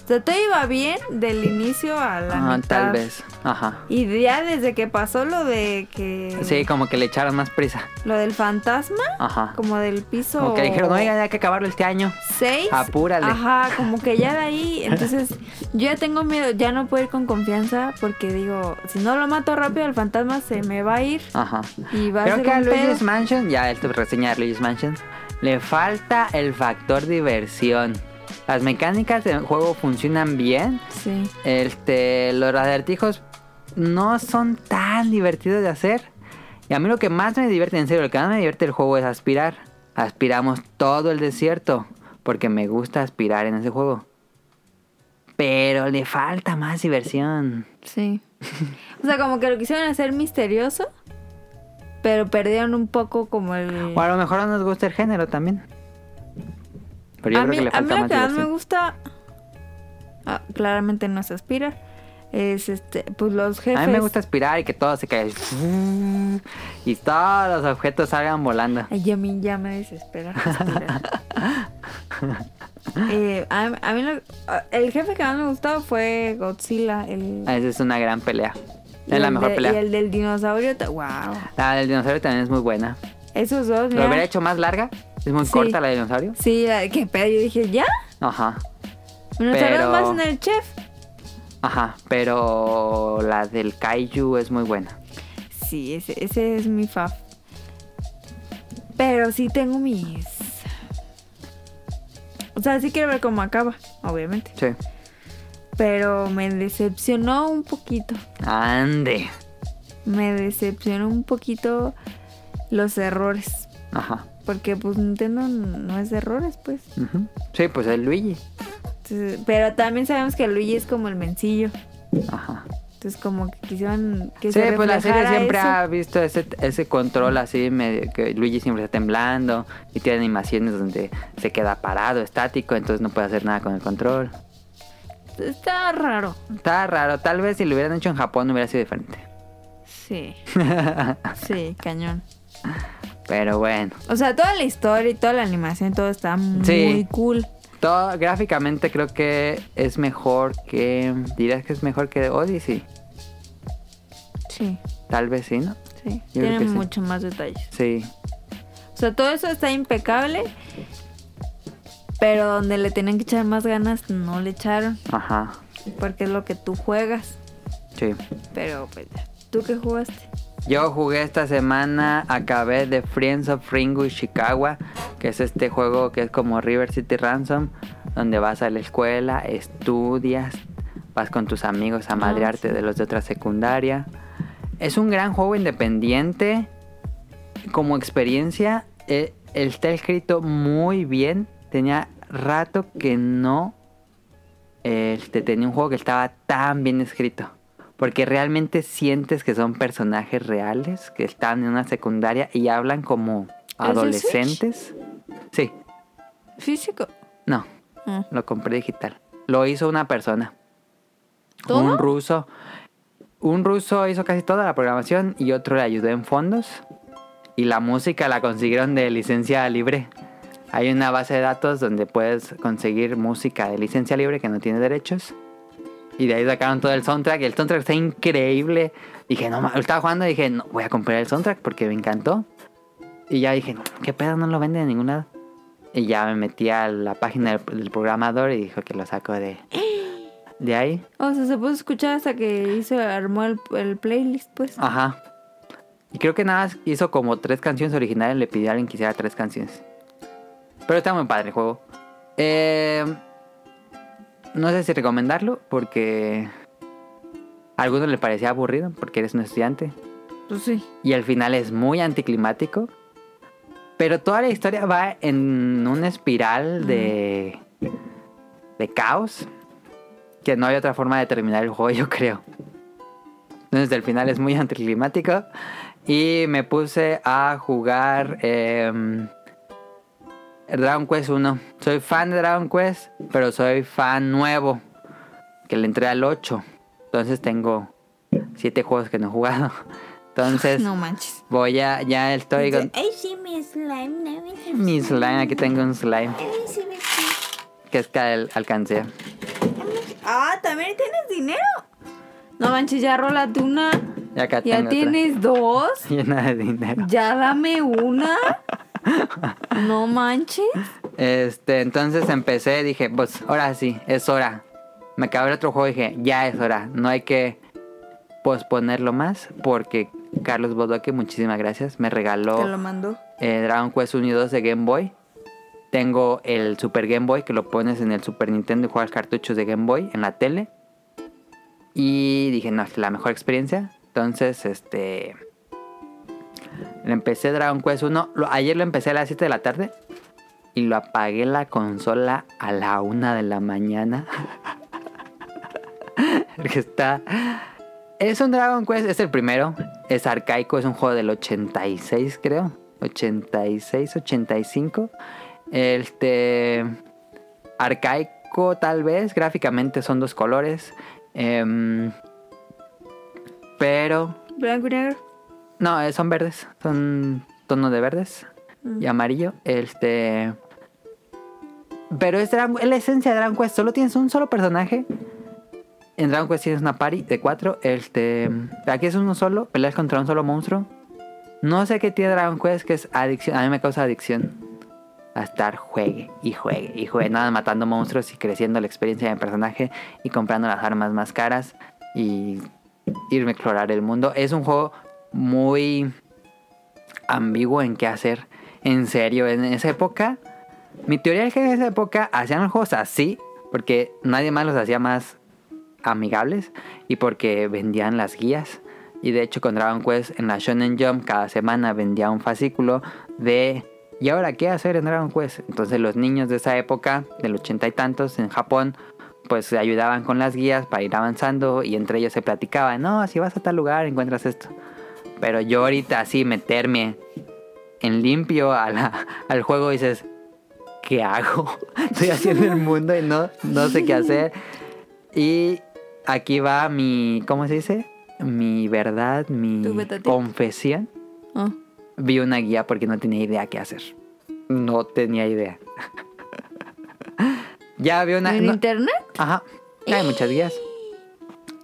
Sea, todo iba bien del inicio a la Ah, mitad. tal vez. Ajá. Y ya desde que pasó lo de que... Sí, como que le echaron más prisa. Lo del fantasma, Ajá. como del piso... Como que dijeron, oigan, hay que acabarlo este año. 6. Apúrale. Ajá, como que ya de ahí. Entonces, yo ya tengo miedo, ya no puedo ir con confianza porque digo, si no lo mato rápido, el fantasma se me va a ir Ajá. y va a Creo ser que a. Luigi's Mansion, ya esto reseña de Luigi's Mansion, le falta el factor diversión. Las mecánicas del juego funcionan bien. Sí. Este, los acertijos no son tan divertidos de hacer. Y a mí lo que más me divierte, en serio, lo que más me divierte del juego es aspirar. Aspiramos todo el desierto. Porque me gusta aspirar en ese juego. Pero le falta más diversión. Sí. O sea, como que lo quisieron hacer misterioso, pero perdieron un poco como el... O a lo mejor no nos gusta el género también. Pero yo a creo mí, que le a mí falta lo que más me gusta, ah, claramente no es aspirar, es este, pues los jefes. A mí me gusta aspirar y que todo se caiga. Y todos los objetos salgan volando. Ay, a mí ya me desespera. Eh, a, a mí lo- a- el jefe que más me gustó fue Godzilla. El, Esa es una gran pelea. y Es la mejor de- pelea. Y el del dinosaurio, wow. La del dinosaurio también es muy buena. Esos dos, ¿Lo mira. hubiera hecho más larga? ¿Es muy Sí. corta la del dinosaurio? Sí, qué pedo. Yo dije, ¿ya? Ajá. Pero- tardamos más en el chef. Ajá. Pero la del kaiju es muy buena. Sí, ese, ese es mi fav. Pero sí tengo mis. O sea, sí quiero ver cómo acaba, obviamente. Sí. Pero me decepcionó un poquito. Ande. Me decepcionó un poquito los errores. Ajá. Porque pues Nintendo no es de errores, pues. Sí, pues es Luigi. Entonces, pero también sabemos que Luigi es como el mencillo. Ajá. Entonces como que quisieron que Sí, se pues la serie siempre eso. ha visto ese, ese control así, medio, que Luigi siempre está temblando y tiene animaciones donde se queda parado, estático, entonces no puede hacer nada con el control. Está raro. Está raro, tal vez si lo hubieran hecho en Japón hubiera sido diferente. Sí. sí, cañón. Pero bueno, O sea, toda la historia y toda la animación, todo está muy Sí. cool. todo gráficamente creo que es mejor que... ¿Dirías que es mejor que Odyssey? Sí, Tal vez sí, ¿no? sí. Yo Tiene sí. mucho más detalles. Sí. O sea, todo eso está impecable. Pero donde le tenían que echar más ganas, no le echaron. Ajá. Porque es lo que tú juegas. Sí. Pero pues, ya. ¿tú qué jugaste? Yo jugué esta semana, acabé de Friends of Ringo y Chicago, que es este juego que es como River City Ransom, donde vas a la escuela, estudias, vas con tus amigos a madrearte sí. de los de otra secundaria. Es un gran juego independiente, como experiencia, eh, está escrito muy bien. Tenía rato que no este, tenía un juego que estaba tan bien escrito. Porque realmente sientes que son personajes reales que están en una secundaria y hablan como adolescentes. Sí, Físico. no, Ah. lo compré digital. Lo hizo una persona. ¿Todo? Un ruso. Un ruso hizo casi toda la programación y otro le ayudó en fondos. Y la música la consiguieron de licencia libre. Hay una base de datos donde puedes conseguir música de licencia libre que no tiene derechos. Y de ahí sacaron todo el soundtrack. El soundtrack está increíble. Dije, no, estaba jugando y dije, no, voy a comprar el soundtrack porque me encantó. Y ya dije, ¿qué pedo? No lo venden en ningún lado. Y ya me metí a la página del, del programador y dijo que lo saco de, de ahí. O sea, se puso a escuchar hasta que hizo, armó el, el playlist, pues. Ajá. Y creo que nada hizo como tres canciones originales. Le pidió a alguien que hiciera tres canciones. Pero está muy padre el juego. Eh, no sé si recomendarlo porque a algunos le parecía aburrido porque eres un estudiante. Pues sí. Y al final es muy anticlimático. Pero toda la historia va en una espiral de, de caos. Que no hay otra forma de terminar el juego, yo creo. Entonces el final es muy anticlimático. Y me puse a jugar em, Dragon Quest 1. Soy fan de Dragon Quest, pero soy fan nuevo. Que le entré al 8. Entonces tengo 7 juegos que no he jugado. Entonces No manches. voy a, ya estoy con Ay, sí, mi slime. No, mi mi slime. Aquí tengo un slime sí, mi slime. que es que al- alcancé. Ah, ¿también tienes dinero? No manches, ya rólate una. Acá Ya tengo tienes dos. llena de dinero. Ya dame una. No manches. Este, entonces empecé, dije, pues ahora sí, es hora. Me acabé el otro juego y dije, ya es hora. No hay que posponerlo más porque Carlos Bodoque, muchísimas gracias, me regaló Te lo mandó. eh, Dragon Quest 1 y 2 de Game Boy. Tengo el Super Game Boy que lo pones en el Super Nintendo y juegas cartuchos de Game Boy en la tele. Y dije, no, es la mejor experiencia. Entonces, este. Le empecé Dragon Quest 1. Lo- ayer lo empecé a las 7 de la tarde. Y lo apagué la consola a la 1 de la mañana. Porque está. Es un Dragon Quest, es el primero. Es arcaico, es un juego del 86, creo. 86, 85. Este. arcaico tal vez. Gráficamente son dos colores. Em, pero Blanco y negro. No, eh, son verdes. Son tonos de verdes y amarillo. Este. Pero es, Dragon- es la esencia de Dragon Quest. Solo tienes un solo personaje. En Dragon Quest tienes una party de cuatro. Este. Aquí es uno solo. Peleas contra un solo monstruo. No sé qué tiene Dragon Quest que es adicción. A mí me causa adicción. A estar juegue y juegue y juegue. Nada matando monstruos y creciendo la experiencia de mi personaje. Y comprando las armas más caras. Y irme a explorar el mundo. Es un juego muy ambiguo en qué hacer. En serio, en esa época. Mi teoría es que en esa época hacían juegos así. Porque nadie más los hacía más amigables. Y porque vendían las guías. Y de hecho con Dragon Quest en la Shonen Jump cada semana vendía un fascículo de... ¿Y ahora qué hacer en Dragon Quest? Entonces los niños de esa época, del ochenta y tantos en Japón, pues se ayudaban con las guías para ir avanzando y entre ellos se platicaban, no, si vas a tal lugar encuentras esto. Pero yo ahorita así meterme en limpio a la- al juego dices, ¿qué hago? Estoy haciendo el mundo y no, no sé qué hacer. Y aquí va mi, ¿cómo se dice? Mi verdad, mi confesión. Ah. Vi una guía porque no tenía idea qué hacer. No tenía idea. ya vi una... ¿En no- internet? Ajá. Hay muchas guías.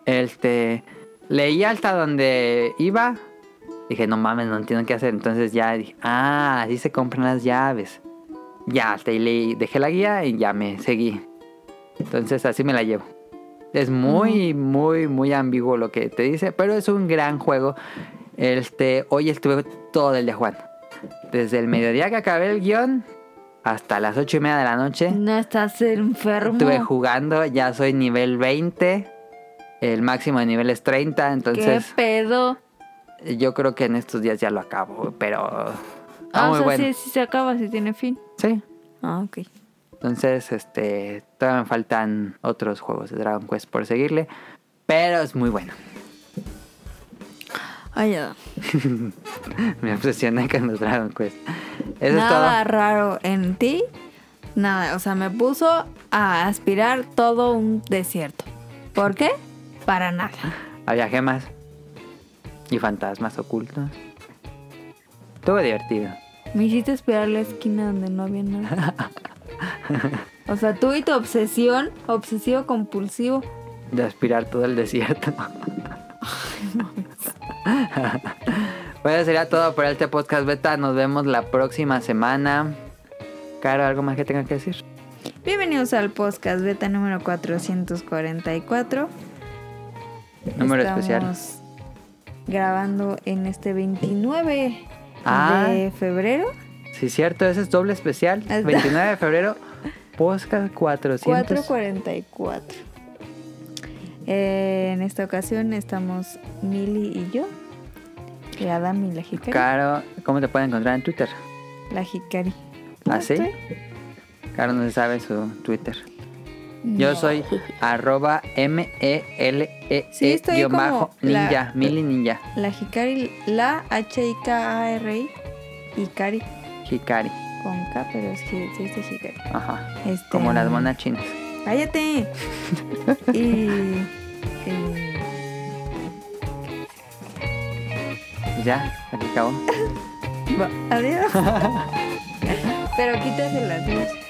Este. Leí hasta donde iba. Dije, no mames, no entiendo qué hacer. Entonces ya dije, ah, así se compran las llaves. Ya, hasta ahí dejé la guía y ya me seguí. Entonces así me la llevo. Es muy, muy, muy ambiguo lo que te dice, pero es un gran juego. Este, hoy estuve todo el día jugando. Desde el mediodía que acabé el guion hasta las ocho y media de la noche. No estás enfermo. Estuve jugando, ya soy nivel 20. El máximo de nivel es 30, ¿Qué entonces pedo? Yo creo que en estos días ya lo acabo, pero... Ah, Ah, o muy sea, bueno. sí, sí se acaba, si tiene fin. Sí. Ah, ok. Entonces, este, todavía me faltan otros juegos de Dragon Quest por seguirle, pero es muy bueno. Ah, ya. Me obsesioné con los Dragon Quest. Eso Nada es raro en ti. Nada, o sea, me puso a aspirar todo un desierto. ¿Por qué? Para nada. todo. Había gemas y fantasmas ocultos. Estuvo divertido. Me hiciste esperar la esquina donde no había nada. O sea, tú y tu obsesión, obsesivo compulsivo. de aspirar todo el desierto. bueno, sería todo por este podcast beta. Nos vemos la próxima semana. Caro, ¿algo más que tenga que decir? Bienvenidos al podcast beta número 444. Número Estamos especial. Grabando en este 29 Ah. de febrero. Sí, cierto, ese es doble especial. Está. 29 de febrero, podcast 400. 444. Eh, en esta ocasión estamos Mili y yo. Y Adam y la Hikari. Caro, ¿cómo te pueden encontrar en Twitter? La Hikari. ¿Ah, sí? Caro no se sabe su Twitter. Yo soy arroba m e l e Sí, estoy guion bajo como la- ninja, mili ninja, La Hikari, la H-I-K-A-R-I. Hikari hikari. con K, pero es que se Hikari. Ajá. Este, Como las monas chinas. ¡Cállate! y. y- Ya, aquí acabó. adiós. pero quítate las dos.